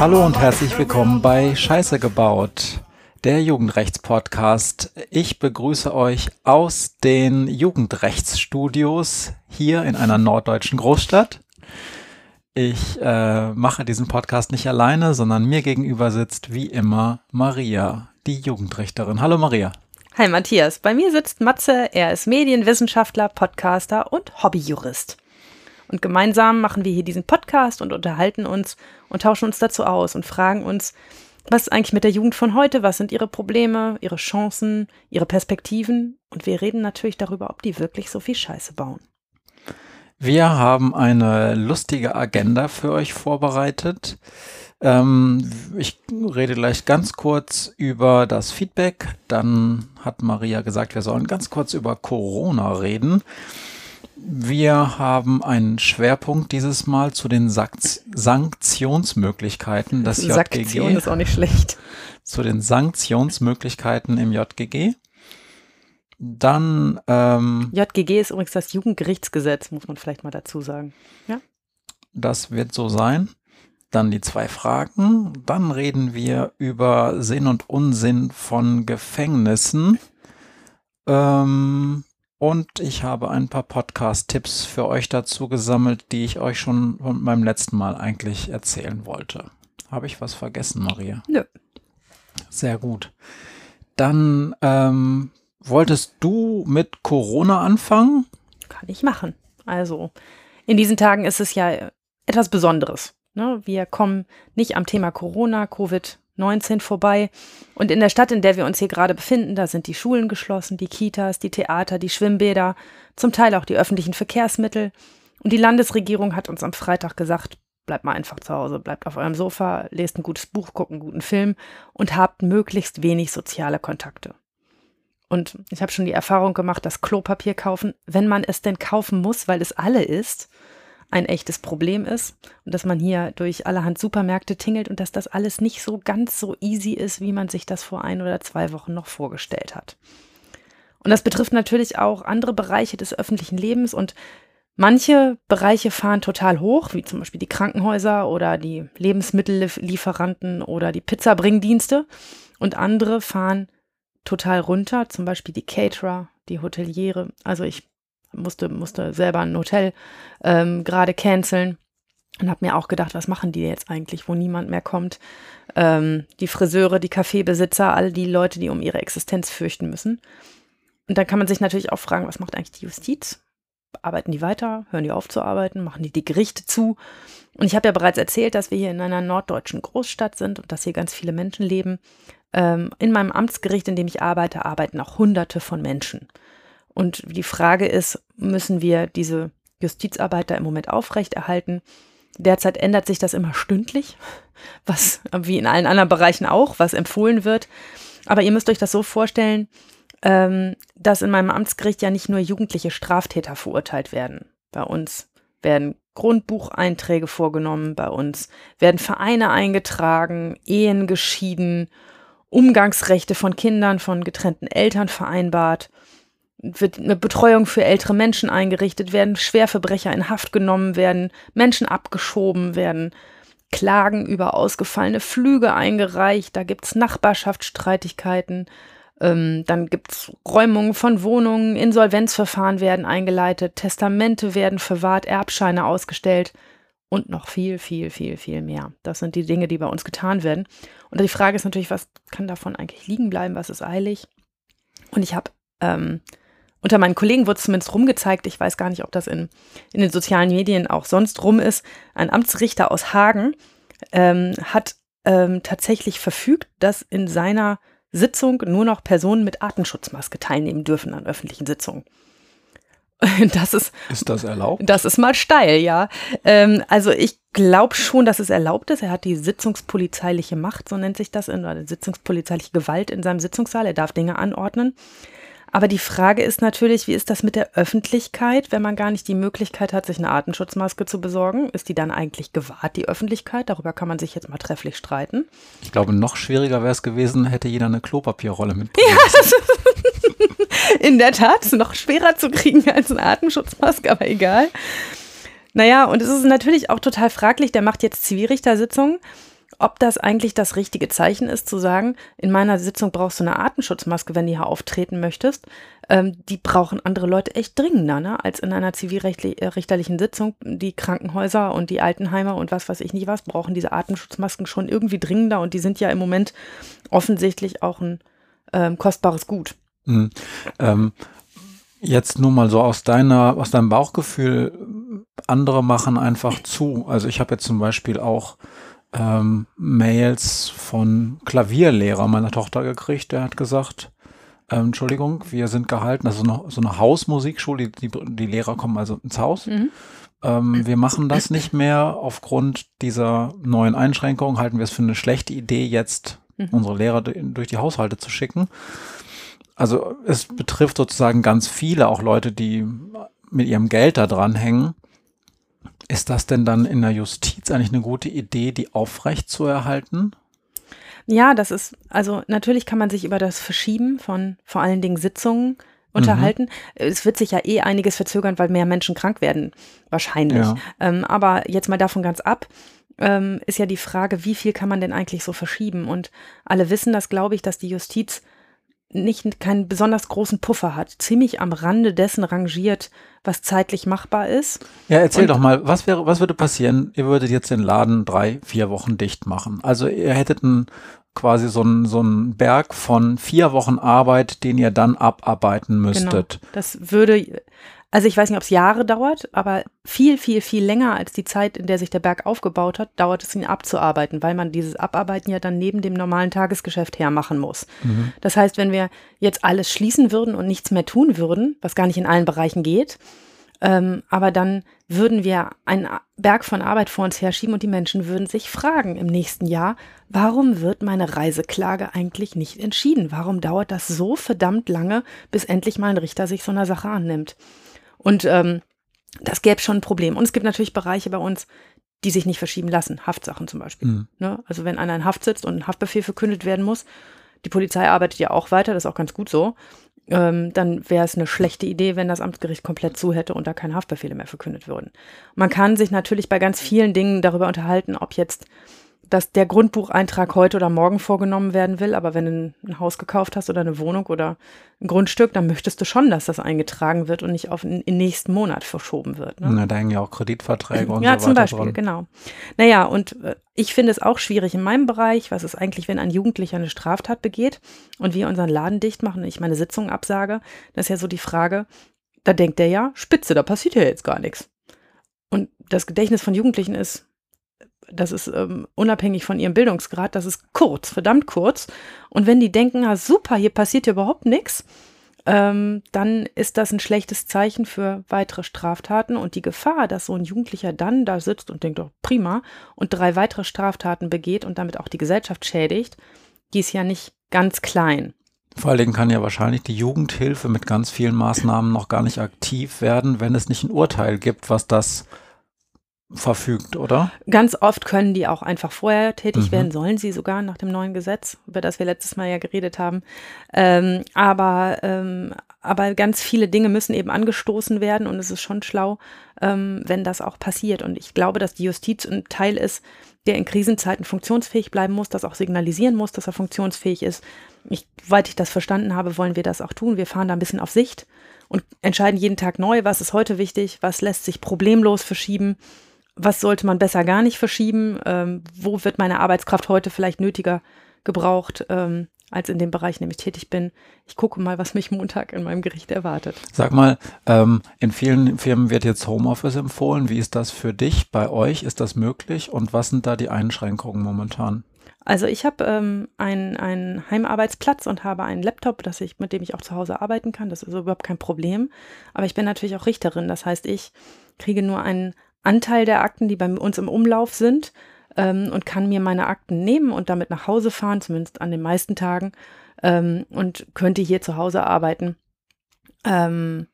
Hallo und herzlich willkommen bei Scheiße gebaut, der Jugendrechtspodcast. Ich begrüße euch aus den Jugendrechtsstudios hier in einer norddeutschen Großstadt. Ich äh, mache diesen Podcast nicht alleine, sondern mir gegenüber sitzt wie immer Maria, die Jugendrichterin. Hallo Maria. Hi Matthias, bei mir sitzt Matze, er ist Medienwissenschaftler, Podcaster und Hobbyjurist. Und gemeinsam machen wir hier diesen Podcast und unterhalten uns und tauschen uns dazu aus und fragen uns, was ist eigentlich mit der Jugend von heute? Was sind ihre Probleme, ihre Chancen, ihre Perspektiven? Und wir reden natürlich darüber, ob die wirklich so viel Scheiße bauen. Wir haben eine lustige Agenda für euch vorbereitet. Ähm, ich rede gleich ganz kurz über das Feedback. Dann hat Maria gesagt, wir sollen ganz kurz über Corona reden. Wir haben einen Schwerpunkt dieses Mal zu den Sankt Sanktionsmöglichkeiten des JGG. Sanktion ist auch nicht schlecht. Zu den Sanktionsmöglichkeiten im JGG. Dann ähm, JGG ist übrigens das Jugendgerichtsgesetz, muss man vielleicht mal dazu sagen. Ja. Das wird so sein dann die zwei Fragen. Dann reden wir über Sinn und Unsinn von Gefängnissen. Ähm, und ich habe ein paar Podcast-Tipps für euch dazu gesammelt, die ich euch schon beim letzten Mal eigentlich erzählen wollte. Habe ich was vergessen, Maria? Nö. Sehr gut. Dann ähm, wolltest du mit Corona anfangen? Kann ich machen. Also, in diesen Tagen ist es ja etwas Besonderes. Ne? Wir kommen nicht am Thema Corona, Covid-19 vorbei. Und in der Stadt, in der wir uns hier gerade befinden, da sind die Schulen geschlossen, die Kitas, die Theater, die Schwimmbäder, zum Teil auch die öffentlichen Verkehrsmittel. Und die Landesregierung hat uns am Freitag gesagt, bleibt mal einfach zu Hause, bleibt auf eurem Sofa, lest ein gutes Buch, guckt einen guten Film und habt möglichst wenig soziale Kontakte. Und ich habe schon die Erfahrung gemacht, dass Klopapier kaufen, wenn man es denn kaufen muss, weil es alle ist, ein echtes Problem ist und dass man hier durch allerhand Supermärkte tingelt und dass das alles nicht so ganz so easy ist, wie man sich das vor ein oder zwei Wochen noch vorgestellt hat. Und das betrifft natürlich auch andere Bereiche des öffentlichen Lebens und manche Bereiche fahren total hoch, wie zum Beispiel die Krankenhäuser oder die Lebensmittellieferanten oder die Pizzabringdienste und andere fahren total runter, zum Beispiel die Caterer, die Hoteliere. Also ich musste, musste selber ein Hotel ähm, gerade canceln und habe mir auch gedacht, was machen die jetzt eigentlich, wo niemand mehr kommt. Ähm, die Friseure, die Kaffeebesitzer, all die Leute, die um ihre Existenz fürchten müssen. Und dann kann man sich natürlich auch fragen, was macht eigentlich die Justiz? Arbeiten die weiter? Hören die auf zu arbeiten? Machen die die Gerichte zu? Und ich habe ja bereits erzählt, dass wir hier in einer norddeutschen Großstadt sind und dass hier ganz viele Menschen leben. Ähm, in meinem Amtsgericht, in dem ich arbeite, arbeiten auch Hunderte von Menschen. Und die Frage ist, müssen wir diese Justizarbeit da im Moment aufrechterhalten? Derzeit ändert sich das immer stündlich, was wie in allen anderen Bereichen auch, was empfohlen wird. Aber ihr müsst euch das so vorstellen, ähm, dass in meinem Amtsgericht ja nicht nur jugendliche Straftäter verurteilt werden. Bei uns werden Grundbucheinträge vorgenommen, bei uns werden Vereine eingetragen, Ehen geschieden, Umgangsrechte von Kindern von getrennten Eltern vereinbart wird eine Betreuung für ältere Menschen eingerichtet, werden Schwerverbrecher in Haft genommen, werden Menschen abgeschoben, werden Klagen über ausgefallene Flüge eingereicht, da gibt es Nachbarschaftsstreitigkeiten, ähm, dann gibt es Räumungen von Wohnungen, Insolvenzverfahren werden eingeleitet, Testamente werden verwahrt, Erbscheine ausgestellt und noch viel, viel, viel, viel mehr. Das sind die Dinge, die bei uns getan werden. Und die Frage ist natürlich, was kann davon eigentlich liegen bleiben, was ist eilig? Und ich habe ähm, unter meinen Kollegen wurde es zumindest rumgezeigt, ich weiß gar nicht, ob das in, in den sozialen Medien auch sonst rum ist, ein Amtsrichter aus Hagen ähm, hat ähm, tatsächlich verfügt, dass in seiner Sitzung nur noch Personen mit Artenschutzmaske teilnehmen dürfen an öffentlichen Sitzungen. Das ist. Ist das erlaubt? Das ist mal steil, ja. Ähm, also ich glaube schon, dass es erlaubt ist. Er hat die sitzungspolizeiliche Macht, so nennt sich das, in, oder sitzungspolizeiliche Gewalt in seinem Sitzungssaal. Er darf Dinge anordnen. Aber die Frage ist natürlich, wie ist das mit der Öffentlichkeit, wenn man gar nicht die Möglichkeit hat, sich eine Artenschutzmaske zu besorgen? Ist die dann eigentlich gewahrt, die Öffentlichkeit? Darüber kann man sich jetzt mal trefflich streiten. Ich glaube, noch schwieriger wäre es gewesen, hätte jeder eine Klopapierrolle mitgebracht. Ja, in der Tat, ist noch schwerer zu kriegen als eine Atemschutzmaske, aber egal. Naja, und es ist natürlich auch total fraglich, der macht jetzt Zivilrichtersitzungen ob das eigentlich das richtige Zeichen ist, zu sagen, in meiner Sitzung brauchst du eine Artenschutzmaske, wenn du hier auftreten möchtest. Ähm, die brauchen andere Leute echt dringender, ne, als in einer zivilrichterlichen Sitzung. Die Krankenhäuser und die Altenheime und was weiß ich nicht was, brauchen diese Artenschutzmasken schon irgendwie dringender und die sind ja im Moment offensichtlich auch ein ähm, kostbares Gut. Mhm. Ähm, jetzt nur mal so aus deiner, aus deinem Bauchgefühl, andere machen einfach zu. Also ich habe jetzt zum Beispiel auch ähm, Mails von Klavierlehrer meiner Tochter gekriegt. Der hat gesagt, ähm, Entschuldigung, wir sind gehalten, also eine, so eine Hausmusikschule, die, die Lehrer kommen also ins Haus. Mhm. Ähm, wir machen das nicht mehr. Aufgrund dieser neuen Einschränkungen halten wir es für eine schlechte Idee, jetzt mhm. unsere Lehrer durch die Haushalte zu schicken. Also es betrifft sozusagen ganz viele, auch Leute, die mit ihrem Geld da dran hängen. Ist das denn dann in der Justiz eigentlich eine gute Idee, die aufrecht zu erhalten? Ja, das ist, also natürlich kann man sich über das Verschieben von vor allen Dingen Sitzungen unterhalten. Mhm. Es wird sich ja eh einiges verzögern, weil mehr Menschen krank werden, wahrscheinlich. Ja. Ähm, aber jetzt mal davon ganz ab, ähm, ist ja die Frage, wie viel kann man denn eigentlich so verschieben? Und alle wissen das, glaube ich, dass die Justiz nicht keinen besonders großen Puffer hat, ziemlich am Rande dessen rangiert, was zeitlich machbar ist. Ja, erzähl Und, doch mal, was wäre, was würde passieren? Ihr würdet jetzt den Laden drei, vier Wochen dicht machen. Also ihr hättet einen, quasi so einen, so einen Berg von vier Wochen Arbeit, den ihr dann abarbeiten müsstet. Genau. Das würde, also ich weiß nicht, ob es Jahre dauert, aber viel, viel, viel länger als die Zeit, in der sich der Berg aufgebaut hat, dauert es ihn abzuarbeiten, weil man dieses Abarbeiten ja dann neben dem normalen Tagesgeschäft hermachen muss. Mhm. Das heißt, wenn wir jetzt alles schließen würden und nichts mehr tun würden, was gar nicht in allen Bereichen geht, ähm, aber dann würden wir einen Berg von Arbeit vor uns herschieben und die Menschen würden sich fragen im nächsten Jahr, warum wird meine Reiseklage eigentlich nicht entschieden? Warum dauert das so verdammt lange, bis endlich mal ein Richter sich so einer Sache annimmt? Und ähm, das gäbe schon ein Problem. Und es gibt natürlich Bereiche bei uns, die sich nicht verschieben lassen. Haftsachen zum Beispiel. Mhm. Ne? Also wenn einer in Haft sitzt und ein Haftbefehl verkündet werden muss, die Polizei arbeitet ja auch weiter, das ist auch ganz gut so. Ähm, dann wäre es eine schlechte Idee, wenn das Amtsgericht komplett zu hätte und da keine Haftbefehle mehr verkündet würden. Man kann sich natürlich bei ganz vielen Dingen darüber unterhalten, ob jetzt dass der Grundbucheintrag heute oder morgen vorgenommen werden will, aber wenn du ein Haus gekauft hast oder eine Wohnung oder ein Grundstück, dann möchtest du schon, dass das eingetragen wird und nicht auf den, nächsten Monat verschoben wird. Ne? Na, da hängen ja auch Kreditverträge und ja, so weiter. Ja, zum Beispiel, dran. genau. Naja, und äh, ich finde es auch schwierig in meinem Bereich, was ist eigentlich, wenn ein Jugendlicher eine Straftat begeht und wir unseren Laden dicht machen und ich meine Sitzung absage, das ist ja so die Frage, da denkt der ja, spitze, da passiert ja jetzt gar nichts. Und das Gedächtnis von Jugendlichen ist das ist ähm, unabhängig von ihrem Bildungsgrad, das ist kurz, verdammt kurz. Und wenn die denken, ah, super, hier passiert ja überhaupt nichts, ähm, dann ist das ein schlechtes Zeichen für weitere Straftaten und die Gefahr, dass so ein Jugendlicher dann da sitzt und denkt, doch prima, und drei weitere Straftaten begeht und damit auch die Gesellschaft schädigt, die ist ja nicht ganz klein. Vor allen Dingen kann ja wahrscheinlich die Jugendhilfe mit ganz vielen Maßnahmen noch gar nicht aktiv werden, wenn es nicht ein Urteil gibt, was das verfügt, oder? Ganz oft können die auch einfach vorher tätig mhm. werden, sollen sie sogar nach dem neuen Gesetz, über das wir letztes Mal ja geredet haben. Ähm, aber, ähm, aber ganz viele Dinge müssen eben angestoßen werden und es ist schon schlau, ähm, wenn das auch passiert. Und ich glaube, dass die Justiz ein Teil ist, der in Krisenzeiten funktionsfähig bleiben muss, das auch signalisieren muss, dass er funktionsfähig ist. Ich, soweit ich das verstanden habe, wollen wir das auch tun. Wir fahren da ein bisschen auf Sicht und entscheiden jeden Tag neu, was ist heute wichtig, was lässt sich problemlos verschieben was sollte man besser gar nicht verschieben, ähm, wo wird meine Arbeitskraft heute vielleicht nötiger gebraucht, ähm, als in dem Bereich, in dem ich tätig bin. Ich gucke mal, was mich Montag in meinem Gericht erwartet. Sag mal, ähm, in vielen Firmen wird jetzt Homeoffice empfohlen. Wie ist das für dich? Bei euch ist das möglich? Und was sind da die Einschränkungen momentan? Also ich habe ähm, einen, einen Heimarbeitsplatz und habe einen Laptop, das ich, mit dem ich auch zu Hause arbeiten kann. Das ist überhaupt kein Problem. Aber ich bin natürlich auch Richterin. Das heißt, ich kriege nur einen Anteil der Akten, die bei uns im Umlauf sind ähm, und kann mir meine Akten nehmen und damit nach Hause fahren, zumindest an den meisten Tagen, ähm, und könnte hier zu Hause arbeiten, ähm,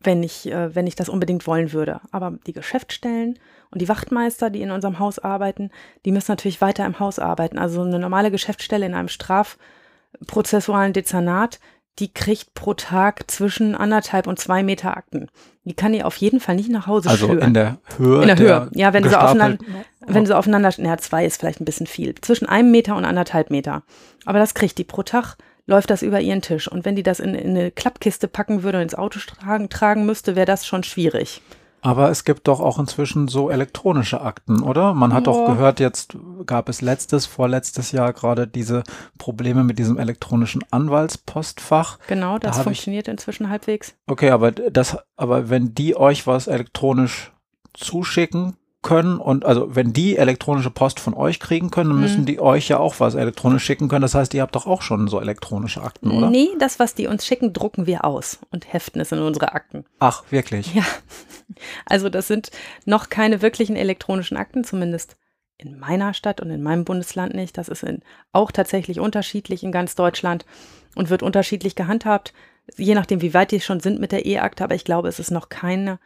wenn, ich, äh, wenn ich das unbedingt wollen würde. Aber die Geschäftsstellen und die Wachtmeister, die in unserem Haus arbeiten, die müssen natürlich weiter im Haus arbeiten. Also eine normale Geschäftsstelle in einem strafprozessualen Dezernat die kriegt pro Tag zwischen anderthalb und zwei Meter Akten. Die kann die auf jeden Fall nicht nach Hause Also schüren. in der Höhe. In der Höhe. der Ja, wenn sie aufeinander, wenn sie aufeinander, naja, zwei ist vielleicht ein bisschen viel. Zwischen einem Meter und anderthalb Meter. Aber das kriegt die pro Tag, läuft das über ihren Tisch. Und wenn die das in, in eine Klappkiste packen würde und ins Auto tragen, tragen müsste, wäre das schon schwierig. Aber es gibt doch auch inzwischen so elektronische Akten, oder? Man hat doch Ja. gehört, jetzt gab es letztes, vorletztes Jahr gerade diese Probleme mit diesem elektronischen Anwaltspostfach. Genau, Da das ich- funktioniert inzwischen halbwegs. Okay, aber das, aber wenn die euch was elektronisch zuschicken können und also wenn die elektronische Post von euch kriegen können, dann müssen Mhm. die euch ja auch was elektronisch schicken können. Das heißt, ihr habt doch auch schon so elektronische Akten, oder? Nee, das, was die uns schicken, drucken wir aus und heften es in unsere Akten. Ach, wirklich? Ja, also das sind noch keine wirklichen elektronischen Akten, zumindest in meiner Stadt und in meinem Bundesland nicht. Das ist in, auch tatsächlich unterschiedlich in ganz Deutschland und wird unterschiedlich gehandhabt, je nachdem, wie weit die schon sind mit der E-Akte. Aber ich glaube, es ist noch keine,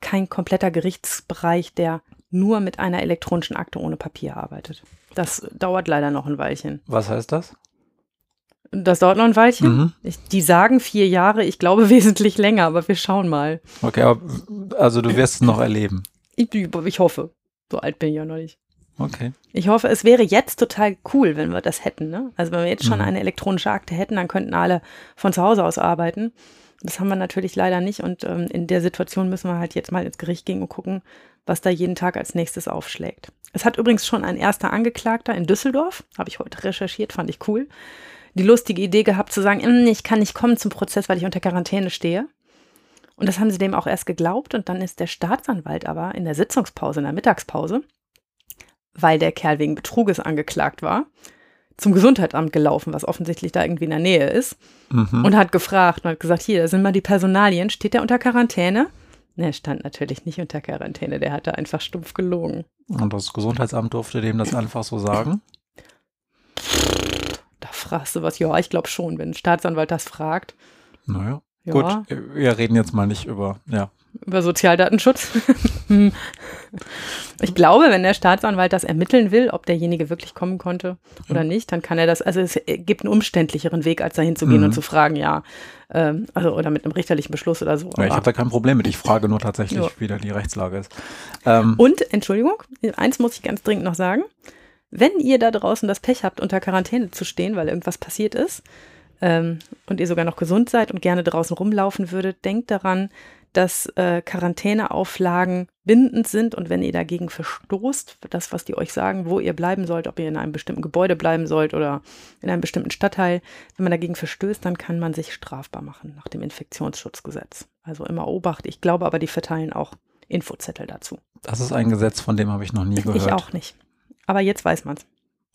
kein kompletter Gerichtsbereich, der nur mit einer elektronischen Akte ohne Papier arbeitet. Das dauert leider noch ein Weilchen. Was heißt das? Das dauert noch ein Weilchen. Mhm. Ich, die sagen vier Jahre, ich glaube wesentlich länger, aber wir schauen mal. Okay, aber also du wirst es noch erleben. Ich, ich hoffe. So alt bin ich ja noch nicht. Okay. Ich hoffe, es wäre jetzt total cool, wenn wir das hätten. Ne? Also wenn wir jetzt schon Mhm. eine elektronische Akte hätten, dann könnten alle von zu Hause aus arbeiten. Das haben wir natürlich leider nicht und ähm, in der Situation müssen wir halt jetzt mal ins Gericht gehen und gucken, was da jeden Tag als nächstes aufschlägt. Es hat übrigens schon ein erster Angeklagter in Düsseldorf, habe ich heute recherchiert, fand ich cool, die lustige Idee gehabt zu sagen, "Mm, ich kann nicht kommen zum Prozess, weil ich unter Quarantäne stehe. Und das haben sie dem auch erst geglaubt und dann ist der Staatsanwalt aber in der Sitzungspause, in der Mittagspause, weil der Kerl wegen Betruges angeklagt war, zum Gesundheitsamt gelaufen, was offensichtlich da irgendwie in der Nähe ist, Mhm. und hat gefragt und hat gesagt, hier, da sind mal die Personalien, steht der unter Quarantäne? Ne, er stand natürlich nicht unter Quarantäne, der hatte einfach stumpf gelogen. Und das Gesundheitsamt durfte dem das einfach so sagen? Da fragst du was, ja, ich glaube schon, wenn ein Staatsanwalt das fragt. Naja. Ja, Gut, wir reden jetzt mal nicht über, ja. Über Sozialdatenschutz. Ich glaube, wenn der Staatsanwalt das ermitteln will, ob derjenige wirklich kommen konnte oder nicht, dann kann er das, also es gibt einen umständlicheren Weg, als dahin zu gehen Mhm. und zu fragen, ja, ähm, also oder mit einem richterlichen Beschluss oder so. ja ich habe da kein Problem mit. Ich frage nur tatsächlich, Ja. wie da die Rechtslage ist. Ähm, Und, Entschuldigung, eins muss ich ganz dringend noch sagen. Wenn ihr da draußen das Pech habt, unter Quarantäne zu stehen, weil irgendwas passiert ist, ähm, und ihr sogar noch gesund seid und gerne draußen rumlaufen würdet, denkt daran, dass äh, Quarantäneauflagen bindend sind und wenn ihr dagegen verstoßt, das, was die euch sagen, wo ihr bleiben sollt, ob ihr in einem bestimmten Gebäude bleiben sollt oder in einem bestimmten Stadtteil, wenn man dagegen verstößt, dann kann man sich strafbar machen nach dem Infektionsschutzgesetz. Also immer Obacht. Ich glaube aber, die verteilen auch Infozettel dazu. das ist ein Gesetz, von dem habe ich noch nie gehört. Ich auch nicht. Aber jetzt weiß man's.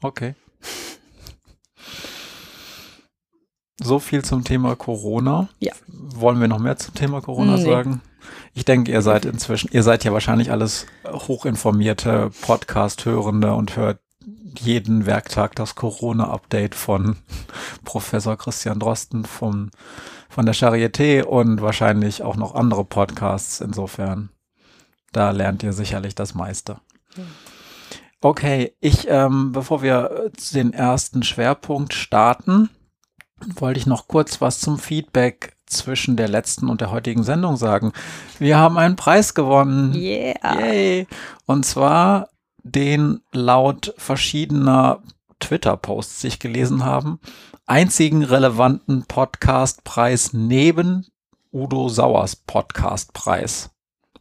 Okay. So viel zum Thema Corona. Ja. Wollen wir noch mehr zum Thema Corona Nee. sagen? Ich denke, ihr seid inzwischen, ihr seid ja wahrscheinlich alles hochinformierte Podcast-Hörende und hört jeden Werktag das Corona-Update von Professor Christian Drosten vom, von der Charité und wahrscheinlich auch noch andere Podcasts. Insofern, da lernt ihr sicherlich das meiste. Ja. Okay, ich, ähm, bevor wir den ersten Schwerpunkt starten, wollte ich noch kurz was zum Feedback zwischen der letzten und der heutigen Sendung sagen. Wir haben einen Preis gewonnen. Yeah. Yay! Und zwar den laut verschiedener Twitter-Posts, die ich gelesen haben, einzigen relevanten Podcastpreis neben Udo Sauers Podcastpreis.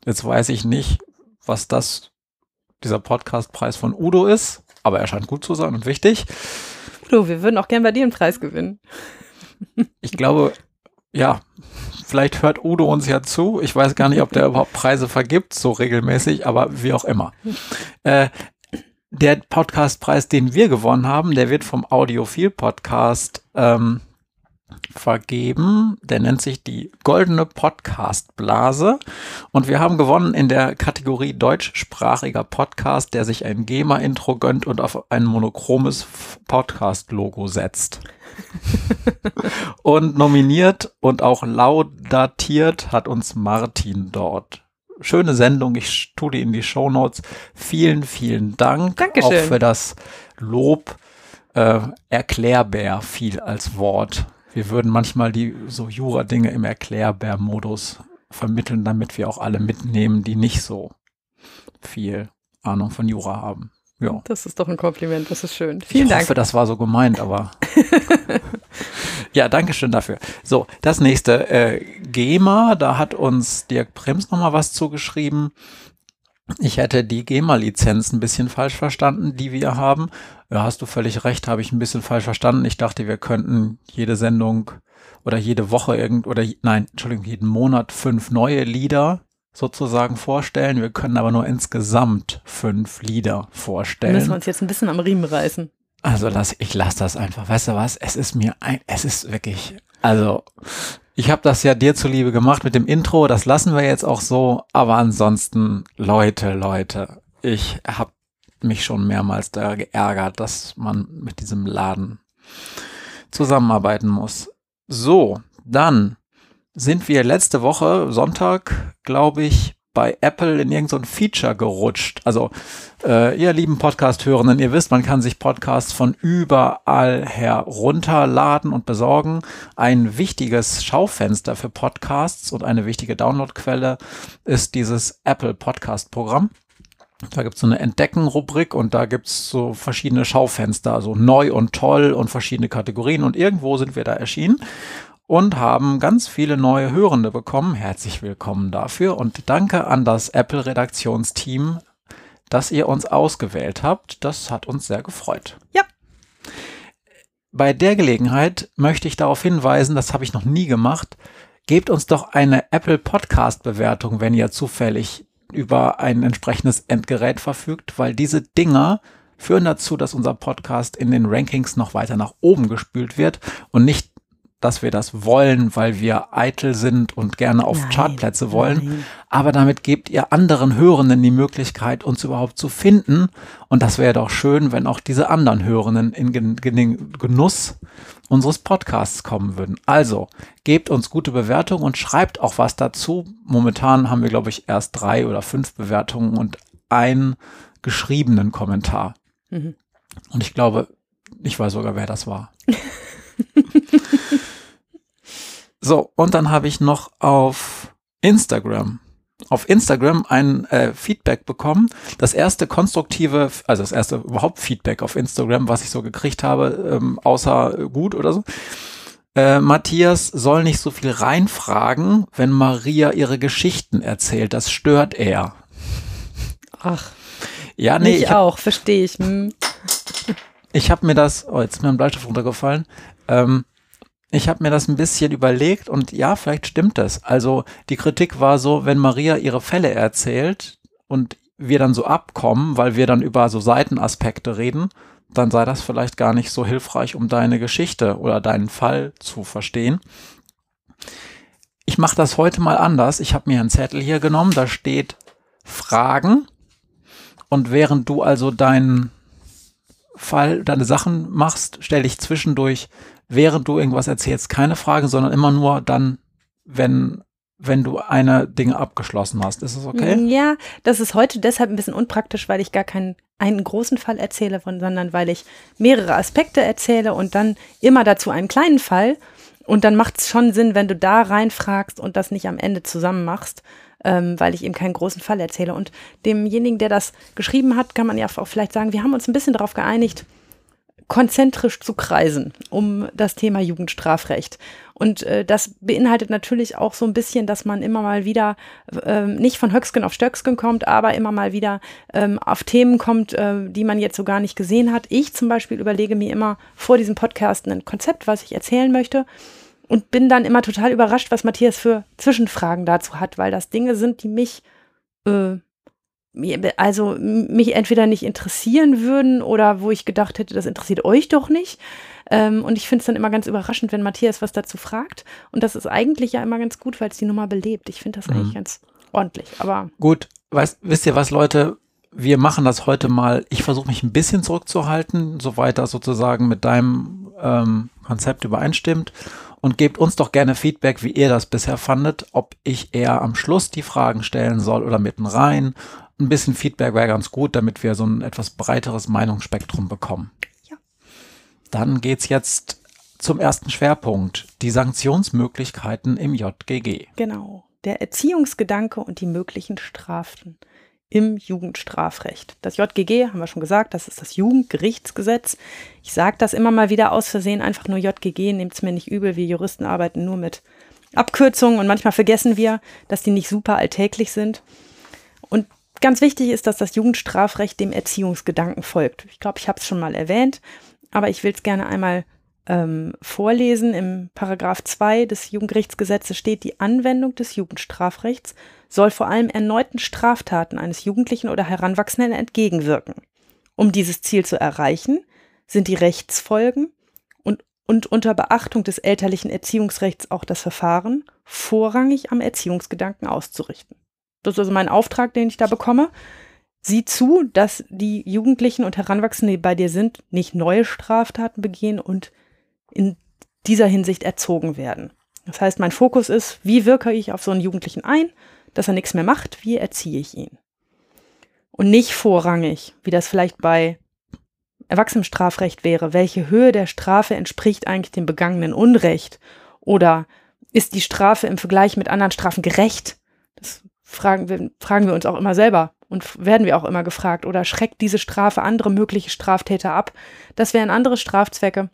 Jetzt weiß ich nicht, was das, dieser Podcastpreis von Udo ist, aber er scheint gut zu sein und wichtig. Udo, wir würden auch gern bei dir einen Preis gewinnen. Ich glaube, ja, vielleicht hört Udo uns ja zu. Ich weiß gar nicht, ob der überhaupt Preise vergibt, so regelmäßig, aber wie auch immer. Äh, der Podcastpreis, den wir gewonnen haben, der wird vom Audiophil Podcast ähm, vergeben. Der nennt sich die Goldene Podcast-Blase. Und wir haben gewonnen in der Kategorie deutschsprachiger Podcast, der sich ein GEMA-Intro gönnt und auf ein monochromes Podcast-Logo setzt. und nominiert und auch laudatiert hat uns Martin dort. Schöne Sendung, ich tue die in die Shownotes. Vielen, vielen Dank Dankeschön. auch für das Lob. Äh, erklärbär viel als Wort. Wir würden manchmal die so Jura-Dinge im Erklärbär-Modus vermitteln, damit wir auch alle mitnehmen, die nicht so viel Ahnung von Jura haben. Ja. Das ist doch ein Kompliment, das ist schön. Vielen ich Dank. Ich hoffe, das war so gemeint, aber. ja, danke schön dafür. So, das nächste. Äh, GEMA, da hat uns Dirk Prims nochmal was zugeschrieben. Ich hätte die GEMA-Lizenz ein bisschen falsch verstanden, die wir haben. Ja, hast du völlig recht, habe ich ein bisschen falsch verstanden. Ich dachte, wir könnten jede Sendung oder jede Woche irgend oder nein, Entschuldigung, jeden Monat fünf neue Lieder sozusagen vorstellen. Wir können aber nur insgesamt fünf Lieder vorstellen. Müssen wir uns jetzt ein bisschen am Riemen reißen. Also lass, ich lasse das einfach. Weißt du was? Es ist mir ein, es ist wirklich, also ich habe das ja dir zuliebe gemacht mit dem Intro. Das lassen wir jetzt auch so. Aber ansonsten, Leute, Leute, ich habe mich schon mehrmals da geärgert, dass man mit diesem Laden zusammenarbeiten muss. So, dann sind wir letzte Woche, Sonntag, glaube ich, bei Apple in irgendein so Feature gerutscht. Also, äh, ihr lieben Podcast-Hörenden, ihr wisst, man kann sich Podcasts von überall herunterladen und besorgen. Ein wichtiges Schaufenster für Podcasts und eine wichtige Downloadquelle ist dieses Apple Podcast-Programm. Da gibt's so eine Entdecken-Rubrik und da gibt's so verschiedene Schaufenster, also neu und toll und verschiedene Kategorien. Und irgendwo sind wir da erschienen und haben ganz viele neue Hörende bekommen. Herzlich willkommen dafür und danke an das Apple-Redaktionsteam, dass ihr uns ausgewählt habt. Das hat uns sehr gefreut. Ja. Bei der Gelegenheit möchte ich darauf hinweisen, das habe ich noch nie gemacht. Gebt uns doch eine Apple Podcast Bewertung, wenn ihr zufällig über ein entsprechendes Endgerät verfügt, weil diese Dinger führen dazu, dass unser Podcast in den Rankings noch weiter nach oben gespült wird und nicht dass wir das wollen, weil wir eitel sind und gerne auf nein, Chartplätze wollen. Nein. Aber damit gebt ihr anderen Hörenden die Möglichkeit, uns überhaupt zu finden. Und das wäre doch schön, wenn auch diese anderen Hörenden in den Genuss unseres Podcasts kommen würden. Also, gebt uns gute Bewertungen und schreibt auch was dazu. Momentan haben wir, glaube ich, erst drei oder fünf Bewertungen und einen geschriebenen Kommentar. Mhm. Und ich glaube, ich weiß sogar, wer das war. So, und dann habe ich noch auf Instagram auf Instagram ein äh, Feedback bekommen. Das erste konstruktive, also das erste überhaupt Feedback auf Instagram, was ich so gekriegt habe, ähm, außer gut oder so. Äh, Matthias soll nicht so viel reinfragen, wenn Maria ihre Geschichten erzählt. Das stört er. Ach. Ja, nee. Ich auch, verstehe ich. Hm. Ich habe mir das, oh, jetzt ist mir ein Bleistift runtergefallen. Ähm, ich habe mir das ein bisschen überlegt und ja, vielleicht stimmt das. Also die Kritik war so, wenn Maria ihre Fälle erzählt und wir dann so abkommen, weil wir dann über so Seitenaspekte reden, dann sei das vielleicht gar nicht so hilfreich, um deine Geschichte oder deinen Fall zu verstehen. Ich mache das heute mal anders. Ich habe mir einen Zettel hier genommen, da steht Fragen. Und während du also deinen Fall, deine Sachen machst, stelle ich zwischendurch während du irgendwas erzählst, keine Frage, sondern immer nur dann, wenn wenn du eine Dinge abgeschlossen hast. Ist es okay? Ja, das ist heute deshalb ein bisschen unpraktisch, weil ich gar keinen einen großen Fall erzähle, sondern weil ich mehrere Aspekte erzähle und dann immer dazu einen kleinen Fall. Und dann macht es schon Sinn, wenn du da reinfragst und das nicht am Ende zusammen machst, ähm, weil ich eben keinen großen Fall erzähle. Und demjenigen, der das geschrieben hat, kann man ja auch vielleicht sagen, wir haben uns ein bisschen darauf geeinigt, konzentrisch zu kreisen um das Thema Jugendstrafrecht. Und äh, das beinhaltet natürlich auch so ein bisschen, dass man immer mal wieder ähm, nicht von Höcksken auf Stöcksken kommt, aber immer mal wieder ähm, auf Themen kommt, äh, die man jetzt so gar nicht gesehen hat. Ich zum Beispiel überlege mir immer vor diesem Podcast ein Konzept, was ich erzählen möchte und bin dann immer total überrascht, was Matthias für Zwischenfragen dazu hat, weil das Dinge sind, die mich äh, also mich entweder nicht interessieren würden oder wo ich gedacht hätte, das interessiert euch doch nicht. Ähm, und ich finde es dann immer ganz überraschend, wenn Matthias was dazu fragt. Und das ist eigentlich ja immer ganz gut, weil es die Nummer belebt. Ich finde das mhm. eigentlich ganz ordentlich. Aber gut, weißt, wisst ihr was, Leute? Wir machen das heute mal. Ich versuche mich ein bisschen zurückzuhalten, soweit das sozusagen mit deinem ähm, Konzept übereinstimmt. Und gebt uns doch gerne Feedback, wie ihr das bisher fandet, ob ich eher am Schluss die Fragen stellen soll oder mitten rein ein bisschen Feedback wäre ganz gut, damit wir so ein etwas breiteres Meinungsspektrum bekommen. Ja. Dann geht's jetzt zum ersten Schwerpunkt, die Sanktionsmöglichkeiten im JGG. Genau, der Erziehungsgedanke und die möglichen Strafen im Jugendstrafrecht. Das JGG, haben wir schon gesagt, das ist das Jugendgerichtsgesetz. Ich sage das immer mal wieder aus Versehen, einfach nur JGG, nehmt es mir nicht übel, wir Juristen arbeiten nur mit Abkürzungen und manchmal vergessen wir, dass die nicht super alltäglich sind. Und ganz wichtig ist, dass das Jugendstrafrecht dem Erziehungsgedanken folgt. Ich glaube, ich habe es schon mal erwähnt, aber ich will es gerne einmal ähm, vorlesen. Im Paragraph 2 des Jugendgerichtsgesetzes steht, die Anwendung des Jugendstrafrechts soll vor allem erneuten Straftaten eines Jugendlichen oder Heranwachsenden entgegenwirken. Um dieses Ziel zu erreichen, sind die Rechtsfolgen und, und unter Beachtung des elterlichen Erziehungsrechts auch das Verfahren vorrangig am Erziehungsgedanken auszurichten. Das ist also mein Auftrag, den ich da bekomme. Sieh zu, dass die Jugendlichen und Heranwachsenden, die bei dir sind, nicht neue Straftaten begehen und in dieser Hinsicht erzogen werden. Das heißt, mein Fokus ist, wie wirke ich auf so einen Jugendlichen ein, dass er nichts mehr macht, wie erziehe ich ihn? Und nicht vorrangig, wie das vielleicht bei Erwachsenenstrafrecht wäre, welche Höhe der Strafe entspricht eigentlich dem begangenen Unrecht? Oder ist die Strafe im Vergleich mit anderen Strafen gerecht? Fragen wir, fragen wir uns auch immer selber und werden wir auch immer gefragt. Oder schreckt diese Strafe andere mögliche Straftäter ab? Das wären andere Strafzwecke.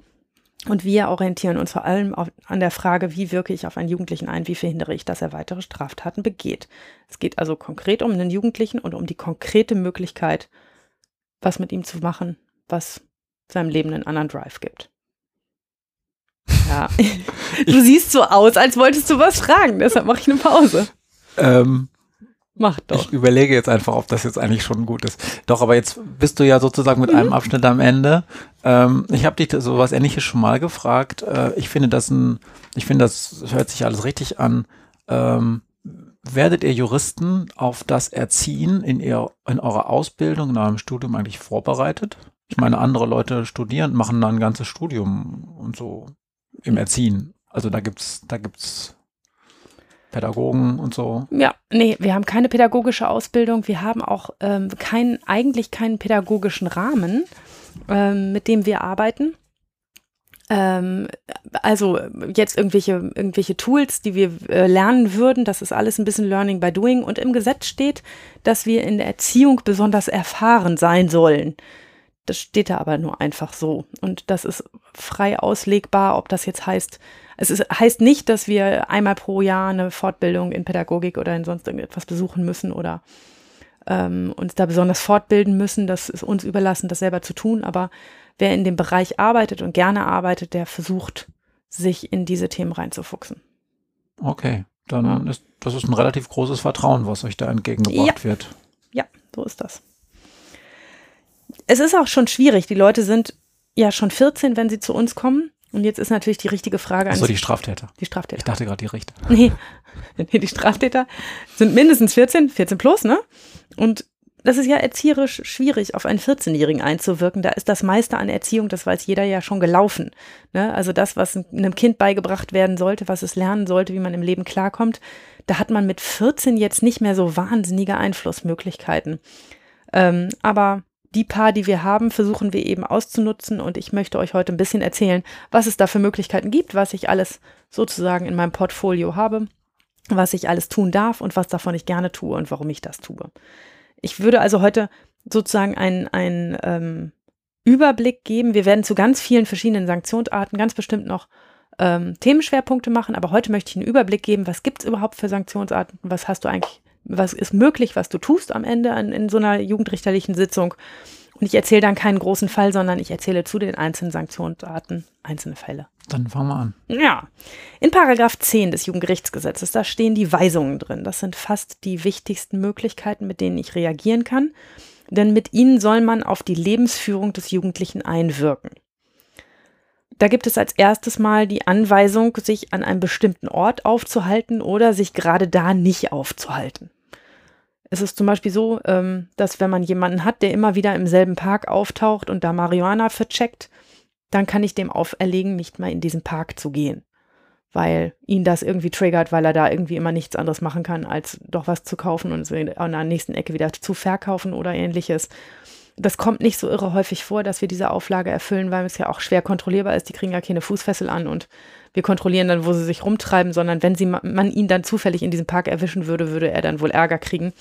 Und wir orientieren uns vor allem auf, an der Frage, wie wirke ich auf einen Jugendlichen ein, wie verhindere ich, dass er weitere Straftaten begeht. Es geht also konkret um einen Jugendlichen und um die konkrete Möglichkeit, was mit ihm zu machen, was seinem Leben einen anderen Drive gibt. Ja, du siehst so aus, als wolltest du was fragen, deshalb mache ich eine Pause. Ähm, Mach doch. Ich überlege jetzt einfach, ob das jetzt eigentlich schon gut ist. Doch, aber jetzt bist du ja sozusagen mit mhm. einem Abschnitt am Ende. Ähm, ich habe dich so was ähnliches schon mal gefragt. Äh, ich finde das ein, ich finde, das hört sich alles richtig an. Ähm, werdet ihr Juristen auf das Erziehen in, ihr, in eurer Ausbildung, in eurem Studium eigentlich vorbereitet? Ich meine, andere Leute studieren, machen dann ein ganzes Studium und so im Erziehen. Also da gibt's, da gibt's Pädagogen und so? Ja, nee, wir haben keine pädagogische Ausbildung. Wir haben auch ähm, keinen, eigentlich keinen pädagogischen Rahmen, ähm, mit dem wir arbeiten. Ähm, also jetzt irgendwelche, irgendwelche Tools, die wir äh, lernen würden, das ist alles ein bisschen Learning by Doing. Und im Gesetz steht, dass wir in der Erziehung besonders erfahren sein sollen. Das steht da aber nur einfach so. Und das ist frei auslegbar, ob das jetzt heißt, es ist, heißt nicht, dass wir einmal pro Jahr eine Fortbildung in Pädagogik oder in sonst irgendetwas besuchen müssen oder ähm, uns da besonders fortbilden müssen. Das ist uns überlassen, das selber zu tun. Aber wer in dem Bereich arbeitet und gerne arbeitet, der versucht, sich in diese Themen reinzufuchsen. Okay, dann ist das ist ein relativ großes Vertrauen, was euch da entgegengebracht ja. wird. Ja, so ist das. Es ist auch schon schwierig. Die Leute sind ja schon 14, wenn sie zu uns kommen. Und jetzt ist natürlich die richtige Frage. Achso, die Straftäter. Die Straftäter. Ich dachte gerade die Richter. Nee. nee, die Straftäter sind mindestens 14, 14 plus, ne? Und das ist ja erzieherisch schwierig, auf einen 14-Jährigen einzuwirken. Da ist das meiste an Erziehung, das weiß jeder ja schon gelaufen. Ne? Also das, was einem Kind beigebracht werden sollte, was es lernen sollte, wie man im Leben klarkommt, da hat man mit 14 jetzt nicht mehr so wahnsinnige Einflussmöglichkeiten. Ähm, aber die paar, die wir haben, versuchen wir eben auszunutzen und ich möchte euch heute ein bisschen erzählen, was es da für Möglichkeiten gibt, was ich alles sozusagen in meinem Portfolio habe, was ich alles tun darf und was davon ich gerne tue und warum ich das tue. Ich würde also heute sozusagen einen, einen ähm, Überblick geben. Wir werden zu ganz vielen verschiedenen Sanktionsarten ganz bestimmt noch ähm, Themenschwerpunkte machen, aber heute möchte ich einen Überblick geben, was gibt es überhaupt für Sanktionsarten, was hast du eigentlich was ist möglich, was du tust am Ende an, in so einer jugendrichterlichen Sitzung. Und ich erzähle dann keinen großen Fall, sondern ich erzähle zu den einzelnen Sanktionsarten einzelne Fälle. Dann fangen wir an. Ja. In Paragraph 10 des Jugendgerichtsgesetzes, da stehen die Weisungen drin. Das sind fast die wichtigsten Möglichkeiten, mit denen ich reagieren kann. Denn mit ihnen soll man auf die Lebensführung des Jugendlichen einwirken. Da gibt es als erstes mal die Anweisung, sich an einem bestimmten Ort aufzuhalten oder sich gerade da nicht aufzuhalten. Es ist zum Beispiel so, ähm, dass wenn man jemanden hat, der immer wieder im selben Park auftaucht und da Marihuana vercheckt, dann kann ich dem auferlegen, nicht mal in diesen Park zu gehen, weil ihn das irgendwie triggert, weil er da irgendwie immer nichts anderes machen kann, als doch was zu kaufen und es an der nächsten Ecke wieder zu verkaufen oder ähnliches. Das kommt nicht so irre häufig vor, dass wir diese Auflage erfüllen, weil es ja auch schwer kontrollierbar ist. Die kriegen ja keine Fußfessel an und wir kontrollieren dann, wo sie sich rumtreiben, sondern wenn sie, man ihn dann zufällig in diesem Park erwischen würde, würde er dann wohl Ärger kriegen.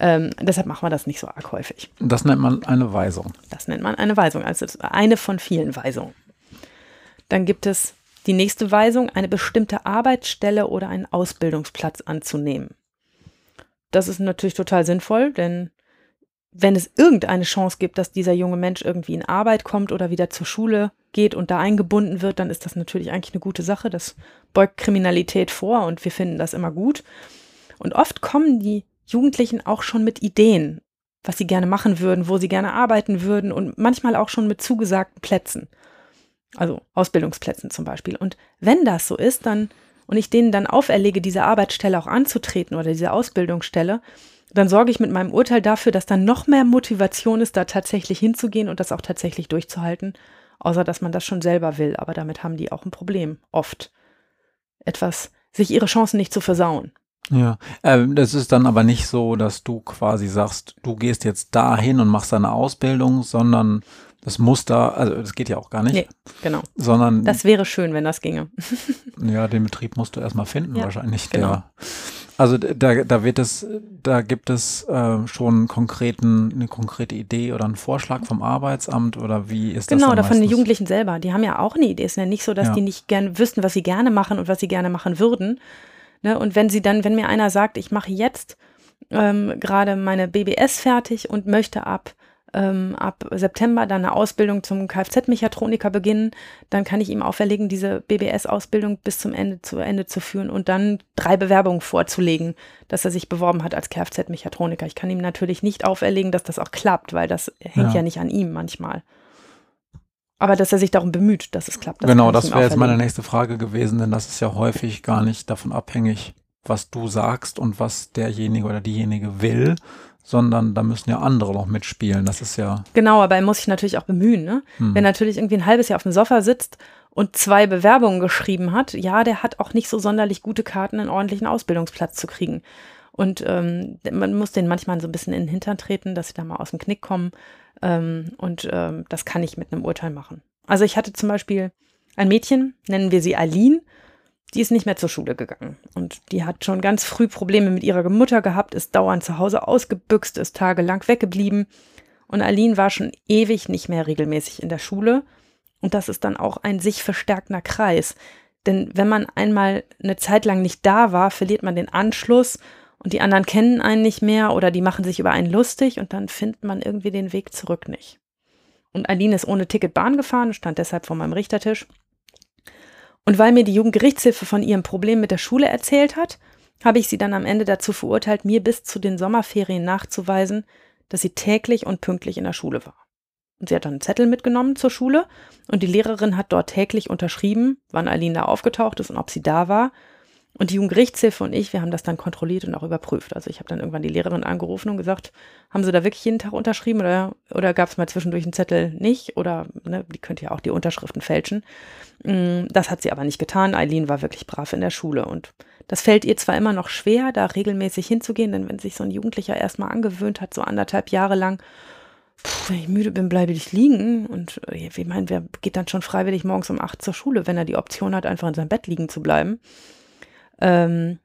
Ähm, deshalb machen wir das nicht so arg häufig. Das nennt man eine Weisung. Das nennt man eine Weisung, also eine von vielen Weisungen. Dann gibt es die nächste Weisung, eine bestimmte Arbeitsstelle oder einen Ausbildungsplatz anzunehmen. Das ist natürlich total sinnvoll, denn wenn es irgendeine Chance gibt, dass dieser junge Mensch irgendwie in Arbeit kommt oder wieder zur Schule geht und da eingebunden wird, dann ist das natürlich eigentlich eine gute Sache. Das beugt Kriminalität vor und wir finden das immer gut. Und oft kommen die Jugendlichen auch schon mit Ideen, was sie gerne machen würden, wo sie gerne arbeiten würden und manchmal auch schon mit zugesagten Plätzen. Also Ausbildungsplätzen zum Beispiel. Und wenn das so ist, dann und ich denen dann auferlege, diese Arbeitsstelle auch anzutreten oder diese Ausbildungsstelle, dann sorge ich mit meinem Urteil dafür, dass dann noch mehr Motivation ist, da tatsächlich hinzugehen und das auch tatsächlich durchzuhalten, außer dass man das schon selber will. Aber damit haben die auch ein Problem, oft. Etwas, sich ihre Chancen nicht zu versauen. Ja, äh, das ist dann aber nicht so, dass du quasi sagst, du gehst jetzt dahin und machst deine Ausbildung, sondern das muss da, also das geht ja auch gar nicht. Nee, genau. Sondern. Das wäre schön, wenn das ginge. ja, den Betrieb musst du erstmal finden, ja, wahrscheinlich. Genau. Der, also da, da wird es, da gibt es äh, schon konkreten, eine konkrete Idee oder einen Vorschlag vom Arbeitsamt oder wie ist genau, das? Genau, oder von den Jugendlichen selber. Die haben ja auch eine Idee. Es ist ja nicht so, dass ja. die nicht gern wüssten, was sie gerne machen und was sie gerne machen würden. Ne? Und wenn sie dann, wenn mir einer sagt, ich mache jetzt ähm, gerade meine BBS fertig und möchte ab ähm, ab September dann eine Ausbildung zum Kfz-Mechatroniker beginnen, dann kann ich ihm auferlegen, diese BBS-Ausbildung bis zum Ende zu Ende zu führen und dann drei Bewerbungen vorzulegen, dass er sich beworben hat als Kfz-Mechatroniker. Ich kann ihm natürlich nicht auferlegen, dass das auch klappt, weil das hängt ja, ja nicht an ihm manchmal. Aber dass er sich darum bemüht, dass es klappt. Das genau, das wäre jetzt meine nächste Frage gewesen, denn das ist ja häufig gar nicht davon abhängig, was du sagst und was derjenige oder diejenige will, sondern da müssen ja andere noch mitspielen. Das ist ja. Genau, aber er muss sich natürlich auch bemühen. Ne? Hm. Wenn natürlich irgendwie ein halbes Jahr auf dem Sofa sitzt und zwei Bewerbungen geschrieben hat, ja, der hat auch nicht so sonderlich gute Karten, einen ordentlichen Ausbildungsplatz zu kriegen. Und ähm, man muss den manchmal so ein bisschen in den Hintern treten, dass sie da mal aus dem Knick kommen. Ähm, und ähm, das kann ich mit einem Urteil machen. Also ich hatte zum Beispiel ein Mädchen, nennen wir sie Aline, die ist nicht mehr zur Schule gegangen. Und die hat schon ganz früh Probleme mit ihrer Mutter gehabt, ist dauernd zu Hause ausgebüxt, ist tagelang weggeblieben. Und Aline war schon ewig nicht mehr regelmäßig in der Schule. Und das ist dann auch ein sich verstärkender Kreis. Denn wenn man einmal eine Zeit lang nicht da war, verliert man den Anschluss und die anderen kennen einen nicht mehr oder die machen sich über einen lustig und dann findet man irgendwie den Weg zurück nicht. Und Aline ist ohne Ticket Bahn gefahren, stand deshalb vor meinem Richtertisch und weil mir die Jugendgerichtshilfe von ihrem Problem mit der Schule erzählt hat, habe ich sie dann am Ende dazu verurteilt, mir bis zu den Sommerferien nachzuweisen, dass sie täglich und pünktlich in der Schule war. Und sie hat dann einen Zettel mitgenommen zur Schule und die Lehrerin hat dort täglich unterschrieben, wann Aline da aufgetaucht ist und ob sie da war. Und die Jugendgerichtshilfe und ich, wir haben das dann kontrolliert und auch überprüft. Also ich habe dann irgendwann die Lehrerin angerufen und gesagt, haben Sie da wirklich jeden Tag unterschrieben oder, oder gab es mal zwischendurch einen Zettel nicht? Oder ne, die könnte ja auch die Unterschriften fälschen. Mm, das hat sie aber nicht getan. Eileen war wirklich brav in der Schule und das fällt ihr zwar immer noch schwer, da regelmäßig hinzugehen, denn wenn sich so ein Jugendlicher erstmal angewöhnt hat, so anderthalb Jahre lang, Puh, wenn ich müde bin, bleibe ich liegen. Und äh, ich meine, wer geht dann schon freiwillig morgens um acht zur Schule, wenn er die Option hat, einfach in seinem Bett liegen zu bleiben? Ähm,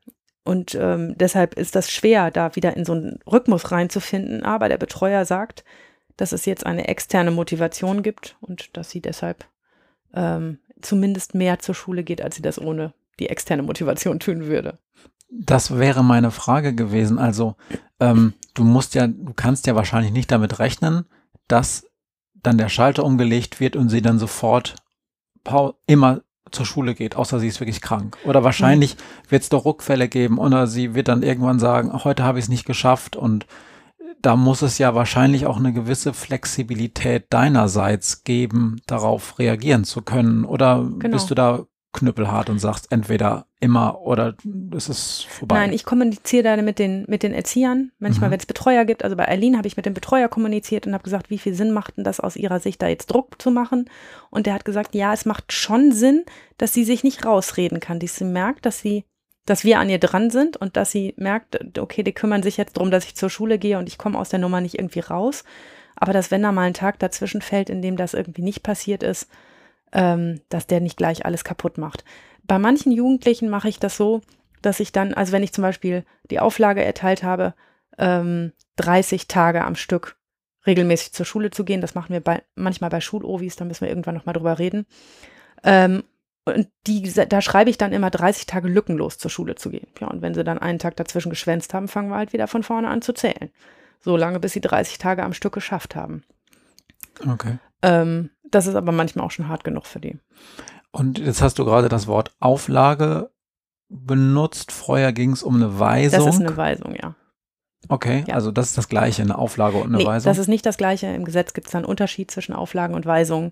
und ähm, deshalb ist das schwer, da wieder in so einen Rhythmus reinzufinden. Aber der Betreuer sagt, dass es jetzt eine externe Motivation gibt und dass sie deshalb ähm, zumindest mehr zur Schule geht, als sie das ohne die externe Motivation tun würde. Das wäre meine Frage gewesen. Also ähm, du musst ja, du kannst ja wahrscheinlich nicht damit rechnen, dass dann der Schalter umgelegt wird und sie dann sofort immer zur Schule geht, außer sie ist wirklich krank. Oder wahrscheinlich mhm. wird es doch Rückfälle geben oder sie wird dann irgendwann sagen, heute habe ich es nicht geschafft und da muss es ja wahrscheinlich auch eine gewisse Flexibilität deinerseits geben, darauf reagieren zu können. Oder genau. bist du da knüppelhart und sagst entweder immer oder ist es vorbei? Nein, ich kommuniziere da mit den, mit den Erziehern. Manchmal, mhm. wenn es Betreuer gibt, also bei Eileen habe ich mit dem Betreuer kommuniziert und habe gesagt, wie viel Sinn macht denn das aus ihrer Sicht, da jetzt Druck zu machen? Und der hat gesagt, ja, es macht schon Sinn, dass sie sich nicht rausreden kann, dass sie merkt, dass sie dass wir an ihr dran sind und dass sie merkt, okay, die kümmern sich jetzt darum, dass ich zur Schule gehe und ich komme aus der Nummer nicht irgendwie raus. aber dass wenn da mal ein Tag dazwischen fällt, in dem das irgendwie nicht passiert ist, ähm, dass der nicht gleich alles kaputt macht. Bei manchen Jugendlichen mache ich das so, dass ich dann, also wenn ich zum Beispiel die Auflage erteilt habe, ähm, 30 Tage am Stück regelmäßig zur Schule zu gehen, das machen wir bei, manchmal bei Schulovis, da müssen wir irgendwann nochmal drüber reden. Ähm, und die, da schreibe ich dann immer 30 Tage lückenlos zur Schule zu gehen. Ja, und wenn sie dann einen Tag dazwischen geschwänzt haben, fangen wir halt wieder von vorne an zu zählen. So lange, bis sie 30 Tage am Stück geschafft haben. Okay. Ähm, das ist aber manchmal auch schon hart genug für die. Und jetzt hast du gerade das Wort Auflage benutzt. Vorher ging es um eine Weisung. Das ist eine Weisung, ja. Okay, ja. also das ist das Gleiche, eine Auflage und eine nee, Weisung. Das ist nicht das Gleiche. Im Gesetz gibt es einen Unterschied zwischen Auflagen und Weisungen.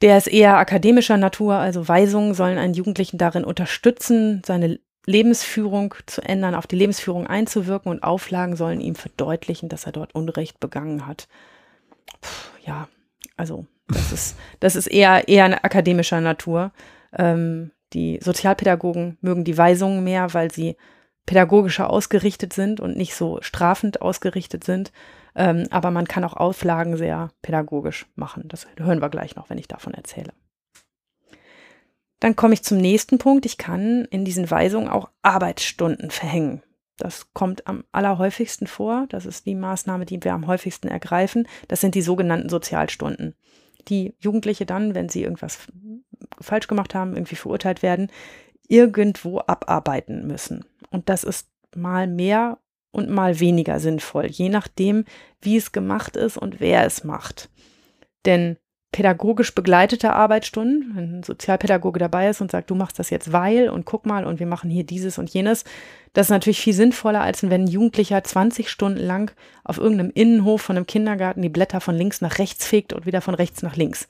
Der ist eher akademischer Natur. Also Weisungen sollen einen Jugendlichen darin unterstützen, seine Lebensführung zu ändern, auf die Lebensführung einzuwirken und Auflagen sollen ihm verdeutlichen, dass er dort Unrecht begangen hat. Puh, ja, also das ist, das ist eher, eher eine akademischer Natur. Ähm, die Sozialpädagogen mögen die Weisungen mehr, weil sie pädagogischer ausgerichtet sind und nicht so strafend ausgerichtet sind. Ähm, aber man kann auch Auflagen sehr pädagogisch machen. Das hören wir gleich noch, wenn ich davon erzähle. Dann komme ich zum nächsten Punkt. Ich kann in diesen Weisungen auch Arbeitsstunden verhängen. Das kommt am allerhäufigsten vor. Das ist die Maßnahme, die wir am häufigsten ergreifen. Das sind die sogenannten Sozialstunden. Die Jugendliche dann, wenn sie irgendwas falsch gemacht haben, irgendwie verurteilt werden, irgendwo abarbeiten müssen. Und das ist mal mehr und mal weniger sinnvoll, je nachdem, wie es gemacht ist und wer es macht. Denn pädagogisch begleitete Arbeitsstunden, wenn ein Sozialpädagoge dabei ist und sagt, du machst das jetzt weil und guck mal und wir machen hier dieses und jenes, das ist natürlich viel sinnvoller, als wenn ein Jugendlicher 20 Stunden lang auf irgendeinem Innenhof von einem Kindergarten die Blätter von links nach rechts fegt und wieder von rechts nach links.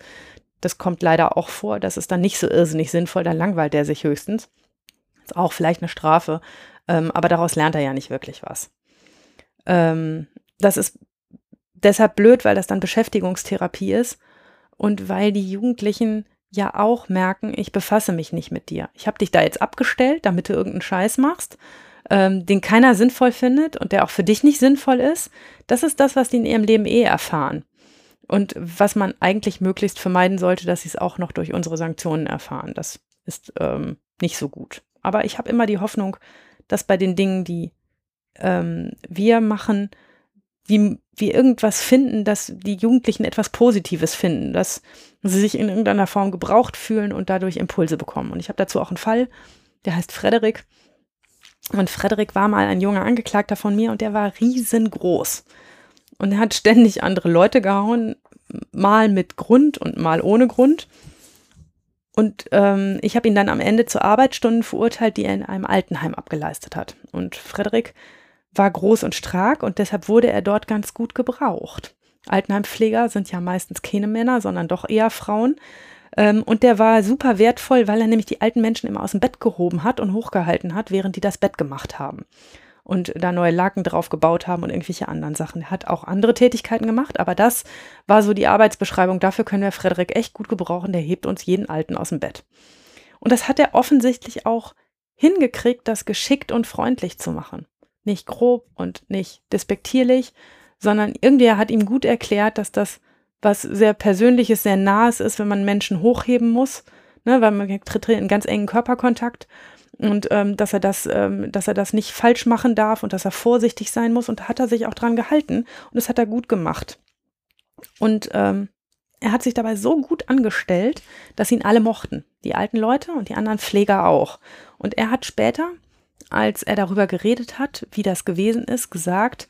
Das kommt leider auch vor, das ist dann nicht so irrsinnig sinnvoll, dann langweilt er sich höchstens. Ist auch vielleicht eine Strafe, ähm, aber daraus lernt er ja nicht wirklich was. Ähm, das ist deshalb blöd, weil das dann Beschäftigungstherapie ist und weil die Jugendlichen ja auch merken, ich befasse mich nicht mit dir. Ich habe dich da jetzt abgestellt, damit du irgendeinen Scheiß machst, ähm, den keiner sinnvoll findet und der auch für dich nicht sinnvoll ist. Das ist das, was die in ihrem Leben eh erfahren. Und was man eigentlich möglichst vermeiden sollte, dass sie es auch noch durch unsere Sanktionen erfahren. Das ist ähm, nicht so gut. Aber ich habe immer die Hoffnung, dass bei den Dingen, die ähm, wir machen, wie wir irgendwas finden, dass die Jugendlichen etwas Positives finden, dass sie sich in irgendeiner Form gebraucht fühlen und dadurch Impulse bekommen. Und ich habe dazu auch einen Fall, der heißt Frederik. Und Frederik war mal ein junger Angeklagter von mir und der war riesengroß. Und er hat ständig andere Leute gehauen, mal mit Grund und mal ohne Grund. Und ähm, ich habe ihn dann am Ende zu Arbeitsstunden verurteilt, die er in einem Altenheim abgeleistet hat. Und Frederik war groß und stark und deshalb wurde er dort ganz gut gebraucht. Altenheimpfleger sind ja meistens keine Männer, sondern doch eher Frauen. Ähm, und der war super wertvoll, weil er nämlich die alten Menschen immer aus dem Bett gehoben hat und hochgehalten hat, während die das Bett gemacht haben. Und da neue Laken drauf gebaut haben und irgendwelche anderen Sachen. Er hat auch andere Tätigkeiten gemacht, aber das war so die Arbeitsbeschreibung. Dafür können wir Frederik echt gut gebrauchen. Der hebt uns jeden Alten aus dem Bett. Und das hat er offensichtlich auch hingekriegt, das geschickt und freundlich zu machen nicht grob und nicht despektierlich, sondern irgendwie hat ihm gut erklärt, dass das was sehr Persönliches, sehr Nahes ist, wenn man Menschen hochheben muss, ne, weil man tritt in ganz engen Körperkontakt und ähm, dass er das, ähm, dass er das nicht falsch machen darf und dass er vorsichtig sein muss und da hat er sich auch dran gehalten und das hat er gut gemacht. Und ähm, er hat sich dabei so gut angestellt, dass ihn alle mochten. Die alten Leute und die anderen Pfleger auch. Und er hat später, als er darüber geredet hat, wie das gewesen ist, gesagt,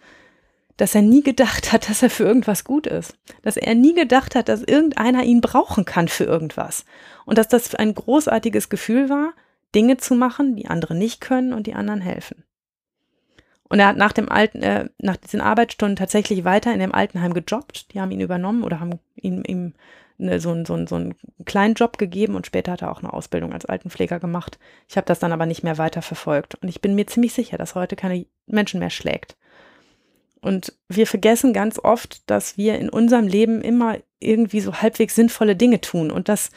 dass er nie gedacht hat, dass er für irgendwas gut ist. Dass er nie gedacht hat, dass irgendeiner ihn brauchen kann für irgendwas. Und dass das ein großartiges Gefühl war, Dinge zu machen, die andere nicht können und die anderen helfen. Und er hat nach dem alten, äh, nach diesen Arbeitsstunden tatsächlich weiter in dem Altenheim gejobbt. Die haben ihn übernommen oder haben ihm, ihm eine, so, so, so einen kleinen Job gegeben und später hat er auch eine Ausbildung als Altenpfleger gemacht. Ich habe das dann aber nicht mehr weiter verfolgt. Und ich bin mir ziemlich sicher, dass heute keine Menschen mehr schlägt. Und wir vergessen ganz oft, dass wir in unserem Leben immer irgendwie so halbwegs sinnvolle Dinge tun und dass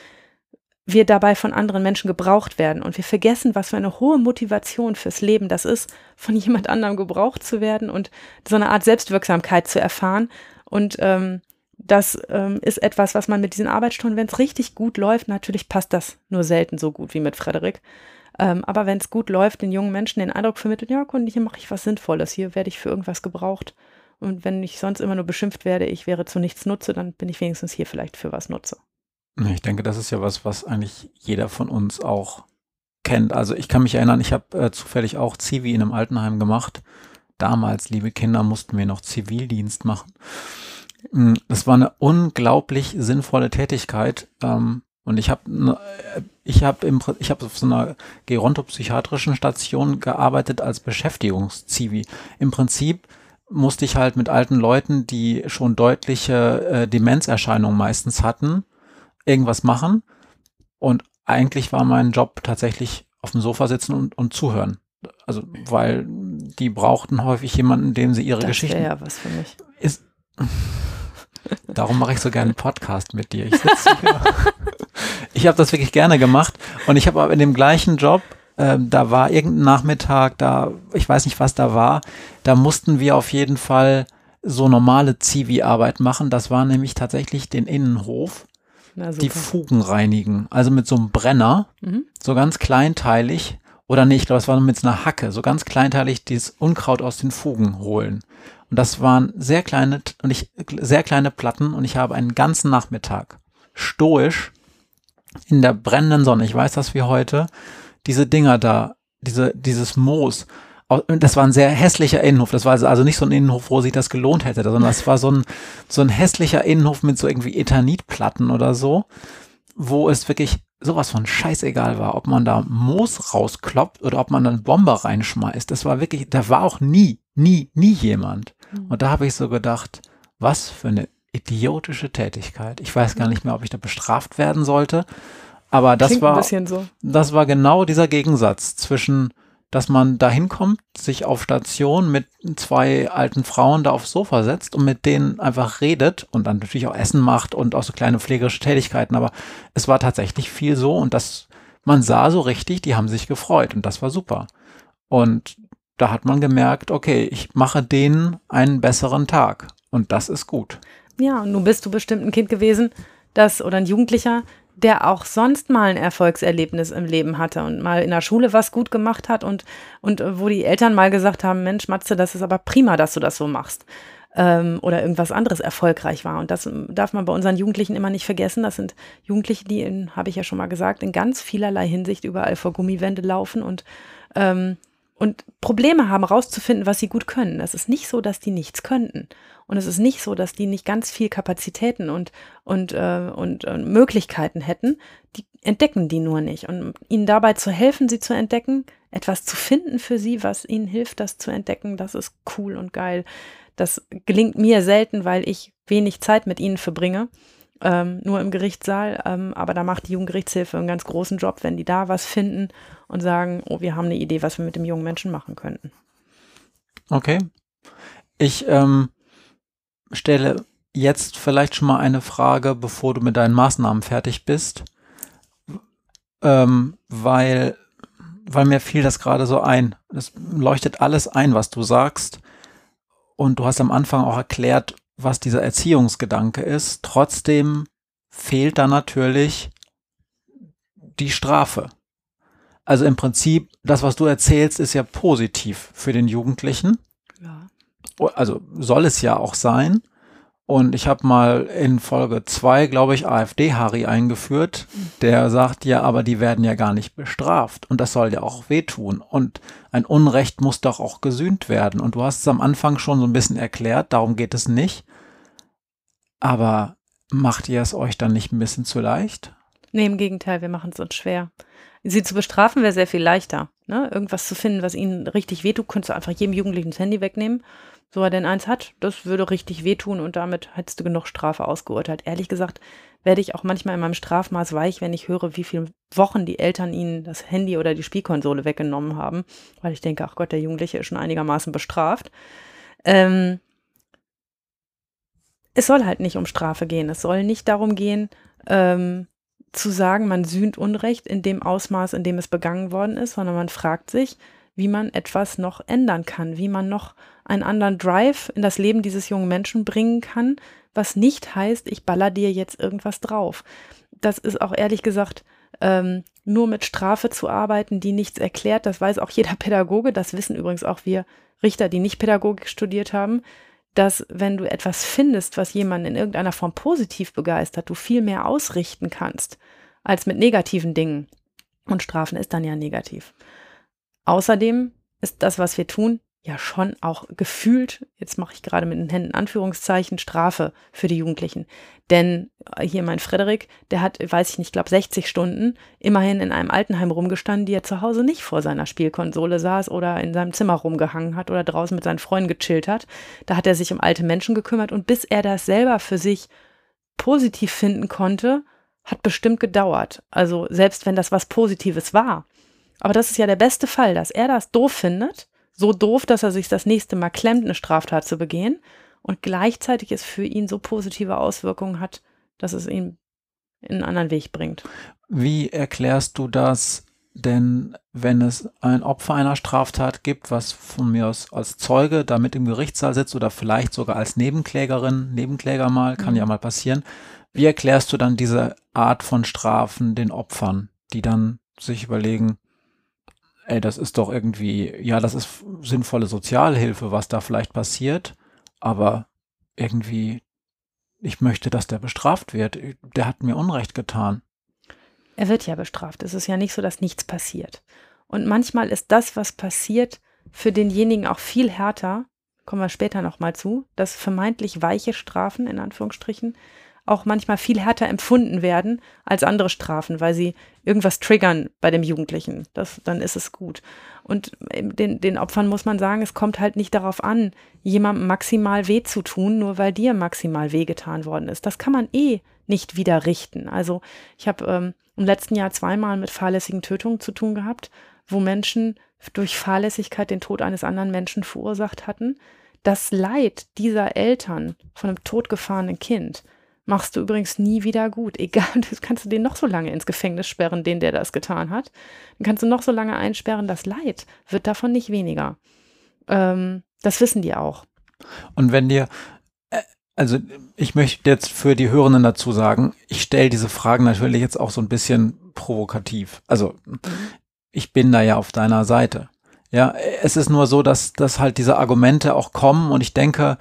wir dabei von anderen Menschen gebraucht werden. Und wir vergessen, was für eine hohe Motivation fürs Leben das ist, von jemand anderem gebraucht zu werden und so eine Art Selbstwirksamkeit zu erfahren Und ähm, das ähm, ist etwas, was man mit diesen Arbeitsstunden, wenn es richtig gut läuft, natürlich passt das nur selten so gut wie mit Frederik. Ähm, aber wenn es gut läuft, den jungen Menschen den Eindruck vermittelt, ja, Kunde, hier mache ich was Sinnvolles, hier werde ich für irgendwas gebraucht. Und wenn ich sonst immer nur beschimpft werde, ich wäre zu nichts nutze, dann bin ich wenigstens hier vielleicht für was nutze. Ich denke, das ist ja was, was eigentlich jeder von uns auch kennt. Also ich kann mich erinnern, ich habe äh, zufällig auch Zivi in einem Altenheim gemacht. Damals, liebe Kinder, mussten wir noch Zivildienst machen. Mm, das war eine unglaublich sinnvolle Tätigkeit. Ähm, und ich habe ne, ich habe im ich habe auf so einer gerontopsychiatrischen Station gearbeitet als Beschäftigungszivi. Im Prinzip musste ich halt mit alten Leuten, die schon deutliche äh, Demenzerscheinungen meistens hatten, irgendwas machen. Und eigentlich war mein Job tatsächlich auf dem Sofa sitzen und, und zuhören. Also, weil die brauchten häufig jemanden, dem sie ihre das Geschichten. ja was für mich. Ist, darum mache ich so gerne einen Podcast mit dir. Ich sitze hier. ich habe das wirklich gerne gemacht. Und ich habe aber in dem gleichen Job äh, da war irgendein Nachmittag, da, ich weiß nicht, was da war, da mussten wir auf jeden Fall so normale Zivi-Arbeit machen. Das war nämlich tatsächlich den Innenhof, die Fugen reinigen. Also mit so einem Brenner, mhm. so ganz kleinteilig. Oder nee, ich glaube, es war mit so einer Hacke, so ganz kleinteilig dieses Unkraut aus den Fugen holen. Und das waren sehr kleine, und ich, sehr kleine Platten und ich habe einen ganzen Nachmittag stoisch in der brennenden Sonne, ich weiß das wie heute, diese Dinger da, diese, dieses Moos, das war ein sehr hässlicher Innenhof. Das war also, nicht so ein Innenhof, wo sich das gelohnt hätte, sondern das war so ein, so ein hässlicher Innenhof mit so irgendwie Ethanitplatten oder so, wo es wirklich sowas von scheißegal war, ob man da Moos rauskloppt oder ob man dann Bomber reinschmeißt. Das war wirklich, da war auch nie, nie, nie jemand. Und da habe ich so gedacht, was für eine idiotische Tätigkeit. Ich weiß gar nicht mehr, ob ich da bestraft werden sollte. Aber das Klingt war, so. das war genau dieser Gegensatz zwischen, dass man da hinkommt, sich auf Station mit zwei alten Frauen da aufs Sofa setzt und mit denen einfach redet und dann natürlich auch Essen macht und auch so kleine pflegerische Tätigkeiten. Aber es war tatsächlich viel so und das, man sah so richtig, die haben sich gefreut und das war super. Und da hat man gemerkt, okay, ich mache denen einen besseren Tag und das ist gut. Ja, und nun bist du bestimmt ein Kind gewesen, das oder ein Jugendlicher, der auch sonst mal ein Erfolgserlebnis im Leben hatte und mal in der Schule was gut gemacht hat und, und wo die Eltern mal gesagt haben, Mensch, Matze, das ist aber prima, dass du das so machst. Ähm, oder irgendwas anderes erfolgreich war. Und das darf man bei unseren Jugendlichen immer nicht vergessen. Das sind Jugendliche, die, habe ich ja schon mal gesagt, in ganz vielerlei Hinsicht überall vor Gummiwände laufen und ähm, und Probleme haben, rauszufinden, was sie gut können. Es ist nicht so, dass die nichts könnten. Und es ist nicht so, dass die nicht ganz viel Kapazitäten und, und, äh, und äh, Möglichkeiten hätten. Die entdecken die nur nicht. Und ihnen dabei zu helfen, sie zu entdecken, etwas zu finden für sie, was ihnen hilft, das zu entdecken, das ist cool und geil. Das gelingt mir selten, weil ich wenig Zeit mit ihnen verbringe ähm, nur im Gerichtssaal. Ähm, aber da macht die Jugendgerichtshilfe einen ganz großen Job, wenn die da was finden und sagen, oh, wir haben eine Idee, was wir mit dem jungen Menschen machen könnten. Okay. Ich ähm, stelle jetzt vielleicht schon mal eine Frage, bevor du mit deinen Maßnahmen fertig bist, ähm, weil, weil mir fiel das gerade so ein. Das leuchtet alles ein, was du sagst. Und du hast am Anfang auch erklärt, was dieser Erziehungsgedanke ist. Trotzdem fehlt da natürlich die Strafe. Also im Prinzip, das, was du erzählst, ist ja positiv für den Jugendlichen. Ja. Also soll es ja auch sein. Und ich habe mal in Folge 2, glaube ich, AfD-Harry eingeführt, der sagt, ja, aber die werden ja gar nicht bestraft. Und das soll ja auch wehtun. Und ein Unrecht muss doch auch gesühnt werden. Und du hast es am Anfang schon so ein bisschen erklärt, darum geht es nicht. Aber macht ihr es euch dann nicht ein bisschen zu leicht? Nee, im Gegenteil, wir machen es uns schwer. Sie zu bestrafen wäre sehr viel leichter. Ne? Irgendwas zu finden, was ihnen richtig wehtut, könntest du einfach jedem Jugendlichen das Handy wegnehmen, so er denn eins hat. Das würde richtig wehtun und damit hättest du genug Strafe ausgeurteilt. Ehrlich gesagt werde ich auch manchmal in meinem Strafmaß weich, wenn ich höre, wie viele Wochen die Eltern ihnen das Handy oder die Spielkonsole weggenommen haben, weil ich denke, ach Gott, der Jugendliche ist schon einigermaßen bestraft. Ähm, es soll halt nicht um Strafe gehen. Es soll nicht darum gehen, ähm, zu sagen, man sühnt Unrecht in dem Ausmaß, in dem es begangen worden ist, sondern man fragt sich, wie man etwas noch ändern kann, wie man noch einen anderen Drive in das Leben dieses jungen Menschen bringen kann, was nicht heißt, ich baller dir jetzt irgendwas drauf. Das ist auch ehrlich gesagt ähm, nur mit Strafe zu arbeiten, die nichts erklärt. Das weiß auch jeder Pädagoge. Das wissen übrigens auch wir Richter, die nicht Pädagogik studiert haben, dass wenn du etwas findest, was jemanden in irgendeiner Form positiv begeistert, du viel mehr ausrichten kannst als mit negativen Dingen. Und Strafen ist dann ja negativ. Außerdem ist das, was wir tun, ja schon auch gefühlt, jetzt mache ich gerade mit den Händen Anführungszeichen, Strafe für die Jugendlichen. Denn äh, hier mein Frederik, der hat, weiß ich nicht, glaube 60 Stunden immerhin in einem Altenheim rumgestanden, die er zu Hause nicht vor seiner Spielkonsole saß oder in seinem Zimmer rumgehangen hat oder draußen mit seinen Freunden gechillt hat. Da hat er sich um alte Menschen gekümmert und bis er das selber für sich positiv finden konnte, hat bestimmt gedauert. Also selbst wenn das was Positives war. Aber das ist ja der beste Fall, dass er das doof findet so doof, dass er sich das nächste Mal klemmt, eine Straftat zu begehen und gleichzeitig es für ihn so positive Auswirkungen hat, dass es ihn in einen anderen Weg bringt. Wie erklärst du das denn, wenn es ein Opfer einer Straftat gibt, was von mir aus als Zeuge da mit im Gerichtssaal sitzt oder vielleicht sogar als Nebenklägerin, Nebenkläger mal, kann mhm. ja mal passieren. Wie erklärst du dann diese Art von Strafen den Opfern, die dann sich überlegen, ey, das ist doch irgendwie, ja, das ist sinnvolle Sozialhilfe, was da vielleicht passiert, aber irgendwie, ich möchte, dass der bestraft wird. Der hat mir Unrecht getan. Er wird ja bestraft. Es ist ja nicht so, dass nichts passiert. Und manchmal ist das, was passiert, für denjenigen auch viel härter, kommen wir später nochmal zu, dass vermeintlich weiche Strafen, in Anführungsstrichen, auch manchmal viel härter empfunden werden als andere Strafen, weil sie irgendwas triggern bei dem Jugendlichen. Das, dann ist es gut. Und den, den Opfern muss man sagen, es kommt halt nicht darauf an, jemandem maximal weh zu tun, nur weil dir maximal weh getan worden ist. Das kann man eh nicht wieder richten. Also ich habe ähm, im letzten Jahr zweimal mit fahrlässigen Tötungen zu tun gehabt, wo Menschen durch Fahrlässigkeit den Tod eines anderen Menschen verursacht hatten. Das Leid dieser Eltern von einem totgefahrenen Kind machst du übrigens nie wieder gut. Egal, das kannst du den noch so lange ins Gefängnis sperren, den, der das getan hat. Dann kannst du noch so lange einsperren, das Leid wird davon nicht weniger. Ähm, das wissen die auch. Und wenn dir, äh, also ich möchte jetzt für die Hörenden dazu sagen, ich stelle diese Fragen natürlich jetzt auch so ein bisschen provokativ. Also mhm. ich bin da ja auf deiner Seite. Ja, es ist nur so, dass, dass halt diese Argumente auch kommen und ich denke,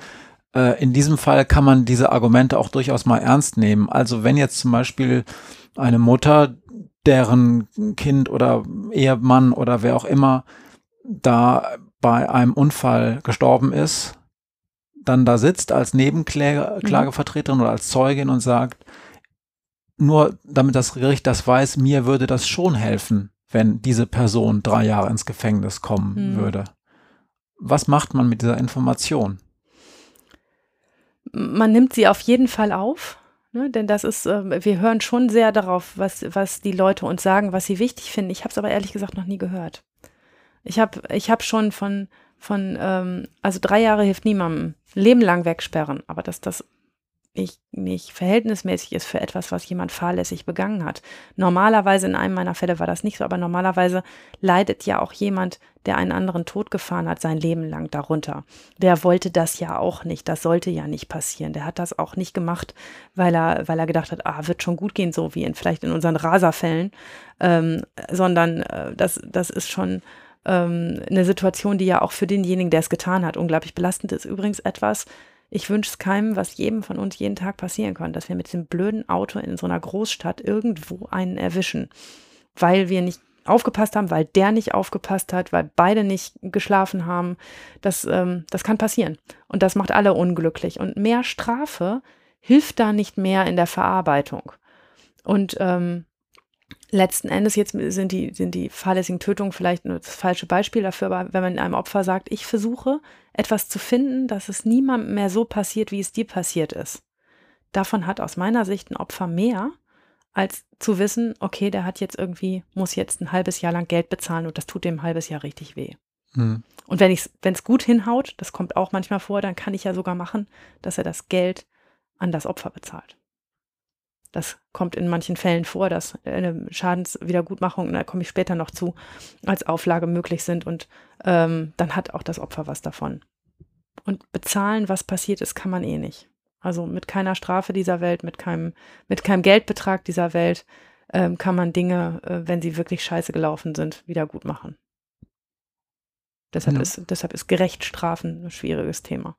äh, in diesem Fall kann man diese Argumente auch durchaus mal ernst nehmen. Also wenn jetzt zum Beispiel eine Mutter, deren Kind oder Ehemann oder wer auch immer da bei einem Unfall gestorben ist, dann da sitzt als Nebenklagevertreterin mhm. oder als Zeugin und sagt, nur damit das Gericht das weiß, mir würde das schon helfen, wenn diese Person drei Jahre ins Gefängnis kommen mhm. würde. Was macht man mit dieser Information? Man nimmt sie auf jeden Fall auf. Ne, denn das ist, äh, wir hören schon sehr darauf, was, was die Leute uns sagen, was sie wichtig finden. Ich habe es aber ehrlich gesagt noch nie gehört. Ich habe ich hab schon von, von ähm, also drei Jahre hilft niemandem, Leben lang wegsperren, aber dass das nicht, nicht verhältnismäßig ist für etwas, was jemand fahrlässig begangen hat. Normalerweise, in einem meiner Fälle war das nicht so, aber normalerweise leidet ja auch jemand, der einen anderen Tod gefahren hat, sein Leben lang darunter. Der wollte das ja auch nicht, das sollte ja nicht passieren. Der hat das auch nicht gemacht, weil er, weil er gedacht hat, ah, wird schon gut gehen, so wie in vielleicht in unseren Raserfällen, ähm, sondern äh, das, das ist schon ähm, eine Situation, die ja auch für denjenigen, der es getan hat, unglaublich belastend ist. Übrigens etwas, ich wünsche es keinem, was jedem von uns jeden Tag passieren kann, dass wir mit dem blöden Auto in so einer Großstadt irgendwo einen erwischen, weil wir nicht aufgepasst haben, weil der nicht aufgepasst hat, weil beide nicht geschlafen haben. Das, ähm, das kann passieren. Und das macht alle unglücklich. Und mehr Strafe hilft da nicht mehr in der Verarbeitung. Und ähm, letzten Endes jetzt sind die, sind die fahrlässigen Tötungen vielleicht nur das falsche Beispiel dafür, aber wenn man einem Opfer sagt, ich versuche etwas zu finden, dass es niemandem mehr so passiert, wie es dir passiert ist. Davon hat aus meiner Sicht ein Opfer mehr, als zu wissen, okay, der hat jetzt irgendwie, muss jetzt ein halbes Jahr lang Geld bezahlen und das tut dem ein halbes Jahr richtig weh. Hm. Und wenn es gut hinhaut, das kommt auch manchmal vor, dann kann ich ja sogar machen, dass er das Geld an das Opfer bezahlt. Das kommt in manchen Fällen vor, dass eine Schadenswiedergutmachung, da komme ich später noch zu, als Auflage möglich sind und ähm, dann hat auch das Opfer was davon. Und bezahlen, was passiert ist, kann man eh nicht. Also mit keiner Strafe dieser Welt, mit keinem, mit keinem Geldbetrag dieser Welt ähm, kann man Dinge, äh, wenn sie wirklich scheiße gelaufen sind, wieder gut machen. Deshalb, ja. ist, deshalb ist gerecht Strafen ein schwieriges Thema.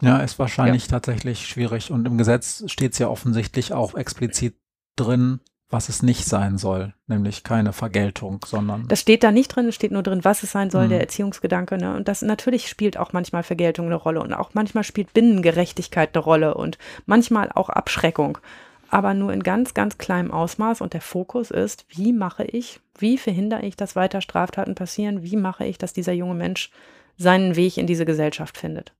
Ja, ist wahrscheinlich ja. tatsächlich schwierig. Und im Gesetz steht es ja offensichtlich auch explizit drin, was es nicht sein soll, nämlich keine Vergeltung, sondern. Das steht da nicht drin, es steht nur drin, was es sein soll, mhm. der Erziehungsgedanke. Ne? Und das natürlich spielt auch manchmal Vergeltung eine Rolle und auch manchmal spielt Binnengerechtigkeit eine Rolle und manchmal auch Abschreckung. Aber nur in ganz, ganz kleinem Ausmaß. Und der Fokus ist, wie mache ich, wie verhindere ich, dass weiter Straftaten passieren? Wie mache ich, dass dieser junge Mensch seinen Weg in diese Gesellschaft findet?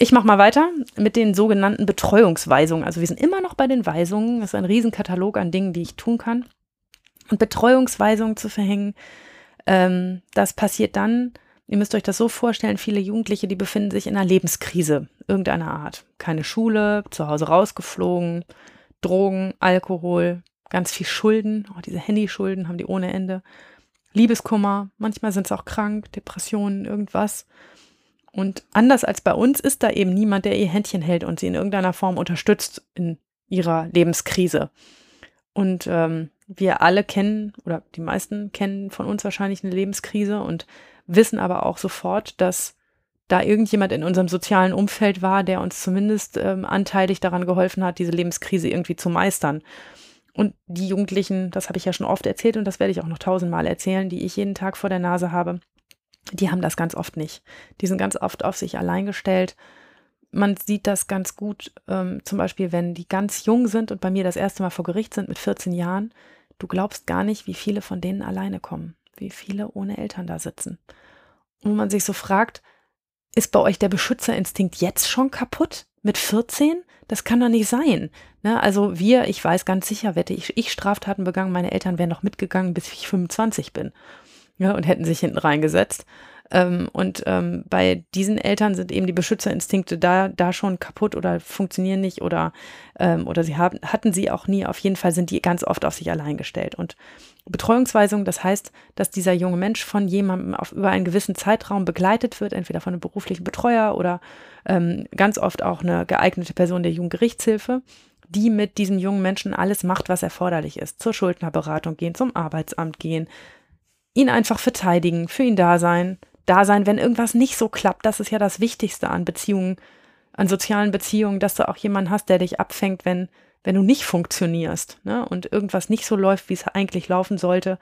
Ich mache mal weiter mit den sogenannten Betreuungsweisungen. Also wir sind immer noch bei den Weisungen. Das ist ein Riesenkatalog an Dingen, die ich tun kann. Und Betreuungsweisungen zu verhängen, ähm, das passiert dann, ihr müsst euch das so vorstellen, viele Jugendliche, die befinden sich in einer Lebenskrise irgendeiner Art. Keine Schule, zu Hause rausgeflogen, Drogen, Alkohol, ganz viel Schulden. Oh, diese Handyschulden haben die ohne Ende. Liebeskummer, manchmal sind es auch krank, Depressionen, irgendwas. Und anders als bei uns ist da eben niemand, der ihr Händchen hält und sie in irgendeiner Form unterstützt in ihrer Lebenskrise. Und ähm, wir alle kennen, oder die meisten kennen von uns wahrscheinlich eine Lebenskrise und wissen aber auch sofort, dass da irgendjemand in unserem sozialen Umfeld war, der uns zumindest ähm, anteilig daran geholfen hat, diese Lebenskrise irgendwie zu meistern. Und die Jugendlichen, das habe ich ja schon oft erzählt und das werde ich auch noch tausendmal erzählen, die ich jeden Tag vor der Nase habe, die haben das ganz oft nicht. Die sind ganz oft auf sich allein gestellt. Man sieht das ganz gut, ähm, zum Beispiel, wenn die ganz jung sind und bei mir das erste Mal vor Gericht sind mit 14 Jahren. Du glaubst gar nicht, wie viele von denen alleine kommen, wie viele ohne Eltern da sitzen. Und man sich so fragt, ist bei euch der Beschützerinstinkt jetzt schon kaputt? Mit 14? Das kann doch nicht sein. Ne? Also wir, ich weiß ganz sicher, wette ich, ich Straftaten begangen, meine Eltern wären noch mitgegangen, bis ich 25 bin ja, und hätten sich hinten reingesetzt. Ähm, und ähm, bei diesen Eltern sind eben die Beschützerinstinkte da, da schon kaputt oder funktionieren nicht oder, ähm, oder sie haben, hatten sie auch nie. Auf jeden Fall sind die ganz oft auf sich allein gestellt. Und Betreuungsweisung, das heißt, dass dieser junge Mensch von jemandem auf, über einen gewissen Zeitraum begleitet wird, entweder von einem beruflichen Betreuer oder ähm, ganz oft auch eine geeignete Person der Jugendgerichtshilfe die mit diesem jungen Menschen alles macht, was erforderlich ist. Zur Schuldnerberatung gehen, zum Arbeitsamt gehen, ihn einfach verteidigen, für ihn da sein, da sein, wenn irgendwas nicht so klappt. Das ist ja das Wichtigste an Beziehungen, an sozialen Beziehungen, dass du auch jemanden hast, der dich abfängt, wenn, wenn du nicht funktionierst ne? und irgendwas nicht so läuft, wie es eigentlich laufen sollte.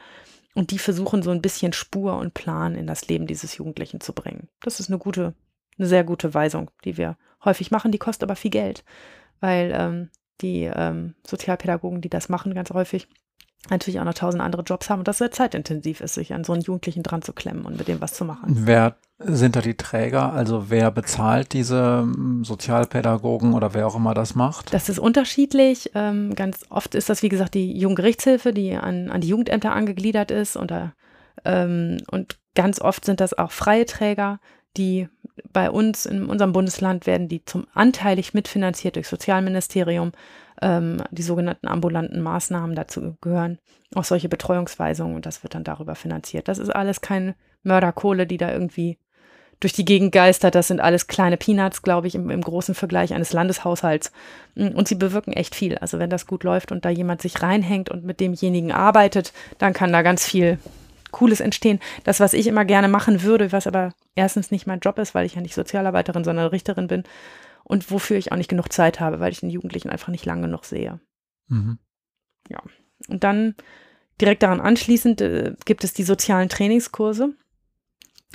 Und die versuchen so ein bisschen Spur und Plan in das Leben dieses Jugendlichen zu bringen. Das ist eine gute, eine sehr gute Weisung, die wir häufig machen. Die kostet aber viel Geld, weil ähm, die ähm, Sozialpädagogen, die das machen, ganz häufig natürlich auch noch tausend andere Jobs haben und das sehr zeitintensiv ist, sich an so einen Jugendlichen dran zu klemmen und mit dem was zu machen. Wer sind da die Träger? Also wer bezahlt diese hm, Sozialpädagogen oder wer auch immer das macht? Das ist unterschiedlich. Ähm, ganz oft ist das, wie gesagt, die Jugendgerichtshilfe, die an, an die Jugendämter angegliedert ist und, ähm, und ganz oft sind das auch freie Träger, die bei uns in unserem Bundesland werden die zum anteilig mitfinanziert durch Sozialministerium ähm, die sogenannten ambulanten Maßnahmen dazu gehören, auch solche Betreuungsweisungen und das wird dann darüber finanziert. Das ist alles kein Mörderkohle, die da irgendwie durch die Gegend geistert. Das sind alles kleine Peanuts, glaube ich, im, im, großen Vergleich eines Landeshaushalts. Mm, und sie bewirken echt viel. Also wenn das gut läuft und da jemand sich reinhängt und mit demjenigen arbeitet, dann kann da ganz viel Cooles entstehen. Das, was ich immer gerne machen würde, was aber erstens nicht mein Job ist, weil ich ja nicht Sozialarbeiterin, sondern Richterin bin, und wofür ich auch nicht genug Zeit habe, weil ich den Jugendlichen einfach nicht lange genug sehe. Mhm. Ja. Und dann direkt daran anschließend äh, gibt es die sozialen Trainingskurse.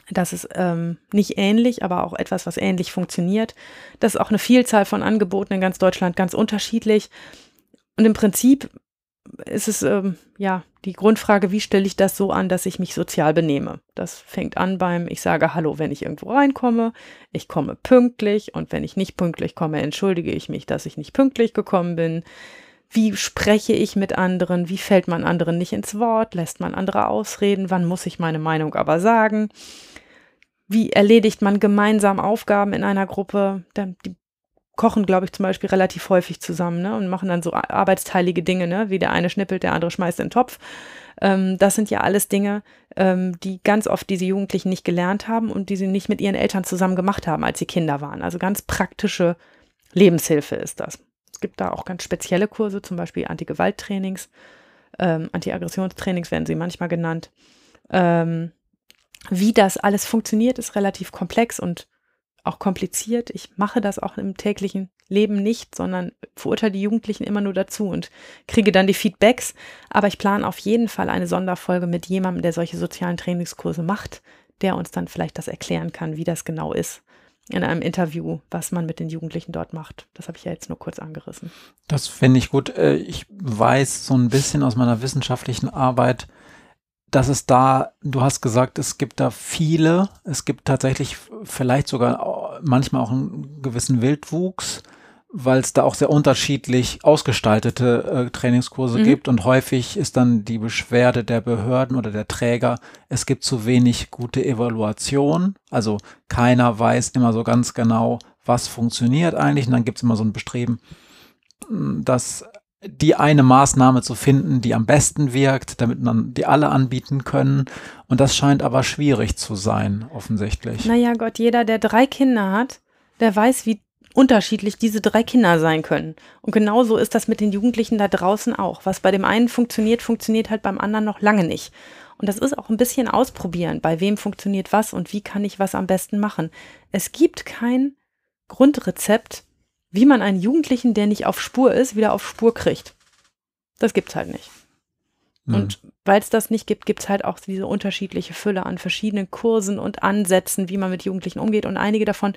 Das ist ähm, nicht ähnlich, aber auch etwas, was ähnlich funktioniert. Das ist auch eine Vielzahl von Angeboten in ganz Deutschland, ganz unterschiedlich. Und im Prinzip ist es ähm, ja die Grundfrage, wie stelle ich das so an, dass ich mich sozial benehme? Das fängt an beim, ich sage Hallo, wenn ich irgendwo reinkomme, ich komme pünktlich und wenn ich nicht pünktlich komme, entschuldige ich mich, dass ich nicht pünktlich gekommen bin. Wie spreche ich mit anderen? Wie fällt man anderen nicht ins Wort? Lässt man andere ausreden? Wann muss ich meine Meinung aber sagen? Wie erledigt man gemeinsam Aufgaben in einer Gruppe? Die kochen, glaube ich, zum Beispiel relativ häufig zusammen ne? und machen dann so arbeitsteilige Dinge, ne? wie der eine schnippelt, der andere schmeißt in den Topf. Ähm, das sind ja alles Dinge, ähm, die ganz oft diese Jugendlichen nicht gelernt haben und die sie nicht mit ihren Eltern zusammen gemacht haben, als sie Kinder waren. Also ganz praktische Lebenshilfe ist das. Es gibt da auch ganz spezielle Kurse, zum Beispiel Anti-Gewalt-Trainings, ähm, Anti-Aggressionstrainings werden sie manchmal genannt. Ähm, wie das alles funktioniert, ist relativ komplex und auch kompliziert. Ich mache das auch im täglichen Leben nicht, sondern verurteile die Jugendlichen immer nur dazu und kriege dann die Feedbacks. Aber ich plane auf jeden Fall eine Sonderfolge mit jemandem, der solche sozialen Trainingskurse macht, der uns dann vielleicht das erklären kann, wie das genau ist. In einem Interview, was man mit den Jugendlichen dort macht. Das habe ich ja jetzt nur kurz angerissen. Das finde ich gut. Äh, ich weiß so ein bisschen aus meiner wissenschaftlichen Arbeit, dass es da, du hast gesagt, es gibt da viele, es gibt tatsächlich vielleicht sogar manchmal auch einen gewissen Wildwuchs, weil es da auch sehr unterschiedlich ausgestaltete äh, Trainingskurse mhm. gibt. Und häufig ist dann die Beschwerde der Behörden oder der Träger, es gibt zu wenig gute Evaluation, also keiner weiß immer so ganz genau, was funktioniert eigentlich. Und dann gibt es immer so ein Bestreben, dass die eine Maßnahme zu finden, die am besten wirkt, damit man die alle anbieten können. Und das scheint aber schwierig zu sein, offensichtlich. Naja, Gott, jeder, der drei Kinder hat, der weiß, wie unterschiedlich diese drei Kinder sein können. Und genauso ist das mit den Jugendlichen da draußen auch. Was bei dem einen funktioniert, funktioniert halt beim anderen noch lange nicht. Und das ist auch ein bisschen ausprobieren, bei wem funktioniert was und wie kann ich was am besten machen. Es gibt kein Grundrezept, wie man einen Jugendlichen, der nicht auf Spur ist, wieder auf Spur kriegt. Das gibt's halt nicht. Mhm. Und weil es das nicht gibt, gibt es halt auch diese unterschiedliche Fülle an verschiedenen Kursen und Ansätzen, wie man mit Jugendlichen umgeht. Und einige davon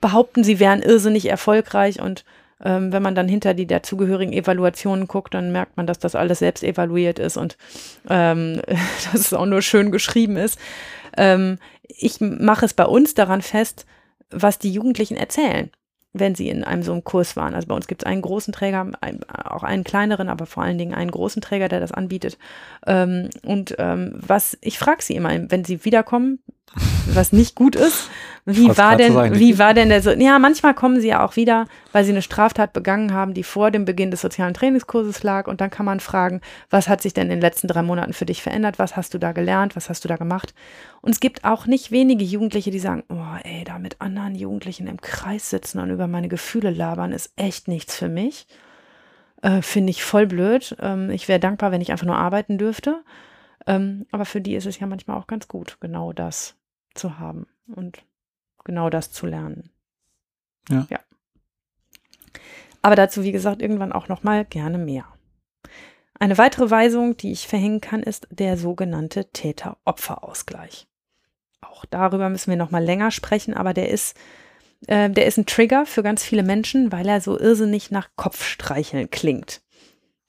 behaupten, sie wären irrsinnig erfolgreich. Und ähm, wenn man dann hinter die dazugehörigen Evaluationen guckt, dann merkt man, dass das alles selbst evaluiert ist und ähm, dass es auch nur schön geschrieben ist. Ähm, ich mache es bei uns daran fest, was die Jugendlichen erzählen wenn sie in einem so einem Kurs waren. Also bei uns gibt es einen großen Träger, ein, auch einen kleineren, aber vor allen Dingen einen großen Träger, der das anbietet. Ähm, und ähm, was, ich frage sie immer, wenn sie wiederkommen, was nicht gut ist. Wie war denn, wie war denn der so? Ja, manchmal kommen sie ja auch wieder, weil sie eine Straftat begangen haben, die vor dem Beginn des sozialen Trainingskurses lag. Und dann kann man fragen, was hat sich denn in den letzten drei Monaten für dich verändert? Was hast du da gelernt? Was hast du da gemacht? Und es gibt auch nicht wenige Jugendliche, die sagen, oh, ey, da mit anderen Jugendlichen im Kreis sitzen und über meine Gefühle labern, ist echt nichts für mich. Äh, Finde ich voll blöd. Ähm, ich wäre dankbar, wenn ich einfach nur arbeiten dürfte. Ähm, aber für die ist es ja manchmal auch ganz gut, genau das zu haben und genau das zu lernen. Ja. ja. Aber dazu, wie gesagt, irgendwann auch noch mal gerne mehr. Eine weitere Weisung, die ich verhängen kann, ist der sogenannte Täter-Opfer-Ausgleich. Auch darüber müssen wir noch mal länger sprechen, aber der ist, äh, der ist ein Trigger für ganz viele Menschen, weil er so irrsinnig nach Kopfstreicheln klingt.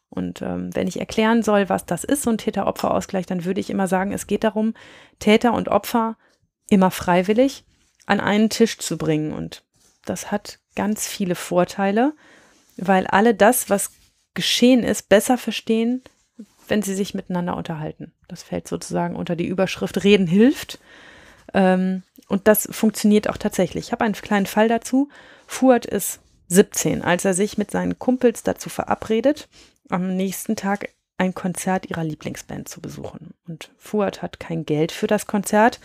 Und ähm, wenn ich erklären soll, was das ist, so ein Täter-Opfer-Ausgleich, dann würde ich immer sagen, es geht darum, Täter und Opfer immer freiwillig an einen Tisch zu bringen. Und das hat ganz viele Vorteile, weil alle das, was geschehen ist, besser verstehen, wenn sie sich miteinander unterhalten. Das fällt sozusagen unter die Überschrift Reden hilft. Ähm, und das funktioniert auch tatsächlich. Ich habe einen kleinen Fall dazu. Fuad ist 17, als er sich mit seinen Kumpels dazu verabredet, am nächsten Tag ein Konzert ihrer Lieblingsband zu besuchen. Und Fuad hat kein Geld für das Konzert,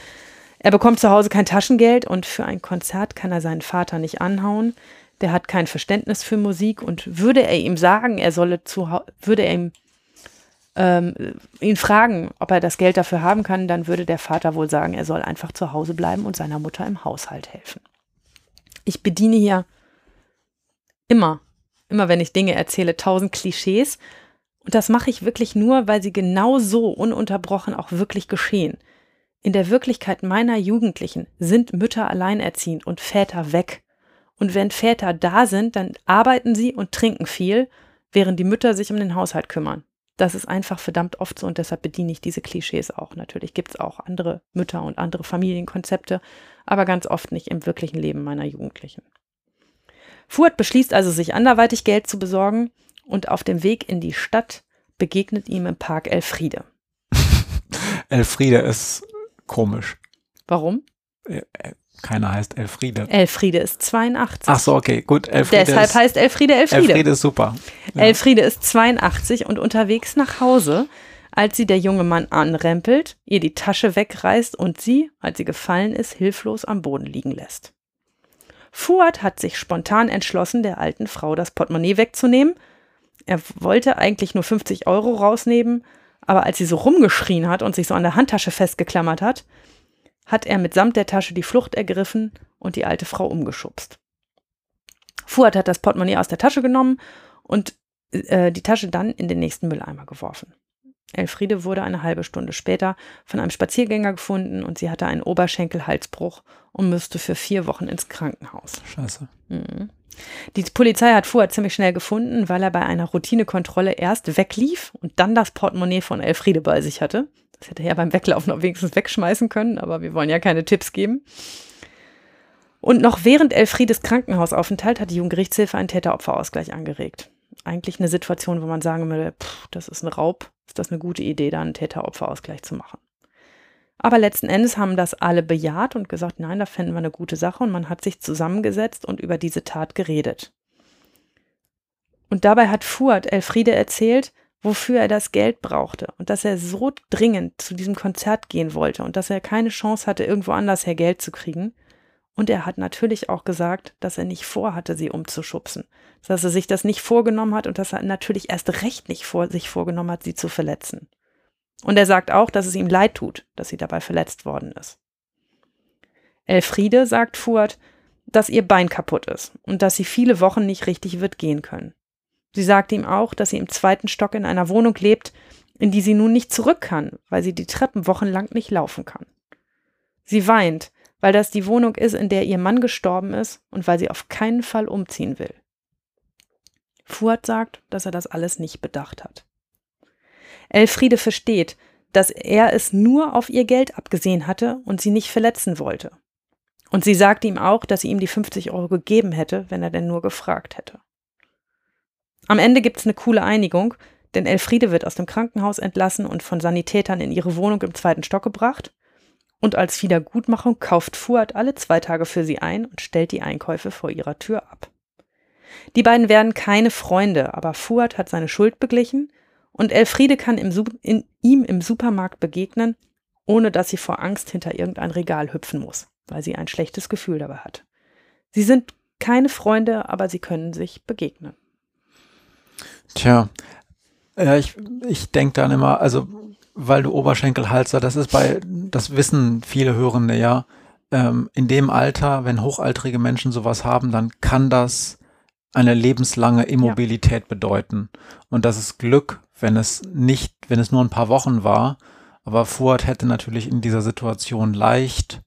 er bekommt zu Hause kein Taschengeld und für ein Konzert kann er seinen Vater nicht anhauen. Der hat kein Verständnis für Musik und würde er ihm sagen, er solle zu würde er ihm ähm, ihn fragen, ob er das Geld dafür haben kann, dann würde der Vater wohl sagen, er soll einfach zu Hause bleiben und seiner Mutter im Haushalt helfen. Ich bediene hier immer, immer wenn ich Dinge erzähle, tausend Klischees. Und das mache ich wirklich nur, weil sie genau so ununterbrochen auch wirklich geschehen. In der Wirklichkeit meiner Jugendlichen sind Mütter alleinerziehend und Väter weg. Und wenn Väter da sind, dann arbeiten sie und trinken viel, während die Mütter sich um den Haushalt kümmern. Das ist einfach verdammt oft so und deshalb bediene ich diese Klischees auch. Natürlich gibt es auch andere Mütter und andere Familienkonzepte, aber ganz oft nicht im wirklichen Leben meiner Jugendlichen. Fuhrt beschließt also, sich anderweitig Geld zu besorgen und auf dem Weg in die Stadt begegnet ihm im Park Elfriede. Elfriede ist komisch. Warum? keiner heißt Elfriede. Elfriede ist 82. Ach so, okay, gut. Elfriede Deshalb ist, heißt Elfriede Elfriede. Elfriede ist super. Ja. Elfriede ist 82 und unterwegs nach Hause, als sie der junge Mann anrempelt, ihr die Tasche wegreißt und sie, als sie gefallen ist, hilflos am Boden liegen lässt. Fuad hat sich spontan entschlossen, der alten Frau das Portemonnaie wegzunehmen. Er wollte eigentlich nur 50 Euro rausnehmen, aber als sie so rumgeschrien hat und sich so an der Handtasche festgeklammert hat, hat er mitsamt der Tasche die Flucht ergriffen und die alte Frau umgeschubst. Fuad hat das Portemonnaie aus der Tasche genommen und äh, die Tasche dann in den nächsten Mülleimer geworfen. Elfriede wurde eine halbe Stunde später von einem Spaziergänger gefunden und sie hatte einen Oberschenkelhalsbruch und müsste für vier Wochen ins Krankenhaus. Scheiße. Mhm. Die Polizei hat Fuad ziemlich schnell gefunden, weil er bei einer Routinekontrolle erst weglief und dann das Portemonnaie von Elfriede bei sich hatte. Das hätte er ja beim Weglaufen auch wenigstens wegschmeißen können, aber wir wollen ja keine Tipps geben. Und noch während Elfriedes Krankenhausaufenthalt hat die Jugendgerichtshilfe einen Täteropferausgleich angeregt. Eigentlich eine Situation, wo man sagen würde, pff, das ist ein Raub, ist das eine gute Idee, da einen Täteropferausgleich zu machen. Aber letzten Endes haben das alle bejaht und gesagt, nein, da fänden wir eine gute Sache und man hat sich zusammengesetzt und über diese Tat geredet. Und dabei hat Fuad Elfriede erzählt, wofür er das Geld brauchte und dass er so dringend zu diesem Konzert gehen wollte und dass er keine Chance hatte, irgendwo anders her Geld zu kriegen. Und er hat natürlich auch gesagt, dass er nicht vorhatte, sie umzuschubsen, dass er sich das nicht vorgenommen hat und dass er natürlich erst recht nicht vor sich vorgenommen hat, sie zu verletzen. Und er sagt auch, dass es ihm leid tut, dass sie dabei verletzt worden ist. Elfriede sagt Fuad, dass ihr Bein kaputt ist und dass sie viele Wochen nicht richtig wird gehen können. Sie sagt ihm auch, dass sie im zweiten Stock in einer Wohnung lebt, in die sie nun nicht zurück kann, weil sie die Treppen wochenlang nicht laufen kann. Sie weint, weil das die Wohnung ist, in der ihr Mann gestorben ist und weil sie auf keinen Fall umziehen will. Fuad sagt, dass er das alles nicht bedacht hat. Elfriede versteht, dass er es nur auf ihr Geld abgesehen hatte und sie nicht verletzen wollte. Und sie sagt ihm auch, dass sie ihm die 50 Euro gegeben hätte, wenn er denn nur gefragt hätte. Am Ende gibt es eine coole Einigung, denn Elfriede wird aus dem Krankenhaus entlassen und von Sanitätern in ihre Wohnung im zweiten Stock gebracht. Und als Wiedergutmachung kauft Fuad alle zwei Tage für sie ein und stellt die Einkäufe vor ihrer Tür ab. Die beiden werden keine Freunde, aber Fuad hat seine Schuld beglichen und Elfriede kann im, in, ihm im Supermarkt begegnen, ohne dass sie vor Angst hinter irgendein Regal hüpfen muss, weil sie ein schlechtes Gefühl dabei hat. Sie sind keine Freunde, aber sie können sich begegnen. Tja, ja, ich, ich denke dann immer, also weil du Oberschenkelhalser, das ist bei, das wissen viele Hörende ja, ähm, in dem Alter, wenn hochaltrige Menschen sowas haben, dann kann das eine lebenslange Immobilität ja. bedeuten. Und das ist Glück, wenn es nicht, wenn es nur ein paar Wochen war. Aber Fuad hätte natürlich in dieser Situation leicht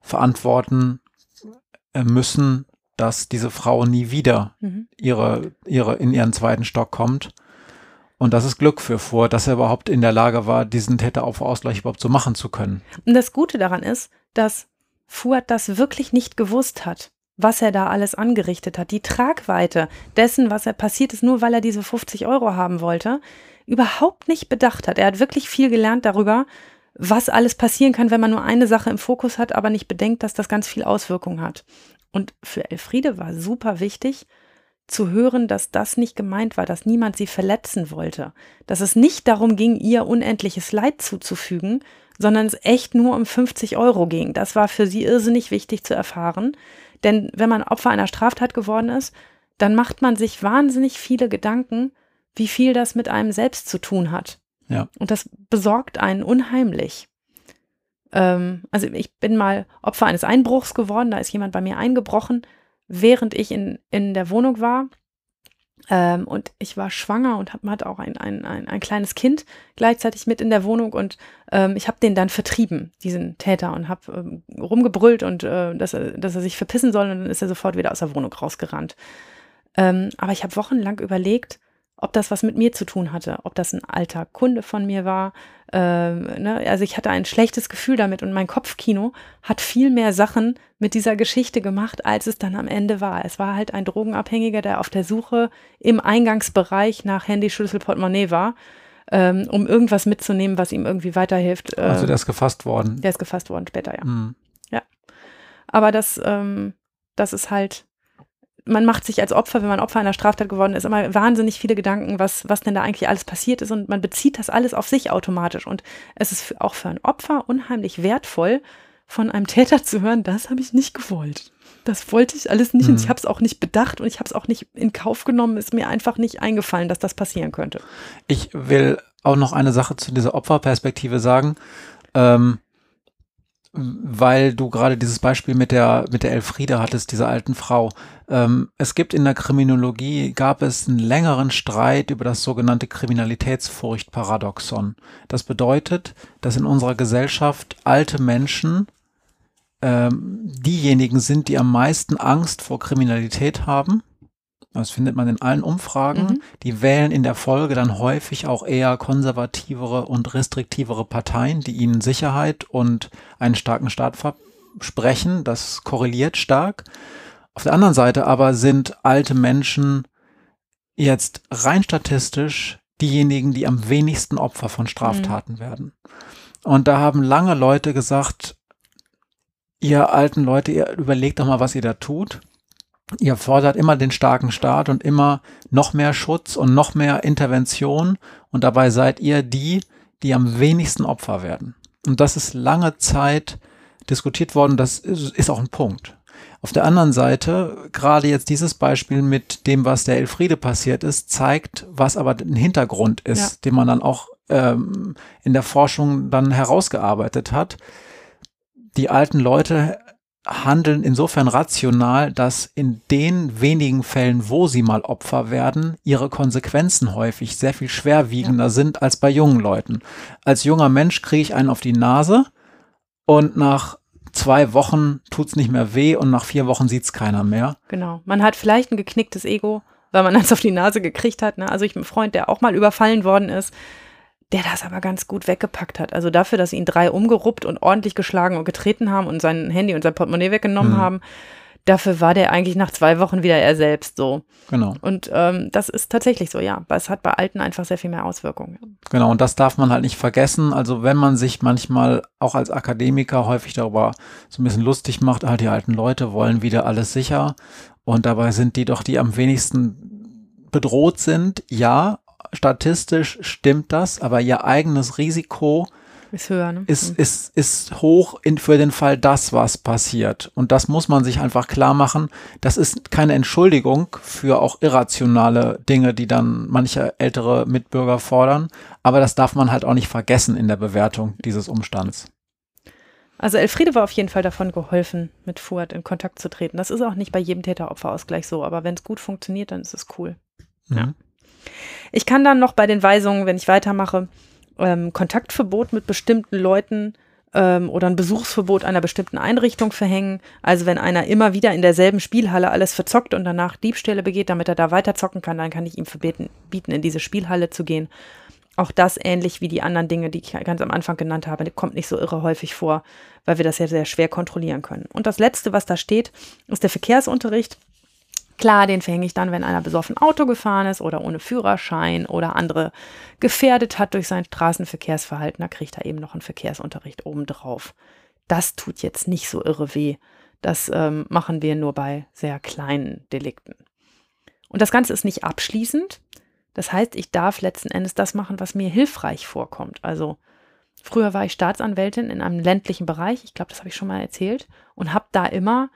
verantworten äh, müssen, dass diese Frau nie wieder mhm. ihre, ihre, in ihren zweiten Stock kommt. Und das ist Glück für Fuad, dass er überhaupt in der Lage war, diesen Täterausgleich überhaupt so machen zu können. Und das Gute daran ist, dass Fuad das wirklich nicht gewusst hat was er da alles angerichtet hat, die Tragweite dessen, was er passiert ist, nur weil er diese 50 Euro haben wollte, überhaupt nicht bedacht hat. Er hat wirklich viel gelernt darüber, was alles passieren kann, wenn man nur eine Sache im Fokus hat, aber nicht bedenkt, dass das ganz viel Auswirkungen hat. Und für Elfriede war super wichtig, zu hören, dass das nicht gemeint war, dass niemand sie verletzen wollte, dass es nicht darum ging, ihr unendliches Leid zuzufügen, sondern es echt nur um 50 Euro ging. Das war für sie irrsinnig wichtig zu erfahren. Denn wenn man Opfer einer Straftat geworden ist, dann macht man sich wahnsinnig viele Gedanken, wie viel das mit einem selbst zu tun hat. Ja. Und das besorgt einen unheimlich. Ähm, also ich bin mal Opfer eines Einbruchs geworden, da ist jemand bei mir eingebrochen, während ich in, in der Wohnung war. Ähm, und ich war schwanger und hab, hatte auch ein, ein, ein, ein, kleines Kind gleichzeitig mit in der Wohnung und ähm, ich habe den dann vertrieben, diesen Täter, und habe ähm, rumgebrüllt und äh, dass, er, dass er sich verpissen soll und dann ist er sofort wieder aus der Wohnung rausgerannt. Ähm, aber ich habe wochenlang überlegt, ob das was mit mir zu tun hatte, ob das ein alter Kunde von mir war. Ähm, ne? Also ich hatte ein schlechtes Gefühl damit und mein Kopfkino hat viel mehr Sachen mit dieser Geschichte gemacht, als es dann am Ende war. Es war halt ein Drogenabhängiger, der auf der Suche im Eingangsbereich nach Handy, Schlüssel, Portemonnaie war. Ähm, um irgendwas mitzunehmen, was ihm irgendwie weiterhilft. also der ist gefasst worden. Der ist gefasst worden später, ja. Mhm. Ja. aber das, ähm, das ist halt, man macht sich als Opfer, wenn man Opfer einer Straftat geworden ist, immer wahnsinnig viele Gedanken, was, was denn da eigentlich alles passiert ist und man bezieht das alles auf sich automatisch. Und es ist auch für ein Opfer unheimlich wertvoll, von einem Täter zu hören, das habe ich nicht gewollt. Das wollte ich alles nicht mhm. und ich habe es auch nicht bedacht und ich habe es auch nicht in Kauf genommen. Ist mir einfach nicht eingefallen, dass das passieren könnte. Ich will auch noch eine Sache zu dieser Opferperspektive sagen. Ähm, weil du gerade dieses Beispiel mit der, mit der Elfriede hattest, dieser alten Frau. Ähm, es gibt in der Kriminologie, gab es einen längeren Streit über das sogenannte Kriminalitätsfurchtparadoxon. Das bedeutet, dass in unserer Gesellschaft alte Menschen ähm, diejenigen sind, die am meisten Angst vor Kriminalität haben das findet man in allen Umfragen. Mhm. Die wählen in der Folge dann häufig auch eher konservativere und restriktivere Parteien, die ihnen Sicherheit und einen starken Staat versprechen. Das korreliert stark. Auf der anderen Seite aber sind alte Menschen jetzt rein statistisch diejenigen, die am wenigsten Opfer von Straftaten mhm. werden. Und da haben lange Leute gesagt, ihr alten Leute, ihr überlegt doch mal, was ihr da tut ihr fordert immer den starken Staat und immer noch mehr Schutz und noch mehr Intervention und dabei seid ihr die, die am wenigsten Opfer werden. Und das ist lange Zeit diskutiert worden, das ist auch ein Punkt. Auf der anderen Seite, gerade jetzt dieses Beispiel mit dem, was der Elfriede passiert ist, zeigt, was aber ein Hintergrund ist, ja. den man dann auch ähm, in der Forschung dann herausgearbeitet hat. Die alten Leute handeln insofern rational, dass in den wenigen Fällen, wo sie mal Opfer werden, ihre Konsequenzen häufig sehr viel schwerwiegender ja. sind als bei jungen Leuten. Als junger Mensch kriege ich einen auf die Nase und nach zwei Wochen tut's nicht mehr weh und nach vier Wochen sieht's keiner mehr. Genau. Man hat vielleicht ein geknicktes Ego, weil man eins auf die Nase gekriegt hat. Ne? Also ich einen Freund, der auch mal überfallen worden ist der das aber ganz gut weggepackt hat. Also dafür, dass ihn drei umgeruppt und ordentlich geschlagen und getreten haben und sein Handy und sein Portemonnaie weggenommen mhm. haben, dafür war der eigentlich nach zwei Wochen wieder er selbst so. Genau. Und ähm, das ist tatsächlich so, ja. Es hat bei Alten einfach sehr viel mehr Auswirkungen. Genau, und das darf man halt nicht vergessen. Also wenn man sich manchmal auch als Akademiker häufig darüber so ein bisschen lustig macht, halt die alten Leute wollen wieder alles sicher. Und dabei sind die doch, die am wenigsten bedroht sind, ja, statistisch stimmt das, aber ihr eigenes Risiko ist höher, ne? ist, mhm. ist, ist hoch in, für den Fall das, was passiert. Und das muss man sich einfach klar machen. Das ist keine Entschuldigung für auch irrationale Dinge, die dann manche ältere Mitbürger fordern. Aber das darf man halt auch nicht vergessen in der Bewertung dieses Umstands. Also Elfriede war auf jeden Fall davon geholfen, mit Fuad in Kontakt zu treten. Das ist auch nicht bei jedem Täteropferausgleich so, aber wenn es gut funktioniert, dann ist es cool. Mhm. Ja. Ich kann dann noch bei den Weisungen, wenn ich weitermache, ähm, Kontaktverbot mit bestimmten Leuten ähm, oder ein Besuchsverbot einer bestimmten Einrichtung verhängen. Also wenn einer immer wieder in derselben Spielhalle alles verzockt und danach Diebstähle begeht, damit er da weiter zocken kann, dann kann ich ihm verbieten, bieten, in diese Spielhalle zu gehen. Auch das ähnlich wie die anderen Dinge, die ich ganz am Anfang genannt habe, kommt nicht so irre häufig vor, weil wir das ja sehr schwer kontrollieren können. Und das Letzte, was da steht, ist der Verkehrsunterricht. Klar, den verhänge ich dann, wenn einer besoffen Auto gefahren ist oder ohne Führerschein oder andere gefährdet hat durch sein Straßenverkehrsverhalten. Da kriegt er eben noch einen Verkehrsunterricht obendrauf. Das tut jetzt nicht so irre weh. Das ähm, machen wir nur bei sehr kleinen Delikten. Und das Ganze ist nicht abschließend. Das heißt, ich darf letzten Endes das machen, was mir hilfreich vorkommt. Also früher war ich Staatsanwältin in einem ländlichen Bereich. Ich glaube, das habe ich schon mal erzählt. Und habe da immer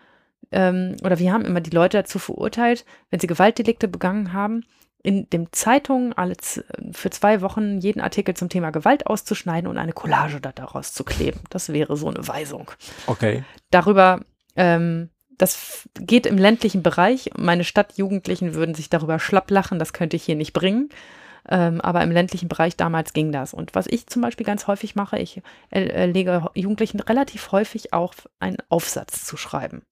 ähm, oder wir haben immer die Leute dazu verurteilt, wenn sie Gewaltdelikte begangen haben, in den Zeitungen alle für zwei Wochen jeden Artikel zum Thema Gewalt auszuschneiden und eine Collage daraus zu kleben. Das wäre so eine Weisung. Okay. Darüber, ähm, das geht im ländlichen Bereich. Meine Stadtjugendlichen würden sich darüber schlapp lachen, das könnte ich hier nicht bringen. Ähm, aber im ländlichen Bereich damals ging das. Und was ich zum Beispiel ganz häufig mache, ich äh, lege Jugendlichen relativ häufig auf, einen Aufsatz zu schreiben.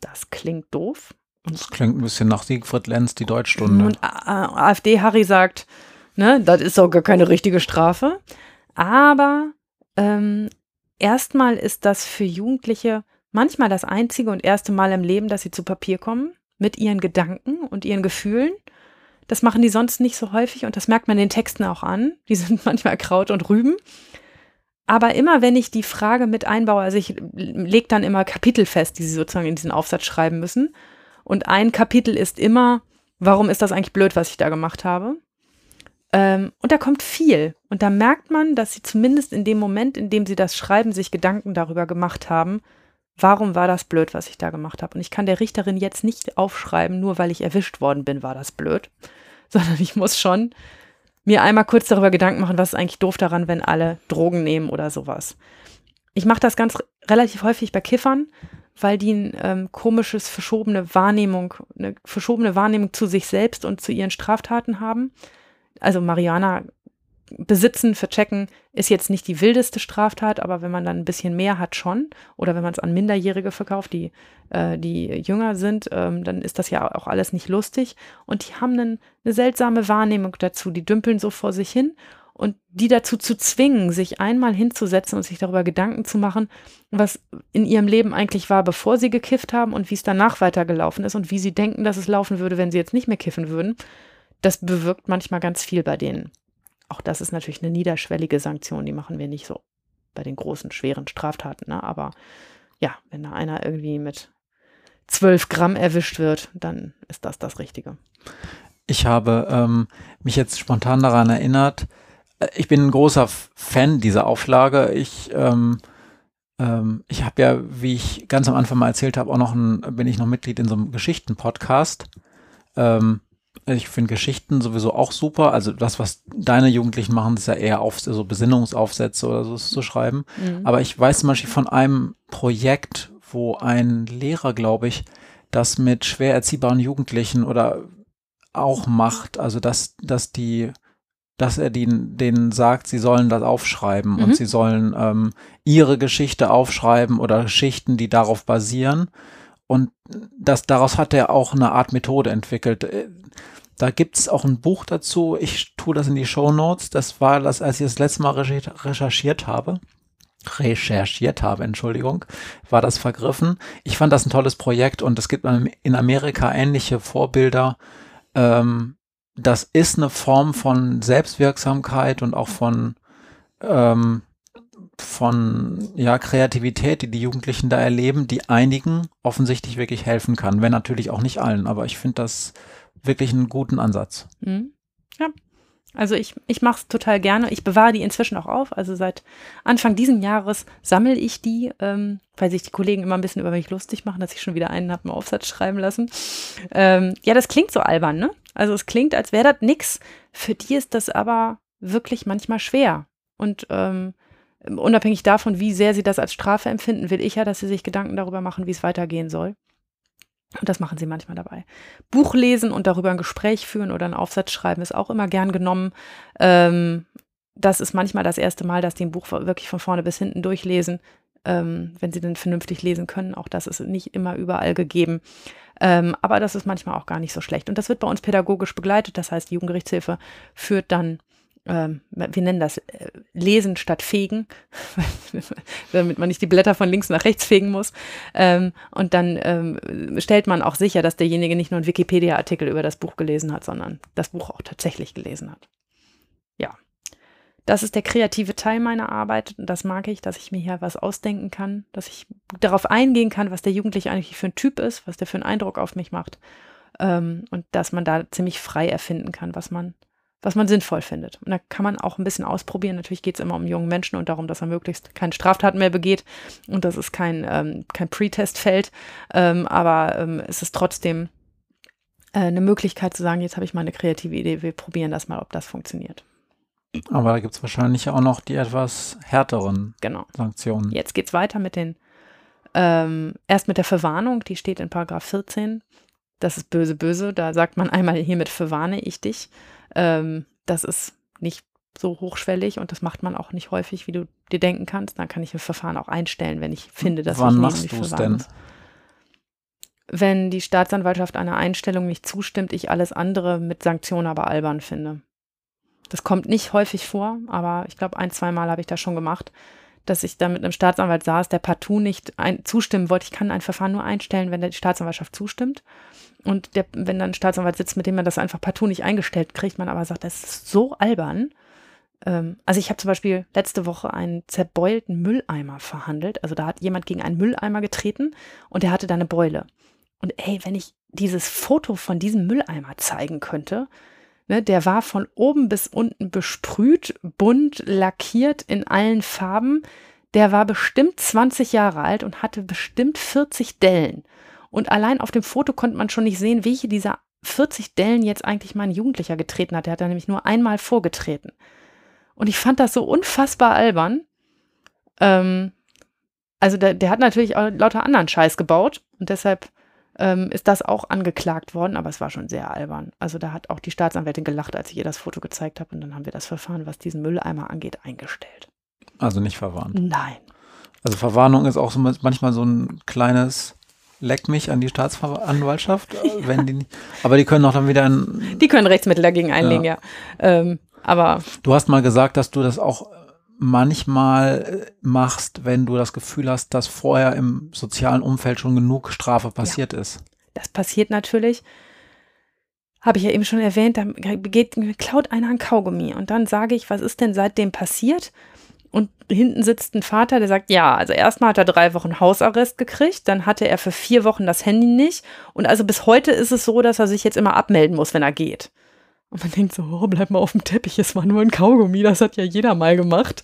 Das klingt doof. Das klingt ein bisschen nach Siegfried Lenz, die Deutschstunde. Und AfD-Harry sagt, ne, das ist auch gar keine richtige Strafe. Aber ähm, erstmal ist das für Jugendliche manchmal das einzige und erste Mal im Leben, dass sie zu Papier kommen mit ihren Gedanken und ihren Gefühlen. Das machen die sonst nicht so häufig und das merkt man den Texten auch an. Die sind manchmal Kraut und Rüben. Aber immer wenn ich die Frage mit einbaue, also ich lege dann immer Kapitel fest, die sie sozusagen in diesen Aufsatz schreiben müssen. Und ein Kapitel ist immer, warum ist das eigentlich blöd, was ich da gemacht habe? Ähm, und da kommt viel. Und da merkt man, dass sie zumindest in dem Moment, in dem sie das schreiben, sich Gedanken darüber gemacht haben, warum war das blöd, was ich da gemacht habe. Und ich kann der Richterin jetzt nicht aufschreiben, nur weil ich erwischt worden bin, war das blöd, sondern ich muss schon mir einmal kurz darüber Gedanken machen, was ist eigentlich doof daran, wenn alle Drogen nehmen oder sowas. Ich mache das ganz relativ häufig bei Kiffern, weil die ein ähm, komisches, verschobene Wahrnehmung, eine verschobene Wahrnehmung zu sich selbst und zu ihren Straftaten haben. Also Mariana besitzen, verchecken ist jetzt nicht die wildeste Straftat, aber wenn man dann ein bisschen mehr hat schon, oder wenn man es an Minderjährige verkauft, die, äh, die jünger sind, ähm, dann ist das ja auch alles nicht lustig. Und die haben einen, eine seltsame Wahrnehmung dazu. Die dümpeln so vor sich hin und die dazu zu zwingen, sich einmal hinzusetzen und sich darüber Gedanken zu machen, was in ihrem Leben eigentlich war, bevor sie gekifft haben und wie es danach weitergelaufen ist und wie sie denken, dass es laufen würde, wenn sie jetzt nicht mehr kiffen würden, das bewirkt manchmal ganz viel bei denen. Auch das ist natürlich eine niederschwellige Sanktion, die machen wir nicht so bei den großen, schweren Straftaten. Ne? Aber ja, wenn da einer irgendwie mit 12 Gramm erwischt wird, dann ist das das Richtige. Ich habe ähm, mich jetzt spontan daran erinnert, äh, ich bin ein großer Fan dieser Auflage. Ich, ähm, ähm, ich habe ja, wie ich ganz am Anfang mal erzählt habe, auch noch ein, bin ich noch Mitglied in so einem Geschichten-Podcast. Ähm, ich finde Geschichten sowieso auch super. Also das, was deine Jugendlichen machen, ist ja eher auf so Besinnungsaufsätze oder so zu schreiben. Mhm. Aber ich weiß zum Beispiel von einem Projekt, wo ein Lehrer, glaube ich, das mit schwer erziehbaren Jugendlichen oder auch macht. Also dass, dass die, dass er denen, denen sagt, sie sollen das aufschreiben mhm. und sie sollen ähm, ihre Geschichte aufschreiben oder Geschichten, die darauf basieren. Und das, daraus hat er auch eine Art Methode entwickelt. Da gibt es auch ein Buch dazu. Ich tue das in die Show Notes. Das war das, als ich das letzte Mal recherchiert habe. Recherchiert habe, Entschuldigung, war das vergriffen. Ich fand das ein tolles Projekt und es gibt in Amerika ähnliche Vorbilder. Ähm, das ist eine Form von Selbstwirksamkeit und auch von ähm, von ja, Kreativität, die die Jugendlichen da erleben, die einigen offensichtlich wirklich helfen kann, wenn natürlich auch nicht allen. Aber ich finde das wirklich einen guten Ansatz. Mhm. Ja. Also ich, ich mache es total gerne. Ich bewahre die inzwischen auch auf. Also seit Anfang diesen Jahres sammle ich die, ähm, weil sich die Kollegen immer ein bisschen über mich lustig machen, dass ich schon wieder einen habe im Aufsatz schreiben lassen. Ähm, ja, das klingt so albern, ne? Also es klingt, als wäre das nix. Für die ist das aber wirklich manchmal schwer. Und ähm, unabhängig davon, wie sehr sie das als Strafe empfinden, will ich ja, dass sie sich Gedanken darüber machen, wie es weitergehen soll. Und das machen sie manchmal dabei. Buch lesen und darüber ein Gespräch führen oder einen Aufsatz schreiben ist auch immer gern genommen. Ähm, das ist manchmal das erste Mal, dass die ein Buch wirklich von vorne bis hinten durchlesen, ähm, wenn sie denn vernünftig lesen können. Auch das ist nicht immer überall gegeben. Ähm, aber das ist manchmal auch gar nicht so schlecht. Und das wird bei uns pädagogisch begleitet. Das heißt, die Jugendgerichtshilfe führt dann ähm, wir nennen das äh, Lesen statt Fegen, damit man nicht die Blätter von links nach rechts fegen muss. Ähm, und dann ähm, stellt man auch sicher, dass derjenige nicht nur einen Wikipedia-Artikel über das Buch gelesen hat, sondern das Buch auch tatsächlich gelesen hat. Ja. Das ist der kreative Teil meiner Arbeit das mag ich, dass ich mir hier was ausdenken kann, dass ich darauf eingehen kann, was der Jugendliche eigentlich für ein Typ ist, was der für einen Eindruck auf mich macht ähm, und dass man da ziemlich frei erfinden kann, was man was man sinnvoll findet. Und da kann man auch ein bisschen ausprobieren. Natürlich geht es immer um jungen Menschen und darum, dass er möglichst keine Straftaten mehr begeht. Und das ist kein, ähm, kein Pre-Test-Feld. Ähm, aber ähm, es ist trotzdem äh, eine Möglichkeit zu sagen, jetzt habe ich mal eine kreative Idee, wir probieren das mal, ob das funktioniert. Aber da gibt es wahrscheinlich auch noch die etwas härteren genau. Sanktionen. Jetzt geht es weiter mit den, ähm, erst mit der Verwarnung, die steht in Paragraph 14. Das ist böse, böse. Da sagt man einmal, hiermit verwarne ich dich. Ähm, das ist nicht so hochschwellig und das macht man auch nicht häufig, wie du dir denken kannst. Dann kann ich ein Verfahren auch einstellen, wenn ich finde, dass Wann ich machst du es denn? Wenn die Staatsanwaltschaft einer Einstellung nicht zustimmt, ich alles andere mit Sanktionen aber albern finde. Das kommt nicht häufig vor, aber ich glaube, ein, zwei Mal habe ich das schon gemacht, dass ich da mit einem Staatsanwalt saß, der partout nicht ein, zustimmen wollte. Ich kann ein Verfahren nur einstellen, wenn die Staatsanwaltschaft zustimmt. Und der, wenn dann ein Staatsanwalt sitzt, mit dem man das einfach partout nicht eingestellt kriegt, man aber sagt, das ist so albern, Ähm, also ich habe zum Beispiel letzte Woche einen zerbeulten Mülleimer verhandelt. Also da hat jemand gegen einen Mülleimer getreten und der hatte da eine Beule. Und ey, wenn ich dieses Foto von diesem Mülleimer zeigen könnte, ne, der war von oben bis unten besprüht, bunt, lackiert in allen Farben. Der war bestimmt 20 Jahre alt und hatte bestimmt 40 Dellen. Und allein auf dem Foto konnte man schon nicht sehen, welche dieser 40 Dellen jetzt eigentlich mein Jugendlicher getreten hat. Der hat da nämlich nur einmal vorgetreten. Und ich fand das so unfassbar albern. Ähm, also der, der, hat natürlich auch lauter anderen Scheiß gebaut und deshalb ähm, ist das auch angeklagt worden, aber es war schon sehr albern. Also da hat auch die Staatsanwältin gelacht, als ich ihr das Foto gezeigt habe und dann haben wir das Verfahren, was diesen Mülleimer angeht, eingestellt. Also nicht verwarnt. Nein. Also Verwarnung ist auch so manchmal so ein kleines Leck mich an die Staatsanwaltschaft, ja. wenn die, aber die können auch dann wieder ein, Die können Rechtsmittel dagegen einlegen, ja. ja. Ähm, aber. Du hast mal gesagt, dass du das auch manchmal äh, machst, wenn du das Gefühl hast, dass vorher im sozialen Umfeld schon genug Strafe passiert ja. ist. Das passiert natürlich. Habe ich ja eben schon erwähnt, da geht, klaut einer ein Kaugummi und dann sage ich, was ist denn seitdem passiert? Und hinten sitzt ein Vater, der sagt, ja, also erstmal hat er drei Wochen Hausarrest gekriegt, dann hatte er für vier Wochen das Handy nicht und also bis heute ist es so, dass er sich jetzt immer abmelden muss, wenn er geht. Und man denkt so, oh, bleib mal auf dem Teppich, es war nur ein Kaugummi, das hat ja jeder mal gemacht.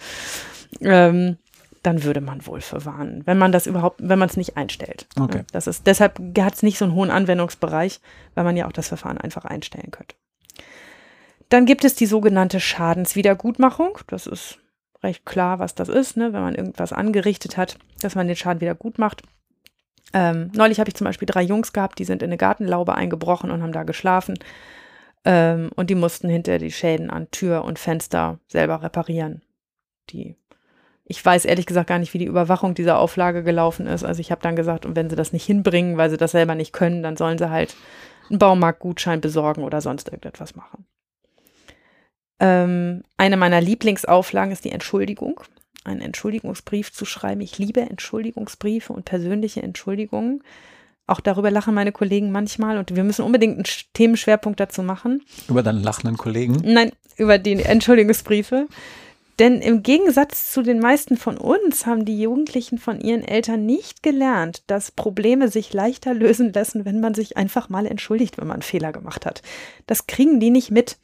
Ähm, dann würde man wohl verwarnen, wenn man das überhaupt, wenn man es nicht einstellt. Okay. Das ist, deshalb hat es nicht so einen hohen Anwendungsbereich, weil man ja auch das Verfahren einfach einstellen könnte. Dann gibt es die sogenannte Schadenswiedergutmachung. Das ist recht klar, was das ist, ne? wenn man irgendwas angerichtet hat, dass man den Schaden wieder gut macht. Ähm, neulich habe ich zum Beispiel drei Jungs gehabt, die sind in eine Gartenlaube eingebrochen und haben da geschlafen. Ähm, und die mussten hinter die Schäden an Tür und Fenster selber reparieren. Die, ich weiß ehrlich gesagt gar nicht, wie die Überwachung dieser Auflage gelaufen ist. Also ich habe dann gesagt, und wenn sie das nicht hinbringen, weil sie das selber nicht können, dann sollen sie halt einen Baumarktgutschein besorgen oder sonst irgendetwas machen. Ähm, eine meiner Lieblingsauflagen ist die Entschuldigung. Einen Entschuldigungsbrief zu schreiben. Ich liebe Entschuldigungsbriefe und persönliche Entschuldigungen. Auch darüber lachen meine Kollegen manchmal und wir müssen unbedingt einen Themenschwerpunkt dazu machen. Über deinen lachenden Kollegen? Nein, über die Entschuldigungsbriefe. Denn im Gegensatz zu den meisten von uns haben die Jugendlichen von ihren Eltern nicht gelernt, dass Probleme sich leichter lösen lassen, wenn man sich einfach mal entschuldigt, wenn man einen Fehler gemacht hat. Das kriegen die nicht mit.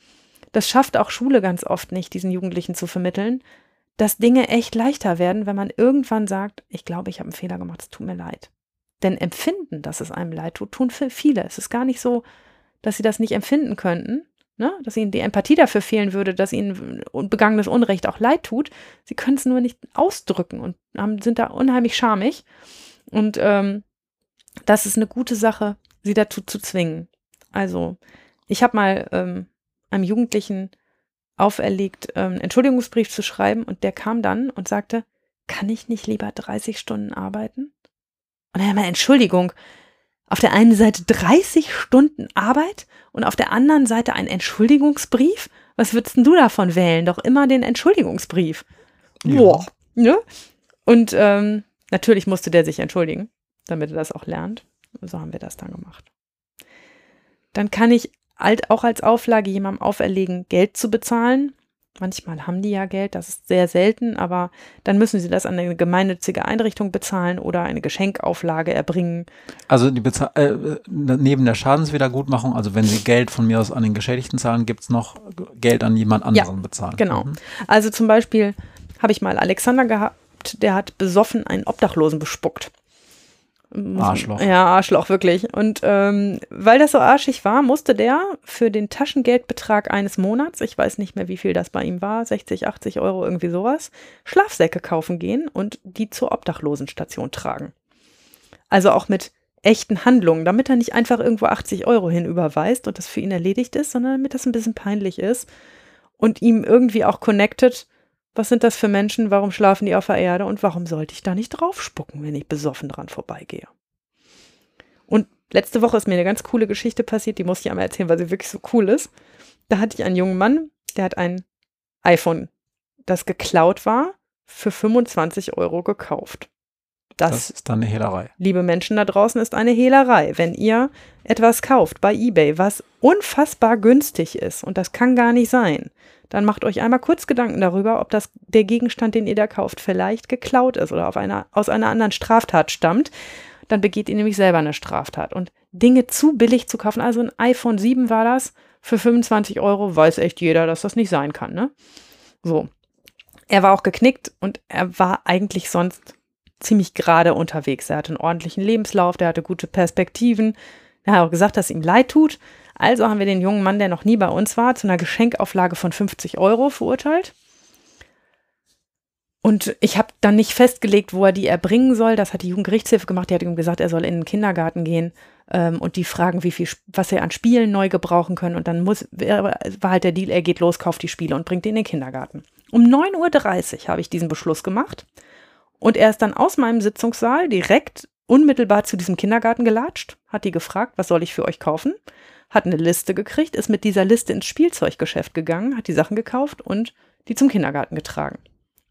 Das schafft auch Schule ganz oft nicht, diesen Jugendlichen zu vermitteln, dass Dinge echt leichter werden, wenn man irgendwann sagt, ich glaube, ich habe einen Fehler gemacht, es tut mir leid. Denn empfinden, dass es einem leid tut, tun viele. Es ist gar nicht so, dass sie das nicht empfinden könnten, ne? dass ihnen die Empathie dafür fehlen würde, dass ihnen begangenes Unrecht auch leid tut. Sie können es nur nicht ausdrücken und haben, sind da unheimlich schamig. Und ähm, das ist eine gute Sache, sie dazu zu zwingen. Also, ich habe mal ähm, einem Jugendlichen auferlegt, ähm, einen Entschuldigungsbrief zu schreiben und der kam dann und sagte, kann ich nicht lieber 30 Stunden arbeiten? Und dann mal Entschuldigung. Auf der einen Seite 30 Stunden Arbeit und auf der anderen Seite ein Entschuldigungsbrief. Was würdest denn du davon wählen? Doch immer den Entschuldigungsbrief. Ja. Boah. Ne? Und ähm, natürlich musste der sich entschuldigen, damit er das auch lernt. So haben wir das dann gemacht. Dann kann ich halt auch als Auflage jemandem auferlegen, Geld zu bezahlen. Manchmal haben die ja Geld, das ist sehr selten, aber dann müssen sie das an eine gemeinnützige Einrichtung bezahlen oder eine Geschenkauflage erbringen. Also Bezahl äh, neben der Schadenswiedergutmachung, also wenn sie Geld von mir aus an den Geschädigten zahlen, gibt es noch Geld an jemand anderen ja, bezahlen. Genau. Mhm. Also zum Beispiel habe ich mal Alexander gehabt, der hat besoffen einen Obdachlosen bespuckt. Arschloch. Ja, Arschloch, wirklich. Und ähm, weil das so arschig war, musste der für den Taschengeldbetrag eines Monats, ich weiß nicht mehr, wie viel das bei ihm war, 60, 80 Euro, irgendwie sowas, Schlafsäcke kaufen gehen und die zur Obdachlosenstation tragen. Also auch mit echten Handlungen, damit er nicht einfach irgendwo 80 Euro hinüberweist und das für ihn erledigt ist, sondern damit das ein bisschen peinlich ist und ihm irgendwie auch connected, was sind das für Menschen? Warum schlafen die auf der Erde? Und warum sollte ich da nicht draufspucken, wenn ich besoffen dran vorbeigehe? Und letzte Woche ist mir eine ganz coole Geschichte passiert, die muss ich einmal erzählen, weil sie wirklich so cool ist. Da hatte ich einen jungen Mann, der hat ein iPhone, das geklaut war, für 25 Euro gekauft. Das, Das ist dann eine Hehlerei. liebe Menschen da draußen, ist eine Hehlerei. Wenn ihr etwas kauft bei eBay, was unfassbar günstig ist, und das kann gar nicht sein, dann macht euch einmal kurz Gedanken darüber, ob das der Gegenstand, den ihr da kauft, vielleicht geklaut ist oder einer, aus einer anderen Straftat stammt. Dann begeht ihr nämlich selber eine Straftat. Und Dinge zu billig zu kaufen, also ein iPhone 7 war das, für 25 Euro, weiß echt jeder, dass das nicht sein kann. Ne? So. Er war auch geknickt und er war eigentlich sonst ziemlich gerade unterwegs. Er hatte einen ordentlichen Lebenslauf, der hatte gute Perspektiven. Er hat auch gesagt, dass es ihm leid tut. Also haben wir den jungen Mann, der noch nie bei uns war, zu einer Geschenkauflage von 50 Euro verurteilt. Und ich habe dann nicht festgelegt, wo er die erbringen soll. Das hat die Jugendgerichtshilfe gemacht. Die hat ihm gesagt, er soll in den Kindergarten gehen ähm, und die fragen, wie viel, was er an Spielen neu gebrauchen können. Und dann muss, war halt der Deal, er geht los, kauft die Spiele und bringt die in den Kindergarten. Um 9.30 Uhr habe ich diesen Beschluss gemacht. Und er ist dann aus meinem Sitzungssaal direkt unmittelbar zu diesem Kindergarten gelatscht, hat die gefragt, was soll ich für euch kaufen, hat eine Liste gekriegt, ist mit dieser Liste ins Spielzeuggeschäft gegangen, hat die Sachen gekauft und die zum Kindergarten getragen.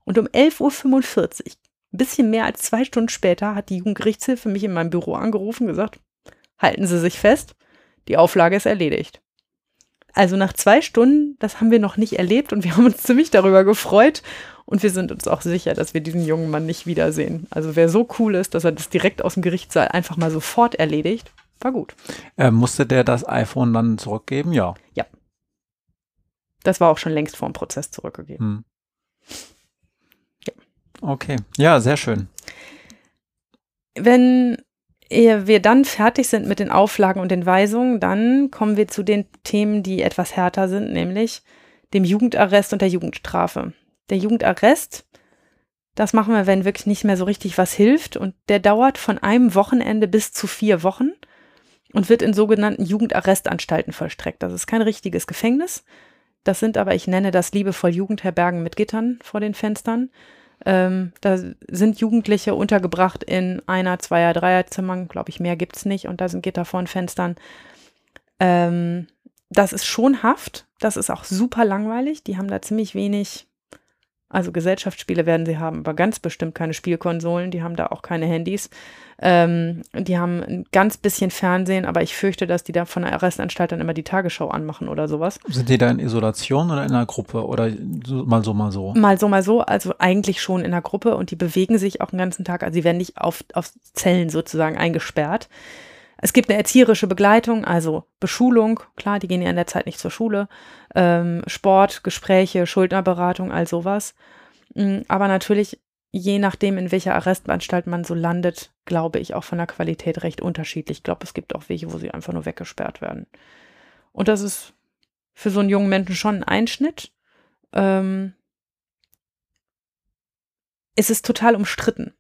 Und um 11.45 Uhr, ein bisschen mehr als zwei Stunden später, hat die Jugendgerichtshilfe mich in meinem Büro angerufen und gesagt, halten Sie sich fest, die Auflage ist erledigt. Also nach zwei Stunden, das haben wir noch nicht erlebt und wir haben uns ziemlich darüber gefreut und wir sind uns auch sicher, dass wir diesen jungen Mann nicht wiedersehen. Also wer so cool ist, dass er das direkt aus dem Gerichtssaal einfach mal sofort erledigt, war gut. Äh, musste der das iPhone dann zurückgeben? Ja. Das war auch schon längst vor dem Prozess zurückgegeben. Hm. Okay. Ja, sehr schön. Wenn ihr- wir dann fertig sind mit den Auflagen und den Weisungen, dann kommen wir zu den Themen, die etwas härter sind, nämlich dem Jugendarrest und der Jugendstrafe. Der Jugendarrest, das machen wir, wenn wirklich nicht mehr so richtig was hilft und der dauert von einem Wochenende bis zu vier Wochen und wird in sogenannten Jugendarrestanstalten vollstreckt. Das ist kein richtiges Gefängnis. Das sind aber, ich nenne das liebevoll Jugendherbergen mit Gittern vor den Fenstern. Ähm, da sind Jugendliche untergebracht in einer, zweier, Dreierzimmern, glaube ich, mehr gibt's nicht und da sind Gitter vor den Fenstern. Ähm, das ist schon Haft, das ist auch super langweilig. Die haben da ziemlich wenig, also Gesellschaftsspiele werden sie haben, aber ganz bestimmt keine Spielkonsolen, die haben da auch keine Handys. Ähm, die haben ein ganz bisschen Fernsehen, aber ich fürchte, dass die da von der Arrestanstalt dann immer die Tagesschau anmachen oder sowas. Sind die da in Isolation oder in einer Gruppe oder so, mal so, mal so? Mal so, mal so, also eigentlich schon in der Gruppe und die bewegen sich auch den ganzen Tag, also sie werden nicht auf, auf Zellen sozusagen eingesperrt. Es gibt eine erzieherische Begleitung, also Beschulung, klar, die gehen ja in der Zeit nicht zur Schule, ähm, Sport, Gespräche, Schuldnerberatung, all sowas. Mm, Aber natürlich, je nachdem, in welcher Arrestanstalt man so landet, glaube ich, auch von der Qualität recht unterschiedlich. Ich glaube, es gibt auch welche, wo sie einfach nur weggesperrt werden. Und das ist für so einen jungen Menschen schon ein Einschnitt. Ähm, es ist total umstritten,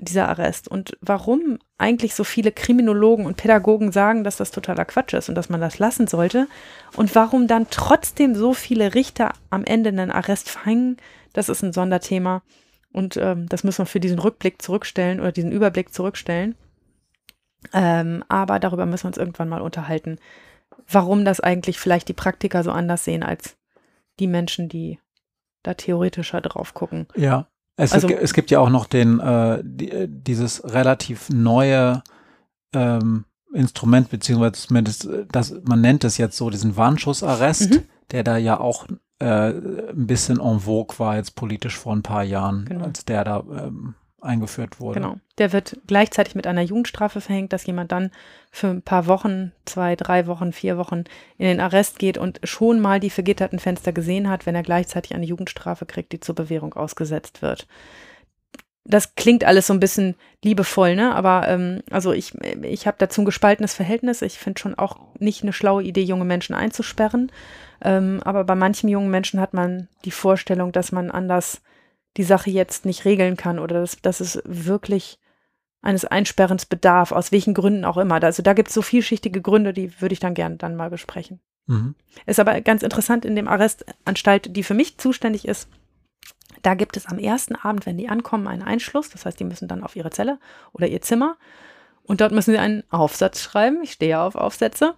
dieser Arrest. Und warum eigentlich so viele Kriminologen und Pädagogen sagen, dass das totaler Quatsch ist und dass man das lassen sollte. Und warum dann trotzdem so viele Richter am Ende einen Arrest verhängen, das ist ein Sonderthema. Und ähm, das müssen wir für diesen Rückblick zurückstellen oder diesen Überblick zurückstellen. Ähm, aber darüber müssen wir uns irgendwann mal unterhalten, warum das eigentlich vielleicht die Praktiker so anders sehen als die Menschen, die da theoretischer drauf gucken. Ja. Es, Also- es gibt ja auch noch den, äh, die, äh, dieses relativ neue ähm, Instrument, beziehungsweise zumindest, äh, das, man nennt es jetzt so, diesen Warnschussarrest, Mhm. der da ja auch äh, ein bisschen en vogue war jetzt politisch vor ein paar Jahren, Genau. als der da ähm, eingeführt wurde. Genau. Der wird gleichzeitig mit einer Jugendstrafe verhängt, dass jemand dann für ein paar Wochen, zwei, drei Wochen, vier Wochen in den Arrest geht und schon mal die vergitterten Fenster gesehen hat, wenn er gleichzeitig eine Jugendstrafe kriegt, die zur Bewährung ausgesetzt wird. Das klingt alles so ein bisschen liebevoll, ne? Aber ähm, also ich, ich habe dazu ein gespaltenes Verhältnis. Ich finde schon auch nicht eine schlaue Idee, junge Menschen einzusperren. Ähm, aber bei manchen jungen Menschen hat man die Vorstellung, dass man anders die Sache jetzt nicht regeln kann oder dass, dass es wirklich eines Einsperrens bedarf, aus welchen Gründen auch immer. Also da gibt es so vielschichtige Gründe, die würde ich dann gerne dann mal besprechen. Mhm. Ist aber ganz interessant in dem Arrestanstalt, die für mich zuständig ist. Da gibt es am ersten Abend, wenn die ankommen, einen Einschluss. Das heißt, die müssen dann auf ihre Zelle oder ihr Zimmer. Und dort müssen sie einen Aufsatz schreiben. Ich stehe ja auf Aufsätze.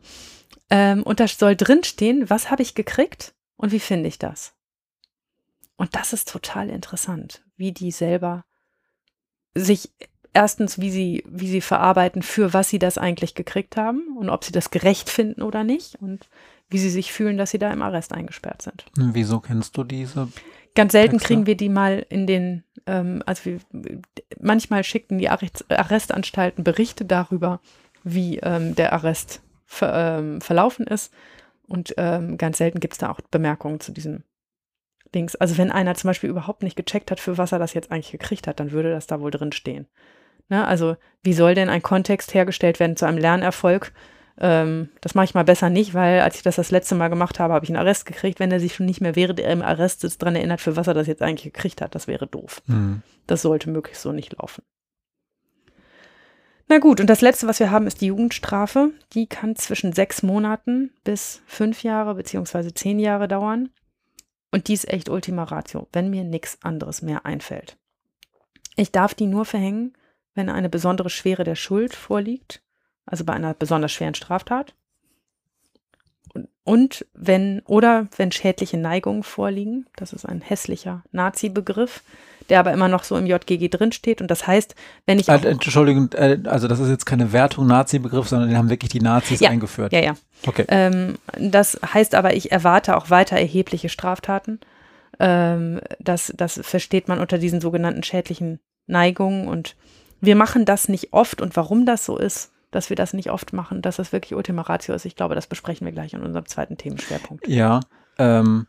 Ähm, und da soll drinstehen, was habe ich gekriegt und wie finde ich das? Und das ist total interessant, wie die selber sich erstens, wie sie, wie sie verarbeiten, für was sie das eigentlich gekriegt haben und ob sie das gerecht finden oder nicht und wie sie sich fühlen, dass sie da im Arrest eingesperrt sind. Wieso kennst du diese? Ganz selten Texte? kriegen wir die mal in den, ähm, also wir, manchmal schicken die Arrestanstalten Berichte darüber, wie ähm, der Arrest ver, ähm, verlaufen ist. Und ähm, ganz selten gibt es da auch Bemerkungen zu diesem Dings. Also wenn einer zum Beispiel überhaupt nicht gecheckt hat, für was er das jetzt eigentlich gekriegt hat, dann würde das da wohl drin stehen. Ne? Also wie soll denn ein Kontext hergestellt werden zu einem Lernerfolg? Ähm, das mache ich mal besser nicht, weil als ich das das letzte Mal gemacht habe, habe ich einen Arrest gekriegt. Wenn er sich schon nicht mehr während er im Arrest sitzt, daran erinnert, für was er das jetzt eigentlich gekriegt hat, das wäre doof. Mhm. Das sollte möglichst so nicht laufen. Na gut, und das letzte, was wir haben, ist die Jugendstrafe. Die kann zwischen sechs Monaten bis fünf Jahre beziehungsweise zehn Jahre dauern. Und die ist echt Ultima Ratio, wenn mir nichts anderes mehr einfällt. Ich darf die nur verhängen, wenn eine besondere Schwere der Schuld vorliegt, also bei einer besonders schweren Straftat. Und wenn, oder wenn schädliche Neigungen vorliegen, das ist ein hässlicher Nazi-Begriff, der aber immer noch so im JGG drinsteht. Und das heißt, wenn ich. Äh, Entschuldigung, äh, also das ist jetzt keine Wertung Nazi-Begriff, sondern den haben wirklich die Nazis ja, eingeführt. Ja, ja. Okay. Ähm, das heißt aber, ich erwarte auch weiter erhebliche Straftaten. Ähm, das, das versteht man unter diesen sogenannten schädlichen Neigungen. Und wir machen das nicht oft. Und warum das so ist, dass wir das nicht oft machen, dass das wirklich Ultima Ratio ist, ich glaube, das besprechen wir gleich in unserem zweiten Themenschwerpunkt. Ja, ähm,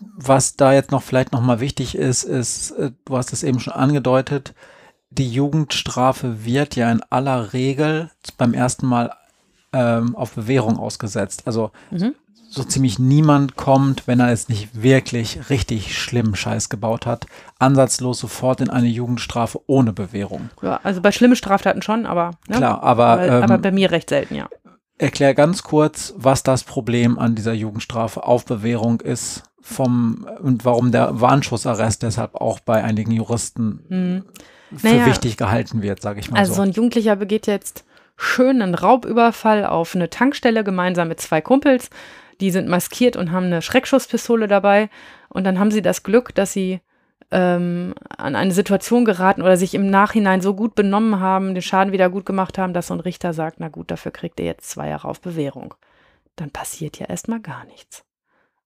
was da jetzt noch vielleicht nochmal wichtig ist, ist, äh, du hast es eben schon angedeutet, die Jugendstrafe wird ja in aller Regel beim ersten Mal ähm, auf Bewährung ausgesetzt. Also mhm. so ziemlich niemand kommt, wenn er es nicht wirklich richtig schlimm Scheiß gebaut hat, ansatzlos sofort in eine Jugendstrafe ohne Bewährung. Ja, also bei schlimmen Straftaten schon, aber ne? klar, aber aber, ähm, aber bei mir recht selten, ja. Erklär ganz kurz, was das Problem an dieser Jugendstrafe auf Bewährung ist vom und warum der Warnschussarrest deshalb auch bei einigen Juristen hm. für naja, wichtig gehalten wird, sage ich mal also so. Also ein Jugendlicher begeht jetzt schön einen Raubüberfall auf eine Tankstelle gemeinsam mit zwei Kumpels. Die sind maskiert und haben eine Schreckschusspistole dabei. Und dann haben sie das Glück, dass sie ähm, an eine Situation geraten oder sich im Nachhinein so gut benommen haben, den Schaden wieder gut gemacht haben, dass so ein Richter sagt, na gut, dafür kriegt ihr jetzt zwei Jahre auf Bewährung. Dann passiert ja erstmal gar nichts.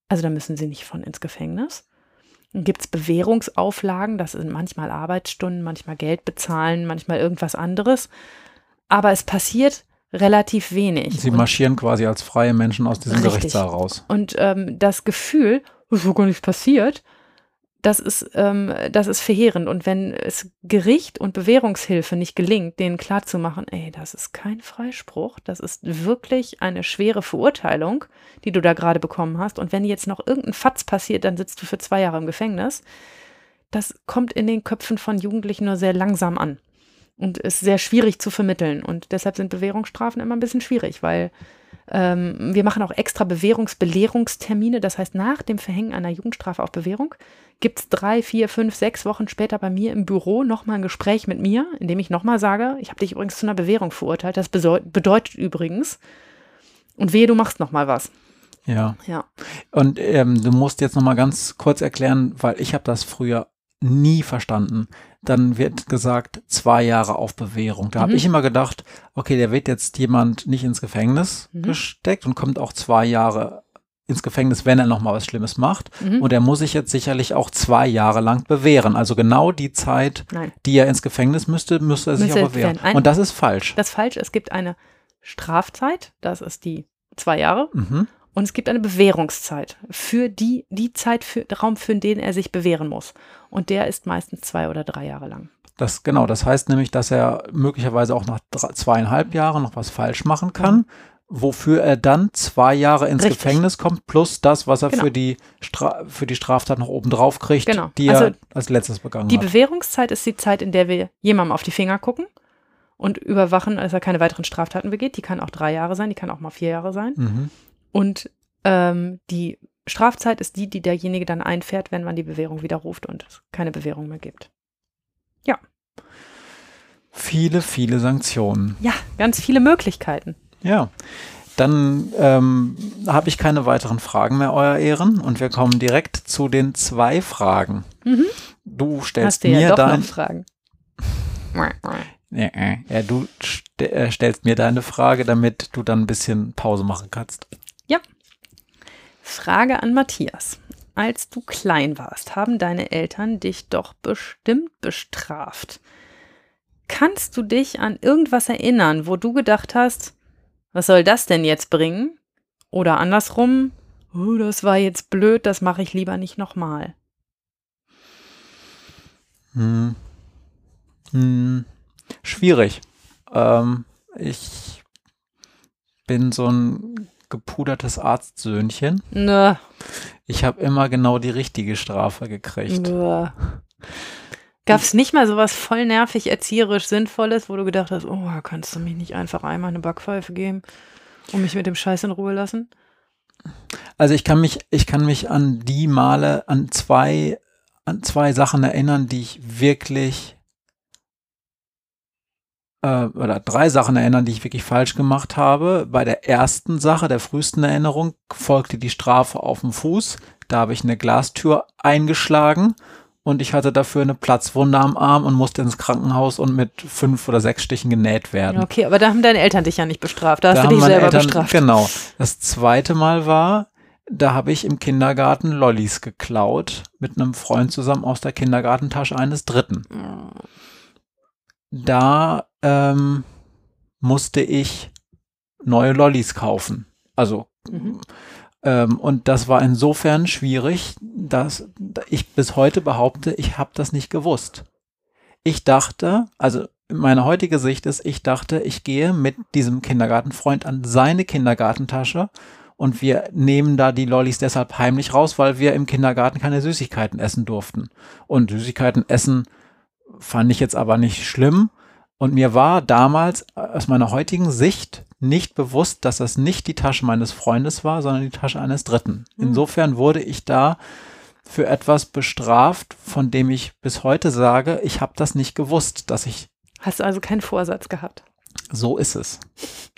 Also da müssen sie nicht von ins Gefängnis. Dann gibt es Bewährungsauflagen, das sind manchmal Arbeitsstunden, manchmal Geld bezahlen, manchmal irgendwas anderes. Aber es passiert relativ wenig. Sie marschieren quasi als freie Menschen aus diesem richtig. Gerichtssaal raus. Und ähm, das Gefühl, ist gar nichts passiert, das ist, ähm, das ist verheerend. Und wenn es Gericht und Bewährungshilfe nicht gelingt, denen klarzumachen, ey, das ist kein Freispruch, das ist wirklich eine schwere Verurteilung, die du da gerade bekommen hast. Und wenn jetzt noch irgendein Fatz passiert, dann sitzt du für zwei Jahre im Gefängnis. Das kommt in den Köpfen von Jugendlichen nur sehr langsam an und ist sehr schwierig zu vermitteln. Und deshalb sind Bewährungsstrafen immer ein bisschen schwierig, weil ähm, wir machen auch extra Bewährungsbelehrungstermine. Das heißt, nach dem Verhängen einer Jugendstrafe auf Bewährung gibt es drei, vier, fünf, sechs Wochen später bei mir im Büro nochmal ein Gespräch mit mir, in dem ich nochmal sage, ich habe dich übrigens zu einer Bewährung verurteilt. Das bedeutet übrigens, und wehe, du machst nochmal was. Ja. Ja. Und ähm, du musst jetzt nochmal ganz kurz erklären, weil ich habe das früher nie verstanden. Dann wird gesagt, zwei Jahre auf Bewährung. Da mhm. habe ich immer gedacht, okay, der wird jetzt jemand nicht ins Gefängnis mhm. gesteckt und kommt auch zwei Jahre ins Gefängnis, wenn er nochmal was Schlimmes macht. Mhm. Und er muss sich jetzt sicherlich auch zwei Jahre lang bewähren. Also genau die Zeit, Nein. die er ins Gefängnis müsste, müsste er sich müsste auch bewähren. Ein, und das ist falsch. Das ist falsch. Es gibt eine Strafzeit, das ist die zwei Jahre. Mhm. Und es gibt eine Bewährungszeit für die, die Zeit, für, Raum, für den er sich bewähren muss. Und der ist meistens zwei oder drei Jahre lang. Das, genau, das heißt nämlich, dass er möglicherweise auch nach drei, zweieinhalb Jahren noch was falsch machen kann, wofür er dann zwei Jahre ins Richtig. Gefängnis kommt, plus das, was er genau. für, die für die Straftat noch oben drauf kriegt, genau. die also er als letztes begangen die hat. Die Bewährungszeit ist die Zeit, in der wir jemandem auf die Finger gucken und überwachen, dass er keine weiteren Straftaten begeht. Die kann auch drei Jahre sein, die kann auch mal vier Jahre sein. Mhm. Und ähm, die Strafzeit ist die, die derjenige dann einfährt, wenn man die Bewährung widerruft und es keine Bewährung mehr gibt. Ja. Viele, viele Sanktionen. Ja, ganz viele Möglichkeiten. Ja. Dann ähm, habe ich keine weiteren Fragen mehr, Euer Ehren, und wir kommen direkt zu den zwei Fragen. Mhm. Du stellst Hast mir ja doch dein. Noch Fragen. Ja, ja du äh, stellst mir deine Frage, damit du dann ein bisschen Pause machen kannst. Frage an Matthias. Als du klein warst, haben deine Eltern dich doch bestimmt bestraft. Kannst du dich an irgendwas erinnern, wo du gedacht hast, was soll das denn jetzt bringen? Oder andersrum, oh, das war jetzt blöd, das mache ich lieber nicht nochmal. Hm. Hm. Schwierig. Ähm, ich bin so ein gepudertes Arztsöhnchen. Nö. Ich habe immer genau die richtige Strafe gekriegt. Gab es nicht mal sowas voll nervig, erzieherisch Sinnvolles, wo du gedacht hast, oh, kannst du mich nicht einfach einmal eine Backpfeife geben und mich mit dem Scheiß in Ruhe lassen? Also ich kann mich, ich kann mich an die Male, an zwei, an zwei Sachen erinnern, die ich wirklich äh, oder drei Sachen erinnern, die ich wirklich falsch gemacht habe. Bei der ersten Sache, der frühesten Erinnerung, folgte die Strafe auf dem Fuß. Da habe ich eine Glastür eingeschlagen und ich hatte dafür eine Platzwunde am Arm und musste ins Krankenhaus und mit fünf oder sechs Stichen genäht werden. Okay, aber da haben deine Eltern dich ja nicht bestraft. Da hast da du dich selber Eltern, bestraft. Genau. Das zweite Mal war, da habe ich im Kindergarten Lollis geklaut mit einem Freund zusammen aus der Kindergartentasche eines Dritten. Da ähm, musste ich neue Lollis kaufen. Also mhm. ähm, und das war insofern schwierig, dass ich bis heute behaupte, ich habe das nicht gewusst. Ich dachte, also meine heutige Sicht ist, ich dachte, ich gehe mit diesem Kindergartenfreund an seine Kindergartentasche und wir nehmen da die Lollis deshalb heimlich raus, weil wir im Kindergarten keine Süßigkeiten essen durften. Und Süßigkeiten essen fand ich jetzt aber nicht schlimm. Und mir war damals aus meiner heutigen Sicht nicht bewusst, dass das nicht die Tasche meines Freundes war, sondern die Tasche eines Dritten. Hm. Insofern wurde ich da für etwas bestraft, von dem ich bis heute sage, ich habe das nicht gewusst, dass ich. Hast du also keinen Vorsatz gehabt? So ist es.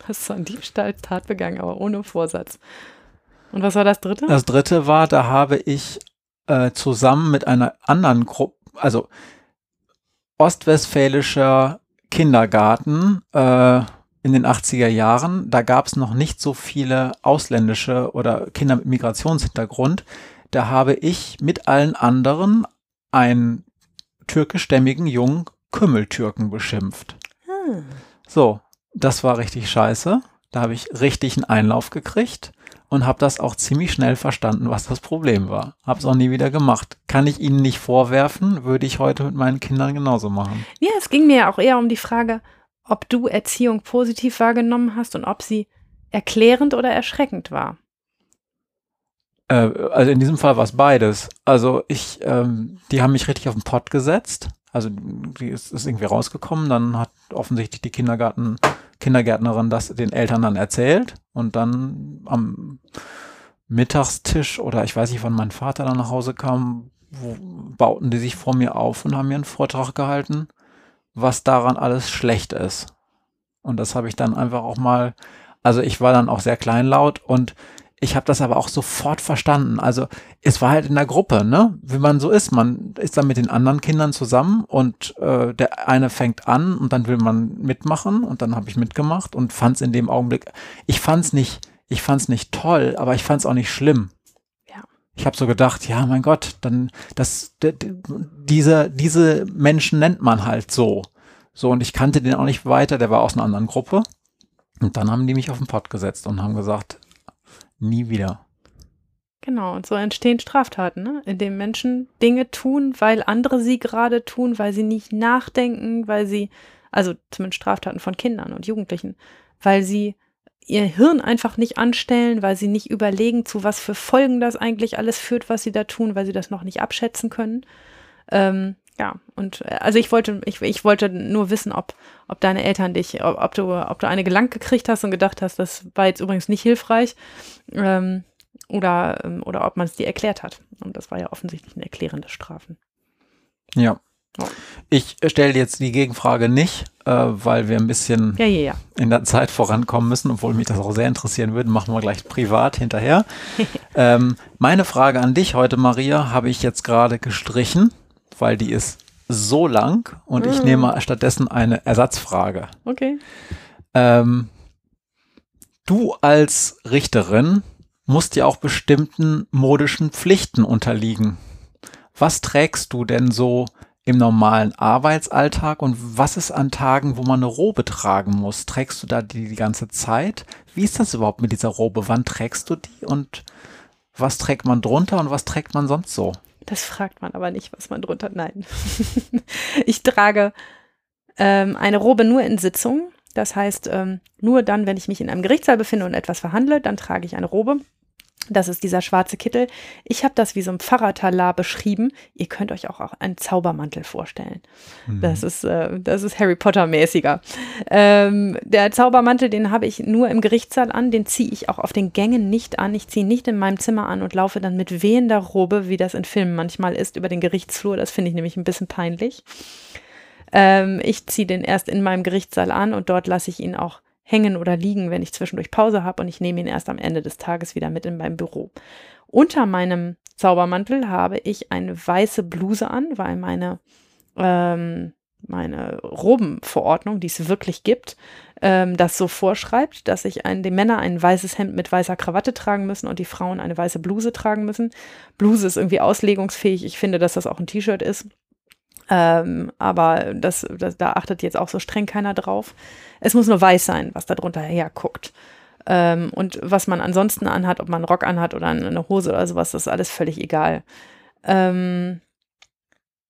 Hast du einen Diebstahltat begangen, aber ohne Vorsatz. Und was war das dritte? Das dritte war, da habe ich äh, zusammen mit einer anderen Gruppe, also ostwestfälischer Kindergarten äh, in den 80er Jahren, da gab es noch nicht so viele ausländische oder Kinder mit Migrationshintergrund. Da habe ich mit allen anderen einen türkischstämmigen jungen Kümmeltürken beschimpft. Hm. So, das war richtig scheiße. Da habe ich richtig einen Einlauf gekriegt und habe das auch ziemlich schnell verstanden, was das Problem war. Habe es auch nie wieder gemacht. Kann ich Ihnen nicht vorwerfen, würde ich heute mit meinen Kindern genauso machen. Ja, es ging mir auch eher um die Frage, ob du Erziehung positiv wahrgenommen hast und ob sie erklärend oder erschreckend war. Äh, also in diesem Fall war es beides. Also ich, ähm, die haben mich richtig auf den Pott gesetzt. Also die ist, ist irgendwie rausgekommen, dann hat offensichtlich die Kindergarten Kindergärtnerin das den Eltern dann erzählt und dann am Mittagstisch oder ich weiß nicht, wann mein Vater dann nach Hause kam, wo, bauten die sich vor mir auf und haben mir einen Vortrag gehalten, was daran alles schlecht ist. Und das habe ich dann einfach auch mal, also ich war dann auch sehr kleinlaut und ich habe das aber auch sofort verstanden. Also es war halt in der Gruppe, ne? Wie man so ist. Man ist dann mit den anderen Kindern zusammen und äh, der eine fängt an und dann will man mitmachen und dann habe ich mitgemacht und fand es in dem Augenblick, ich fand es nicht, ich fand es nicht toll, aber ich fand es auch nicht schlimm. Ja. Ich habe so gedacht, ja, mein Gott, dann das, diese, diese Menschen nennt man halt so. So, und ich kannte den auch nicht weiter, der war aus einer anderen Gruppe. Und dann haben die mich auf den Pott gesetzt und haben gesagt, nie wieder. Genau, und so entstehen Straftaten, ne? indem Menschen Dinge tun, weil andere sie gerade tun, weil sie nicht nachdenken, weil sie, also zumindest Straftaten von Kindern und Jugendlichen, weil sie ihr Hirn einfach nicht anstellen, weil sie nicht überlegen, zu was für Folgen das eigentlich alles führt, was sie da tun, weil sie das noch nicht abschätzen können. Ähm, ja, und äh, also ich wollte, ich, ich wollte nur wissen, ob, ob deine Eltern dich, ob, ob, du, ob du eine gelangt gekriegt hast und gedacht hast, das war jetzt übrigens nicht hilfreich. Ähm, oder, ähm, oder ob man es dir erklärt hat. Und das war ja offensichtlich eine erklärende Strafen. Ja. Oh. Ich stelle jetzt die Gegenfrage nicht, äh, weil wir ein bisschen ja, ja, ja. in der Zeit vorankommen müssen, obwohl mich das auch sehr interessieren würde. Machen wir gleich privat hinterher. ähm, meine Frage an dich heute, Maria, habe ich jetzt gerade gestrichen weil die ist so lang und ich Mhm. nehme stattdessen eine Ersatzfrage. Okay. Ähm, du als Richterin musst ja auch bestimmten modischen Pflichten unterliegen. Was trägst du denn so im normalen Arbeitsalltag und was ist an Tagen, wo man eine Robe tragen muss? Trägst du da die, die ganze Zeit? Wie ist das überhaupt mit dieser Robe? Wann trägst du die und was trägt man drunter und was trägt man sonst so? Das fragt man aber nicht, was man drunter. Nein. ich trage ähm, eine Robe nur in Sitzungen. Das heißt, ähm, nur dann, wenn ich mich in einem Gerichtssaal befinde und etwas verhandle, dann trage ich eine Robe. Das ist dieser schwarze Kittel. Ich habe das wie so ein Pfarrertalar beschrieben. Ihr könnt euch auch einen Zaubermantel vorstellen. Das ist, äh, das ist Harry Potter mäßiger. Ähm, der Zaubermantel, den habe ich nur im Gerichtssaal an. Den ziehe ich auch auf den Gängen nicht an. Ich ziehe ihn nicht in meinem Zimmer an und laufe dann mit wehender Robe, wie das in Filmen manchmal ist, über den Gerichtsflur. Das finde ich nämlich ein bisschen peinlich. Ähm, ich ziehe den erst in meinem Gerichtssaal an und dort lasse ich ihn auch hängen oder liegen, wenn ich zwischendurch Pause habe und ich nehme ihn erst am Ende des Tages wieder mit in mein Büro. Unter meinem Zaubermantel habe ich eine weiße Bluse an, weil meine, ähm, meine Robenverordnung, die es wirklich gibt, ähm, das so vorschreibt, dass sich ein, die Männer ein weißes Hemd mit weißer Krawatte tragen müssen und die Frauen eine weiße Bluse tragen müssen. Bluse ist irgendwie auslegungsfähig. Ich finde, dass das auch ein T-Shirt ist. Ähm, aber das, das, da achtet jetzt auch so streng keiner drauf. Es muss nur weiß sein, was da drunter herguckt. Ähm, und was man ansonsten anhat, ob man einen Rock anhat oder eine Hose oder sowas, das ist alles völlig egal. Ähm,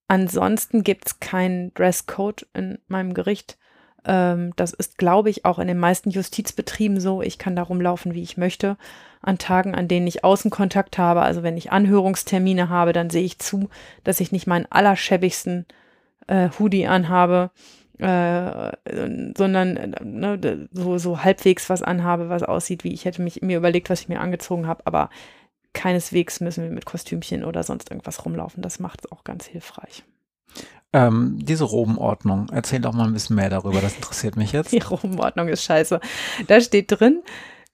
ansonsten gibt es keinen Dresscode in meinem Gericht. Ähm, das ist, glaube ich, auch in den meisten Justizbetrieben so. Ich kann da rumlaufen, wie ich möchte. An Tagen, an denen ich Außenkontakt habe, also wenn ich Anhörungstermine habe, dann sehe ich zu, dass ich nicht meinen allerschäbigsten äh, Hoodie anhabe, äh, sondern äh, ne, so, so halbwegs was anhabe, was aussieht, wie ich hätte mich, mir überlegt, was ich mir angezogen habe, aber keineswegs müssen wir mit Kostümchen oder sonst irgendwas rumlaufen. Das macht es auch ganz hilfreich. Ähm, diese Robenordnung, erzähl doch mal ein bisschen mehr darüber, das interessiert mich jetzt. Die Robenordnung ist scheiße. Da steht drin,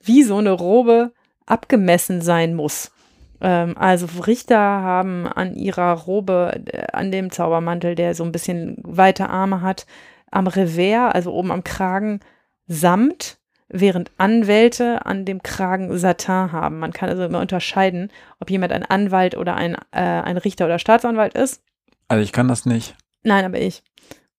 wie so eine Robe abgemessen sein muss. Ähm, also Richter haben an ihrer Robe, äh, an dem Zaubermantel, der so ein bisschen weite Arme hat, am Revers, also oben am Kragen, Samt, während Anwälte an dem Kragen Satin haben. Man kann also immer unterscheiden, ob jemand ein Anwalt oder ein, äh, ein Richter oder Staatsanwalt ist. Also ich kann das nicht. Nein, aber ich.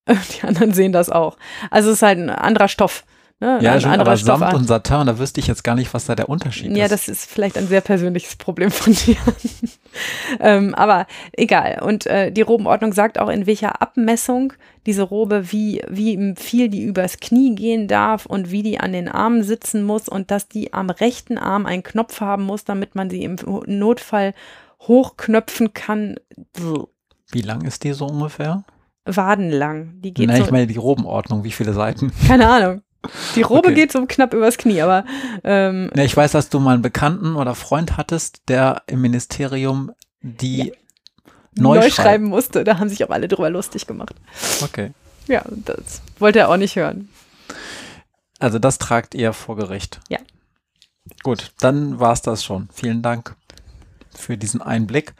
Die anderen sehen das auch. Also es ist halt ein anderer Stoff. Ne? Ja, ein schon, anderer aber Samt Stoffart. und Satin, da wüsste ich jetzt gar nicht, was da der Unterschied Ja, ist. das ist vielleicht ein sehr persönliches Problem von dir. ähm, aber egal. Und äh, die Robenordnung sagt auch, in welcher Abmessung diese Robe, wie, wie viel die übers Knie gehen darf und wie die an den Armen sitzen muss und dass die am rechten Arm einen Knopf haben muss, damit man sie im Notfall hochknöpfen kann. Wie lang ist die so ungefähr? Wadenlang. Die geht Nein, so, ich meine die Robenordnung, wie viele Seiten? keine Ahnung. Die Robe Okay. geht so knapp übers Knie, aber ähm, Ne, ich weiß, dass du mal einen Bekannten oder Freund hattest, der im Ministerium die neu, neu schreibt. schreiben musste. Da haben sich auch alle drüber lustig gemacht. Okay. Ja, das wollte er auch nicht hören. Also das tragt ihr vor Gericht. Ja. Gut, dann war's das schon. Vielen Dank für diesen Einblick.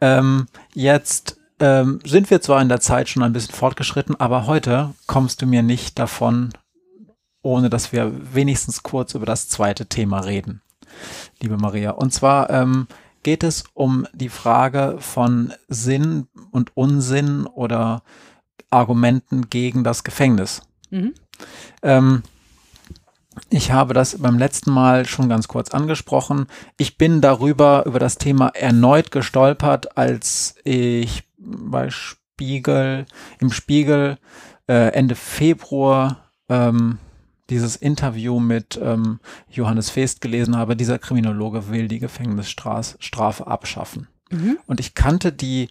Ähm, jetzt ähm, sind wir zwar in der Zeit schon ein bisschen fortgeschritten, aber heute kommst du mir nicht davon, ohne dass wir wenigstens kurz über das zweite Thema reden, liebe Maria. Und zwar ähm, geht es um die Frage von Sinn und Unsinn oder Argumenten gegen das Gefängnis. Mhm. Ähm, ich habe das beim letzten Mal schon ganz kurz angesprochen. Ich bin darüber, über das Thema erneut gestolpert, als ich bei Spiegel, im Spiegel äh, Ende Februar ähm, dieses Interview mit ähm, Johannes Feest gelesen habe. Dieser Kriminologe will die Gefängnisstrafe abschaffen. Mhm. Und ich kannte die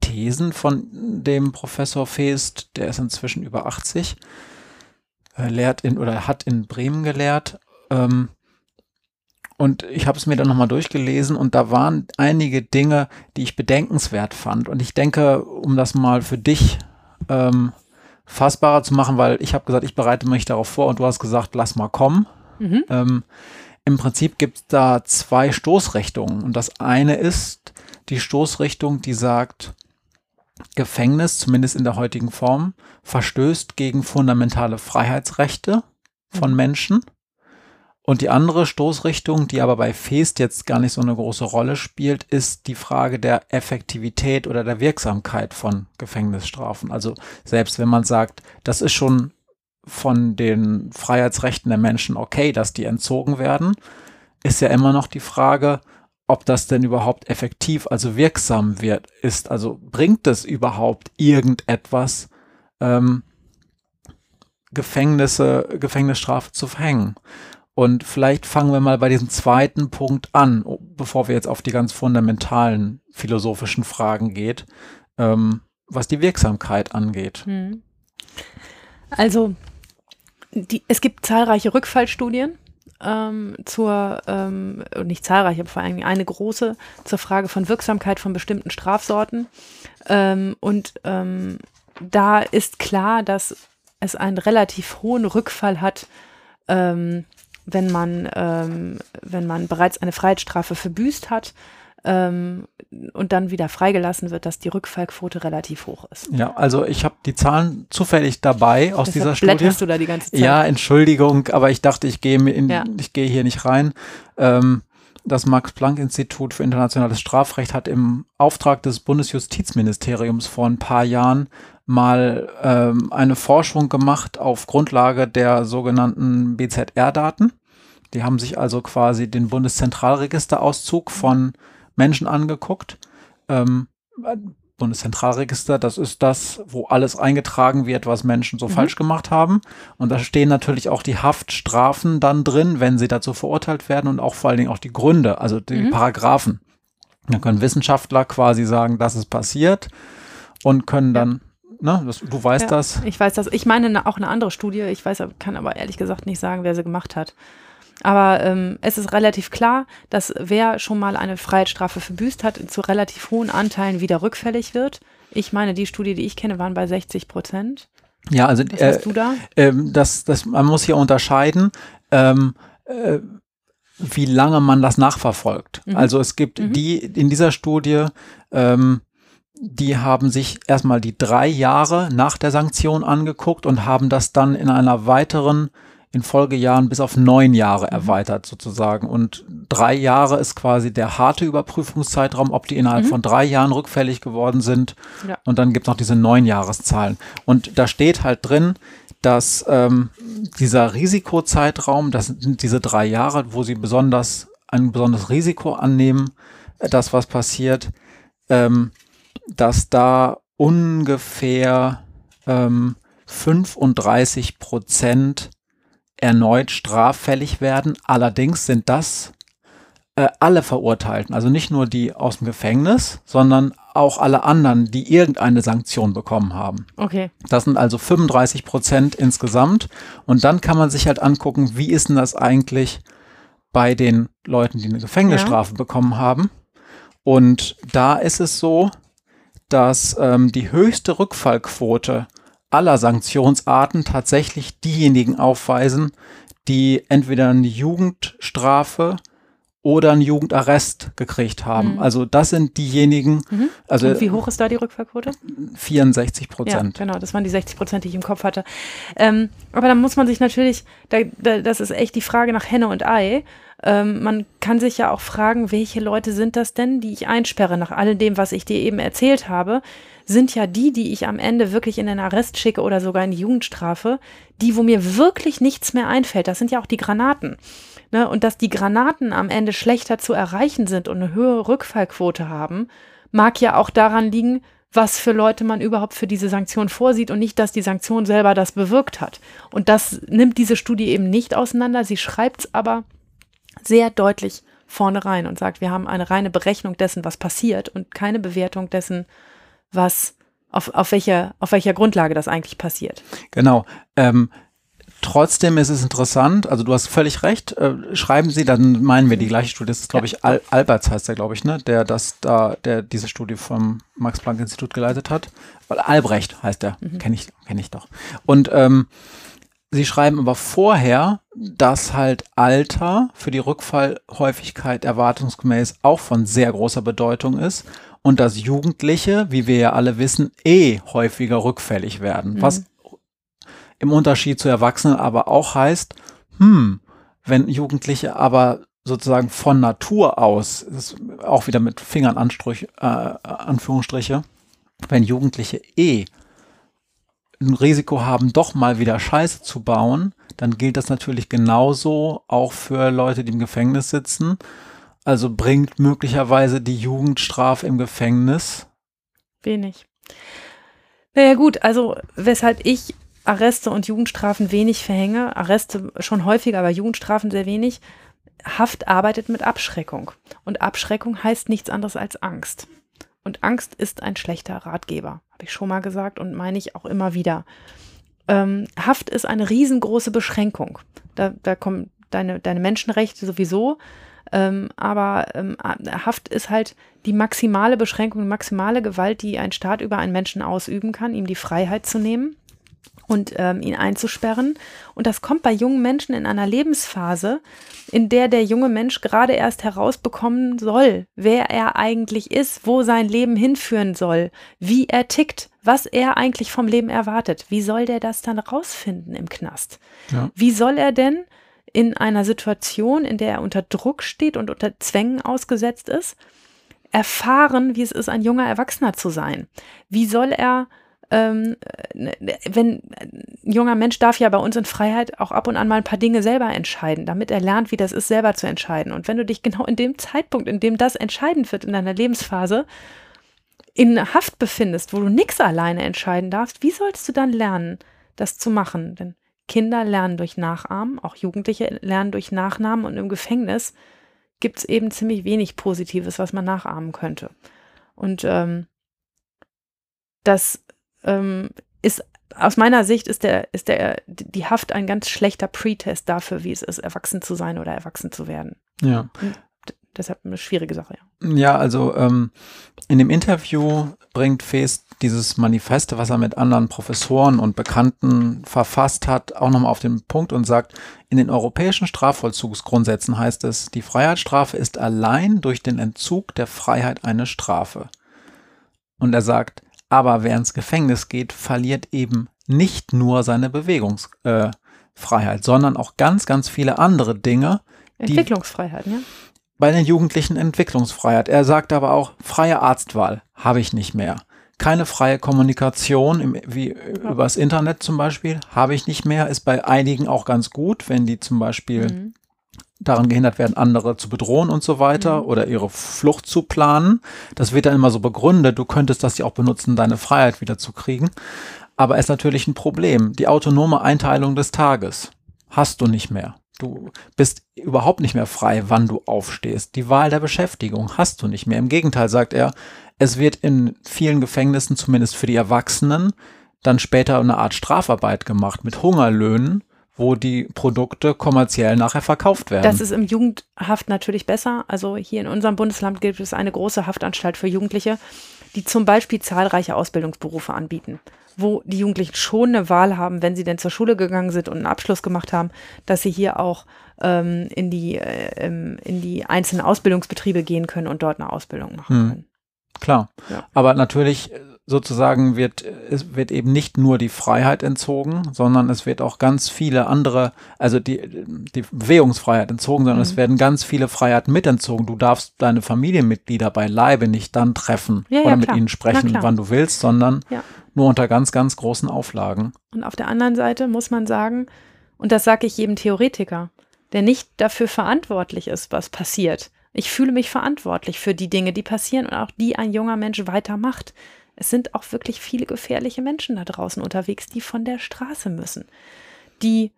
Thesen von dem Professor Feest, der ist inzwischen über 80, äh, lehrt in oder hat in Bremen gelehrt. Ähm, und ich habe es mir dann nochmal durchgelesen und da waren einige Dinge, die ich bedenkenswert fand. Und ich denke, um das mal für dich ähm, fassbarer zu machen, weil ich habe gesagt, ich bereite mich darauf vor und du hast gesagt, lass mal kommen. Mhm. Ähm, Im Prinzip gibt es da zwei Stoßrichtungen. Und das eine ist die Stoßrichtung, die sagt, Gefängnis, zumindest in der heutigen Form, verstößt gegen fundamentale Freiheitsrechte von mhm. Menschen. Und die andere Stoßrichtung, die aber bei Feest jetzt gar nicht so eine große Rolle spielt, ist die Frage der Effektivität oder der Wirksamkeit von Gefängnisstrafen. Also selbst wenn man sagt, das ist schon von den Freiheitsrechten der Menschen okay, dass die entzogen werden, ist ja immer noch die Frage, ob das denn überhaupt effektiv, also wirksam wird, ist. Also bringt es überhaupt irgendetwas, ähm, Gefängnisse, Gefängnisstrafe zu verhängen? Und vielleicht fangen wir mal bei diesem zweiten Punkt an, bevor wir jetzt auf die ganz fundamentalen philosophischen Fragen geht, ähm, was die Wirksamkeit angeht. Hm. Also, die, es gibt zahlreiche Rückfallstudien ähm, zur, ähm, nicht zahlreich, aber vor allem eine große, zur Frage von Wirksamkeit von bestimmten Strafsorten. Ähm, und ähm, da ist klar, dass es einen relativ hohen Rückfall hat, ähm, wenn man, ähm, wenn man bereits eine Freiheitsstrafe verbüßt hat ähm, und dann wieder freigelassen wird, dass die Rückfallquote relativ hoch ist. Ja, also ich habe die Zahlen zufällig dabei aus Deshalb dieser Studie. du da die ganze Zeit? Ja, Entschuldigung, aber ich dachte, ich gehe ja. ich gehe hier nicht rein. Ähm, das Max-Planck-Institut für internationales Strafrecht hat im Auftrag des Bundesjustizministeriums vor ein paar Jahren mal ähm, eine Forschung gemacht auf Grundlage der sogenannten BZR-Daten. Die haben sich also quasi den Bundeszentralregisterauszug von Menschen angeguckt. Ähm, Bundeszentralregister, das ist das, wo alles eingetragen wird, was Menschen so mhm. falsch gemacht haben. Und da stehen natürlich auch die Haftstrafen dann drin, wenn sie dazu verurteilt werden und auch vor allen Dingen auch die Gründe, also die mhm. Paragraphen. Dann können Wissenschaftler quasi sagen, das ist passiert und können dann Ne, das, du weißt ja, das. Ich weiß das. Ich meine auch eine andere Studie. Ich weiß, kann aber ehrlich gesagt nicht sagen, wer sie gemacht hat. Aber ähm, es ist relativ klar, dass wer schon mal eine Freiheitsstrafe verbüßt hat, zu relativ hohen Anteilen wieder rückfällig wird. Ich meine, die Studie, die ich kenne, waren bei 60 Prozent. Ja, also Was äh, du da? Äh, das, das, man muss hier unterscheiden. Ähm, äh, wie lange man das nachverfolgt. Mhm. Also es gibt mhm. die in dieser Studie, ähm, die haben sich erstmal die drei Jahre nach der Sanktion angeguckt und haben das dann in einer weiteren in Folgejahren bis auf neun Jahre mhm. erweitert sozusagen. Und drei Jahre ist quasi der harte Überprüfungszeitraum, ob die innerhalb mhm. von drei Jahren rückfällig geworden sind. Ja. Und dann gibt es noch diese neun Jahreszahlen. Und da steht halt drin, dass ähm, dieser Risikozeitraum, das sind diese drei Jahre, wo sie besonders ein besonderes Risiko annehmen, äh, das was passiert, ähm, dass da ungefähr ähm, 35 Prozent erneut straffällig werden. Allerdings sind das äh, alle Verurteilten, also nicht nur die aus dem Gefängnis, sondern auch alle anderen, die irgendeine Sanktion bekommen haben. Okay. Das sind also 35 Prozent insgesamt. Und dann kann man sich halt angucken, wie ist denn das eigentlich bei den Leuten, die eine Gefängnisstrafe ja. bekommen haben. Und da ist es so, dass ähm, die höchste Rückfallquote aller Sanktionsarten tatsächlich diejenigen aufweisen, die entweder eine Jugendstrafe oder einen Jugendarrest gekriegt haben. Mhm. Also das sind diejenigen. Mhm. Also Und wie hoch ist da die Rückfallquote? 64 Prozent. Ja, genau, das waren die 60 Prozent, die ich im Kopf hatte. Ähm, aber da muss man sich natürlich, da, da, das ist echt die Frage nach Henne und Ei. Ähm, man kann sich ja auch fragen, welche Leute sind das denn, die ich einsperre nach all dem, was ich dir eben erzählt habe sind ja die, die ich am Ende wirklich in den Arrest schicke oder sogar in die Jugendstrafe, die, wo mir wirklich nichts mehr einfällt. Das sind ja auch die Granaten. Ne? Und dass die Granaten am Ende schlechter zu erreichen sind und eine höhere Rückfallquote haben, mag ja auch daran liegen, was für Leute man überhaupt für diese Sanktion vorsieht und nicht, dass die Sanktion selber das bewirkt hat. Und das nimmt diese Studie eben nicht auseinander. Sie schreibt es aber sehr deutlich vorne rein und sagt, wir haben eine reine Berechnung dessen, was passiert und keine Bewertung dessen, was, auf, auf, welcher, auf welcher Grundlage das eigentlich passiert. Genau. Ähm, Trotzdem ist es interessant, also du hast völlig recht, äh, schreiben Sie, dann meinen wir die gleiche Studie, das ist glaube ich Al Alberts heißt der glaube ich, ne, der das da, der diese Studie vom Max Planck Institut geleitet hat, Albrecht heißt der, mhm. kenne ich, kenne ich doch. Und ähm, Sie schreiben aber vorher, dass halt Alter für die Rückfallhäufigkeit erwartungsgemäß auch von sehr großer Bedeutung ist und dass Jugendliche, wie wir ja alle wissen, eh häufiger rückfällig werden. Mhm. Was im Unterschied zu Erwachsenen aber auch heißt, hm, wenn Jugendliche aber sozusagen von Natur aus, auch wieder mit Fingern Anstrich, äh, Anführungsstriche, wenn Jugendliche eh ein Risiko haben, doch mal wieder Scheiße zu bauen, dann gilt das natürlich genauso auch für Leute, die im Gefängnis sitzen. Also bringt möglicherweise die Jugendstrafe im Gefängnis wenig. Naja gut, also weshalb ich Arreste und Jugendstrafen wenig verhänge, Arreste schon häufiger, aber Jugendstrafen sehr wenig. Haft arbeitet mit Abschreckung. Und Abschreckung heißt nichts anderes als Angst. Und Angst ist ein schlechter Ratgeber, habe ich schon mal gesagt und meine ich auch immer wieder. Ähm, Haft ist eine riesengroße Beschränkung. Da, da kommen deine, deine Menschenrechte sowieso. Ähm, aber ähm, Haft ist halt die maximale Beschränkung, die maximale Gewalt, die ein Staat über einen Menschen ausüben kann, ihm die Freiheit zu nehmen und ähm, ihn einzusperren. Und das kommt bei jungen Menschen in einer Lebensphase, in der der junge Mensch gerade erst herausbekommen soll, wer er eigentlich ist, wo sein Leben hinführen soll, wie er tickt, was er eigentlich vom Leben erwartet. Wie soll der das dann rausfinden im Knast? Ja. Wie soll er denn in einer Situation, in der er unter Druck steht und unter Zwängen ausgesetzt ist, erfahren, wie es ist, ein junger Erwachsener zu sein? Wie soll er ähm, wenn ein junger Mensch darf ja bei uns in Freiheit auch ab und an mal ein paar Dinge selber entscheiden, damit er lernt, wie das ist, selber zu entscheiden. Und wenn du dich genau in dem Zeitpunkt, in dem das entscheidend wird in deiner Lebensphase, in Haft befindest, wo du nichts alleine entscheiden darfst, wie sollst du dann lernen, das zu machen? Denn Kinder lernen durch Nachahmen, auch Jugendliche lernen durch Nachnamen und im Gefängnis gibt es eben ziemlich wenig Positives, was man nachahmen könnte. Und ähm, das ähm, ist aus meiner Sicht ist der, ist der, die Haft ein ganz schlechter Pretest dafür, wie es ist, erwachsen zu sein oder erwachsen zu werden. Ja. Und deshalb eine schwierige Sache, ja. Ja, also ähm, in dem Interview bringt Feest dieses Manifeste, was er mit anderen Professoren und Bekannten verfasst hat, auch nochmal auf den Punkt und sagt, in den europäischen Strafvollzugsgrundsätzen heißt es, die Freiheitsstrafe ist allein durch den Entzug der Freiheit eine Strafe. Und er sagt, aber wer ins Gefängnis geht, verliert eben nicht nur seine Bewegungsfreiheit, äh, sondern auch ganz, ganz viele andere Dinge. Entwicklungsfreiheit, ne? Bei den Jugendlichen Entwicklungsfreiheit. Er sagt aber auch, freie Arztwahl habe ich nicht mehr. Keine freie Kommunikation, im, wie ja. übers Internet zum Beispiel, habe ich nicht mehr. Ist bei einigen auch ganz gut, wenn die zum Beispiel mhm daran gehindert werden, andere zu bedrohen und so weiter mhm. oder ihre Flucht zu planen. Das wird dann immer so begründet, du könntest das ja auch benutzen, deine Freiheit wieder zu kriegen. Aber es ist natürlich ein Problem. Die autonome Einteilung des Tages hast du nicht mehr. Du bist überhaupt nicht mehr frei, wann du aufstehst. Die Wahl der Beschäftigung hast du nicht mehr. Im Gegenteil sagt er, es wird in vielen Gefängnissen, zumindest für die Erwachsenen, dann später eine Art Strafarbeit gemacht mit Hungerlöhnen wo die Produkte kommerziell nachher verkauft werden. Das ist im Jugendhaft natürlich besser. Also hier in unserem Bundesland gibt es eine große Haftanstalt für Jugendliche, die zum Beispiel zahlreiche Ausbildungsberufe anbieten, wo die Jugendlichen schon eine Wahl haben, wenn sie denn zur Schule gegangen sind und einen Abschluss gemacht haben, dass sie hier auch ähm, in, die, äh, in die einzelnen Ausbildungsbetriebe gehen können und dort eine Ausbildung machen hm. können. Klar. Ja. Aber natürlich sozusagen wird, es wird eben nicht nur die Freiheit entzogen, sondern es wird auch ganz viele andere, also die, die Bewegungsfreiheit entzogen, sondern mhm. es werden ganz viele Freiheiten mit entzogen. Du darfst deine Familienmitglieder bei Leibe nicht dann treffen ja, oder ja, mit ihnen sprechen, wann du willst, sondern ja. nur unter ganz, ganz großen Auflagen. Und auf der anderen Seite muss man sagen, und das sage ich jedem Theoretiker, der nicht dafür verantwortlich ist, was passiert. Ich fühle mich verantwortlich für die Dinge, die passieren und auch die ein junger Mensch weitermacht. Es sind auch wirklich viele gefährliche Menschen da draußen unterwegs, die von der Straße müssen, die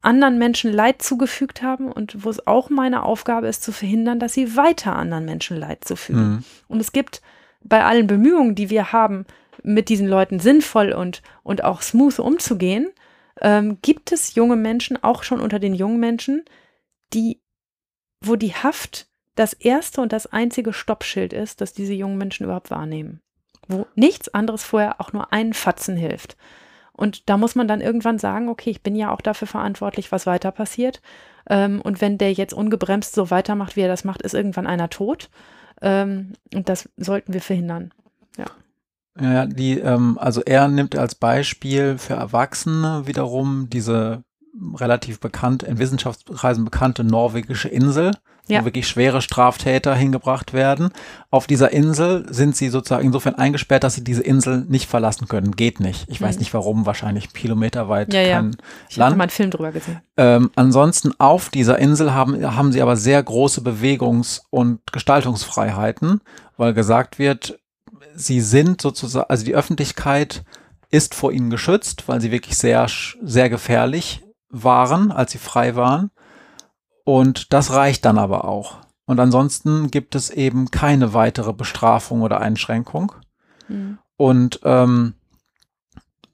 anderen Menschen Leid zugefügt haben und wo es auch meine Aufgabe ist, zu verhindern, dass sie weiter anderen Menschen Leid zufügen. Mhm. Und es gibt bei allen Bemühungen, die wir haben, mit diesen Leuten sinnvoll und, und auch smooth umzugehen, ähm, gibt es junge Menschen, auch schon unter den jungen Menschen, die, wo die Haft das erste und das einzige Stoppschild ist, das diese jungen Menschen überhaupt wahrnehmen wo nichts anderes vorher auch nur einen Fatzen hilft. Und da muss man dann irgendwann sagen, okay, ich bin ja auch dafür verantwortlich, was weiter passiert. Ähm, und wenn der jetzt ungebremst so weitermacht, wie er das macht, ist irgendwann einer tot. Ähm, und das sollten wir verhindern. Ja. Ja, die, ähm, also er nimmt als Beispiel für Erwachsene wiederum diese relativ bekannt, in Wissenschaftskreisen bekannte norwegische Insel, ja. wo wirklich schwere Straftäter hingebracht werden. Auf dieser Insel sind sie sozusagen insofern eingesperrt, dass sie diese Insel nicht verlassen können. Geht nicht. Ich mhm. weiß nicht warum, wahrscheinlich kilometerweit ja, kein ja. Ich habe mal einen Film drüber gesehen. Ähm, ansonsten auf dieser Insel haben, haben sie aber sehr große Bewegungs- und Gestaltungsfreiheiten, weil gesagt wird, sie sind sozusagen, also die Öffentlichkeit ist vor ihnen geschützt, weil sie wirklich sehr, sehr gefährlich waren, als sie frei waren. Und das reicht dann aber auch. Und ansonsten gibt es eben keine weitere Bestrafung oder Einschränkung. Mhm. Und ähm,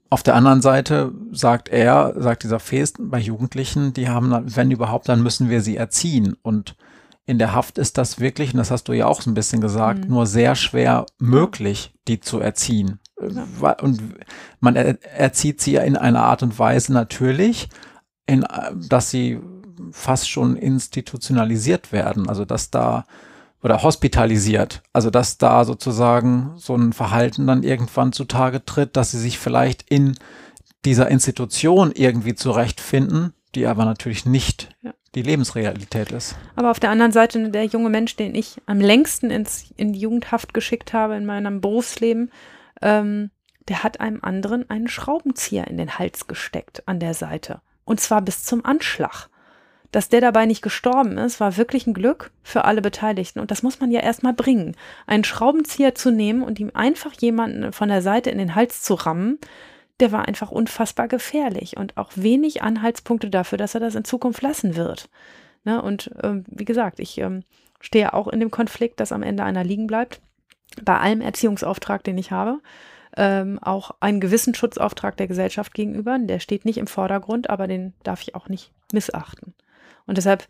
auf der anderen Seite sagt er, sagt dieser Fest bei Jugendlichen, die haben, wenn überhaupt, dann müssen wir sie erziehen. Und in der Haft ist das wirklich, und das hast du ja auch so ein bisschen gesagt, mhm. nur sehr schwer möglich, die zu erziehen. Ja. Und man er, erzieht sie ja in einer Art und Weise natürlich, in, dass sie fast schon institutionalisiert werden, also dass da oder hospitalisiert, also dass da sozusagen so ein Verhalten dann irgendwann zutage tritt, dass sie sich vielleicht in dieser Institution irgendwie zurechtfinden, die aber natürlich nicht ja die Lebensrealität ist. Aber auf der anderen Seite, der junge Mensch, den ich am längsten ins, in die Jugendhaft geschickt habe in meinem Berufsleben, ähm, der hat einem anderen einen Schraubenzieher in den Hals gesteckt an der Seite. Und zwar bis zum Anschlag. Dass der dabei nicht gestorben ist, war wirklich ein Glück für alle Beteiligten. Und das muss man ja erstmal bringen. Einen Schraubenzieher zu nehmen und ihm einfach jemanden von der Seite in den Hals zu rammen, der war einfach unfassbar gefährlich und auch wenig Anhaltspunkte dafür, dass er das in Zukunft lassen wird. Ne? Und ähm, wie gesagt, ich ähm, stehe auch in dem Konflikt, dass am Ende einer liegen bleibt. Bei allem Erziehungsauftrag, den ich habe. Ähm, auch einen gewissen Schutzauftrag der Gesellschaft gegenüber. Der steht nicht im Vordergrund, aber den darf ich auch nicht missachten. Und deshalb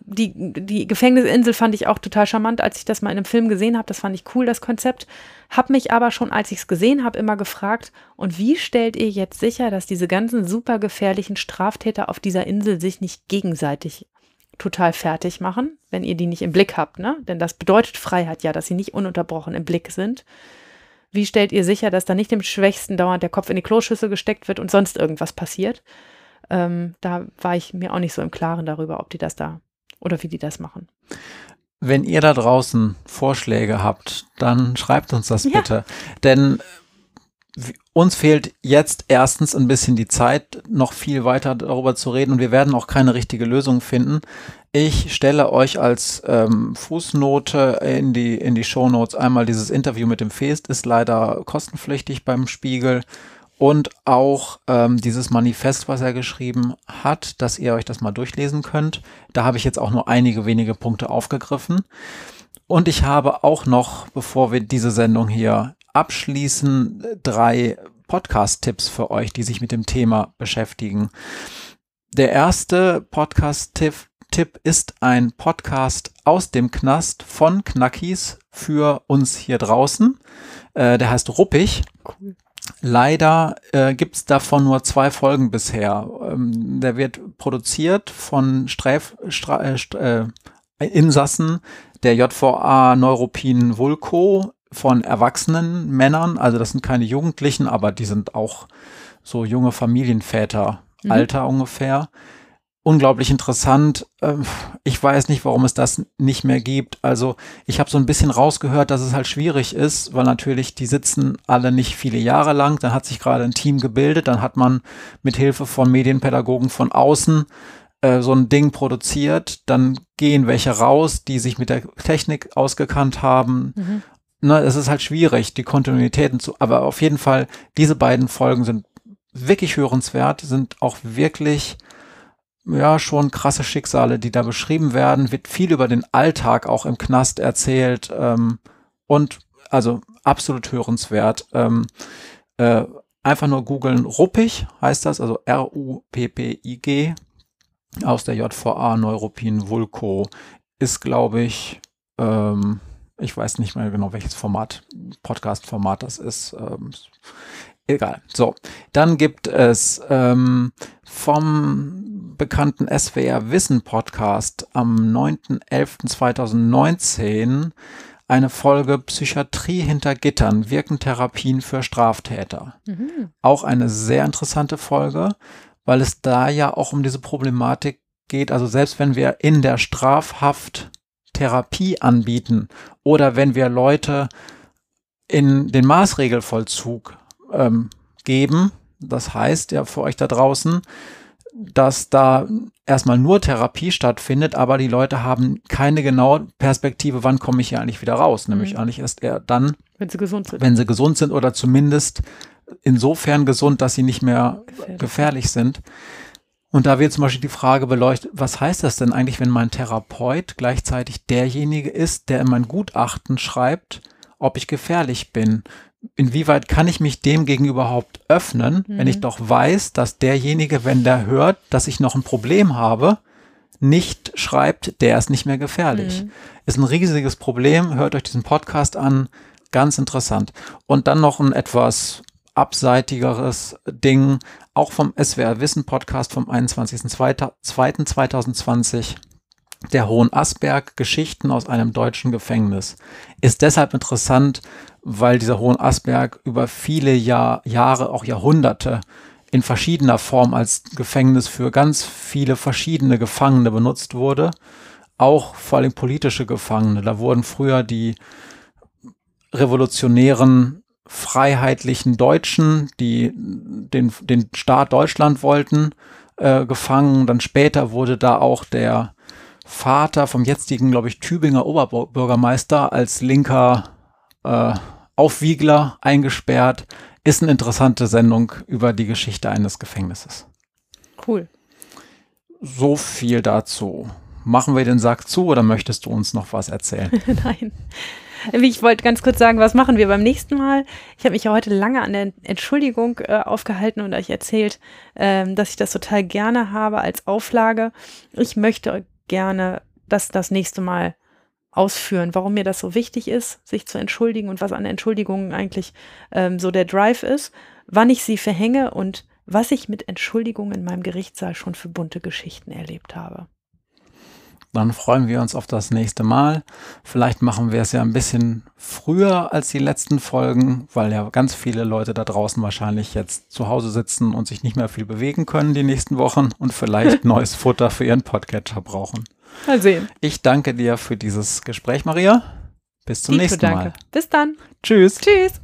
die, die Gefängnisinsel fand ich auch total charmant, als ich das mal in einem Film gesehen habe. Das fand ich cool, das Konzept. Hab mich aber schon, als ich es gesehen habe, immer gefragt, und wie stellt ihr jetzt sicher, dass diese ganzen super gefährlichen Straftäter auf dieser Insel sich nicht gegenseitig total fertig machen, wenn ihr die nicht im Blick habt, ne? Denn das bedeutet Freiheit ja, dass sie nicht ununterbrochen im Blick sind. Wie stellt ihr sicher, dass da nicht dem Schwächsten dauernd der Kopf in die Kloschüssel gesteckt wird und sonst irgendwas passiert? Ähm, da war ich mir auch nicht so im Klaren darüber, ob die das da oder wie die das machen. Wenn ihr da draußen Vorschläge habt, dann schreibt uns das ja. bitte. Denn uns fehlt jetzt erstens ein bisschen die Zeit, noch viel weiter darüber zu reden und wir werden auch keine richtige Lösung finden. Ich stelle euch als ähm, Fußnote in die, in die Show Notes einmal dieses Interview mit dem Feest, ist leider kostenpflichtig beim Spiegel und auch ähm, dieses Manifest, was er geschrieben hat, dass ihr euch das mal durchlesen könnt. Da habe ich jetzt auch nur einige wenige Punkte aufgegriffen. Und ich habe auch noch, bevor wir diese Sendung hier abschließen, drei Podcast-Tipps für euch, die sich mit dem Thema beschäftigen. Der erste Podcast-Tipp ist ein Podcast aus dem Knast von Knackis für uns hier draußen. Äh, der heißt Ruppig. Cool. Leider äh, gibt es davon nur zwei Folgen bisher. Ähm, der wird produziert von Streif, Stra, äh, äh, Insassen der JVA Neuropin Vulko von erwachsenen Männern. Also das sind keine Jugendlichen, aber die sind auch so junge Familienväter, mhm. Alter ungefähr unglaublich interessant. Ähm, ich weiß nicht, warum es das nicht mehr gibt. Also ich habe so ein bisschen rausgehört, dass es halt schwierig ist, weil natürlich die sitzen alle nicht viele Jahre lang. Dann hat sich gerade ein Team gebildet. Dann hat man mit Hilfe von Medienpädagogen von außen äh, so ein Ding produziert. Dann gehen welche raus, die sich mit der Technik ausgekannt haben. Mhm. Ne, es ist halt schwierig, die Kontinuitäten zu, aber auf jeden Fall, diese beiden Folgen sind wirklich hörenswert, sind auch wirklich ja schon krasse Schicksale, die da beschrieben werden. Wird viel über den Alltag auch im Knast erzählt ähm, und also absolut hörenswert. Ähm, äh, einfach nur googeln, Ruppig heißt das, also R-U-P-P-I-G aus der JVA Neuropin Vulko ist, glaube ich, ähm, ich weiß nicht mehr genau, welches Format, Podcast-Format das ist. Ähm, Egal. So, dann gibt es ähm, vom bekannten SWR Wissen Podcast am 9.11.2019 eine Folge Psychiatrie hinter Gittern, wirken Therapien für Straftäter. Mhm. Auch eine sehr interessante Folge, weil es da ja auch um diese Problematik geht. Also selbst wenn wir in der Strafhaft Therapie anbieten oder wenn wir Leute in den Maßregelvollzug ähm, geben, das heißt ja für euch da draußen, dass da erstmal nur Therapie stattfindet, aber die Leute haben keine genaue Perspektive, wann komme ich hier eigentlich wieder raus. Nämlich mhm. eigentlich erst eher dann, wenn sie gesund sind. Wenn sie gesund sind oder zumindest insofern gesund, dass sie nicht mehr gefährlich, gefährlich sind. Und da wird zum Beispiel die Frage beleuchtet, was heißt das denn eigentlich, wenn mein Therapeut gleichzeitig derjenige ist, der in mein Gutachten schreibt, ob ich gefährlich bin? Inwieweit kann ich mich dem gegenüber überhaupt öffnen, mhm. wenn ich mhm. doch weiß, dass derjenige, wenn der hört, dass ich noch ein Problem habe, nicht schreibt, der ist nicht mehr gefährlich. Mhm. Ist ein riesiges Problem. Hört euch diesen Podcast an. Ganz interessant. Und dann noch ein etwas abseitigeres Ding, auch vom SWR Wissen Podcast vom 21.02.2020 der Hohen Asberg Geschichten aus einem deutschen Gefängnis. Ist deshalb interessant, weil dieser Hohen Asberg über viele Jahr, Jahre, auch Jahrhunderte in verschiedener Form als Gefängnis für ganz viele verschiedene Gefangene benutzt wurde. Auch vor allem politische Gefangene. Da wurden früher die revolutionären freiheitlichen Deutschen, die den, den Staat Deutschland wollten, äh, gefangen. Dann später wurde da auch der Vater vom jetzigen, glaube ich, Tübinger Oberbürgermeister als linker äh, Aufwiegler eingesperrt. Ist eine interessante Sendung über die Geschichte eines Gefängnisses. Cool. So viel dazu. Machen wir den Sack zu oder möchtest du uns noch was erzählen? Nein. Ich wollte ganz kurz sagen, was machen wir beim nächsten Mal? Ich habe mich ja heute lange an der Entschuldigung äh, aufgehalten und euch erzählt, ähm, dass ich das total gerne habe als Auflage. Ich möchte gerne das das nächste Mal ausführen, warum mir das so wichtig ist, sich zu entschuldigen und was an Entschuldigungen eigentlich ähm, so der Drive ist, wann ich sie verhänge und was ich mit Entschuldigungen in meinem Gerichtssaal schon für bunte Geschichten erlebt habe. Dann freuen wir uns auf das nächste Mal. Vielleicht machen wir es ja ein bisschen früher als die letzten Folgen, weil ja ganz viele Leute da draußen wahrscheinlich jetzt zu Hause sitzen und sich nicht mehr viel bewegen können die nächsten Wochen und vielleicht neues Futter für ihren Podcatcher brauchen. Mal sehen. Ich danke dir für dieses Gespräch, Maria. Bis zum Dito, nächsten danke. Mal. Bis dann. Tschüss. Tschüss.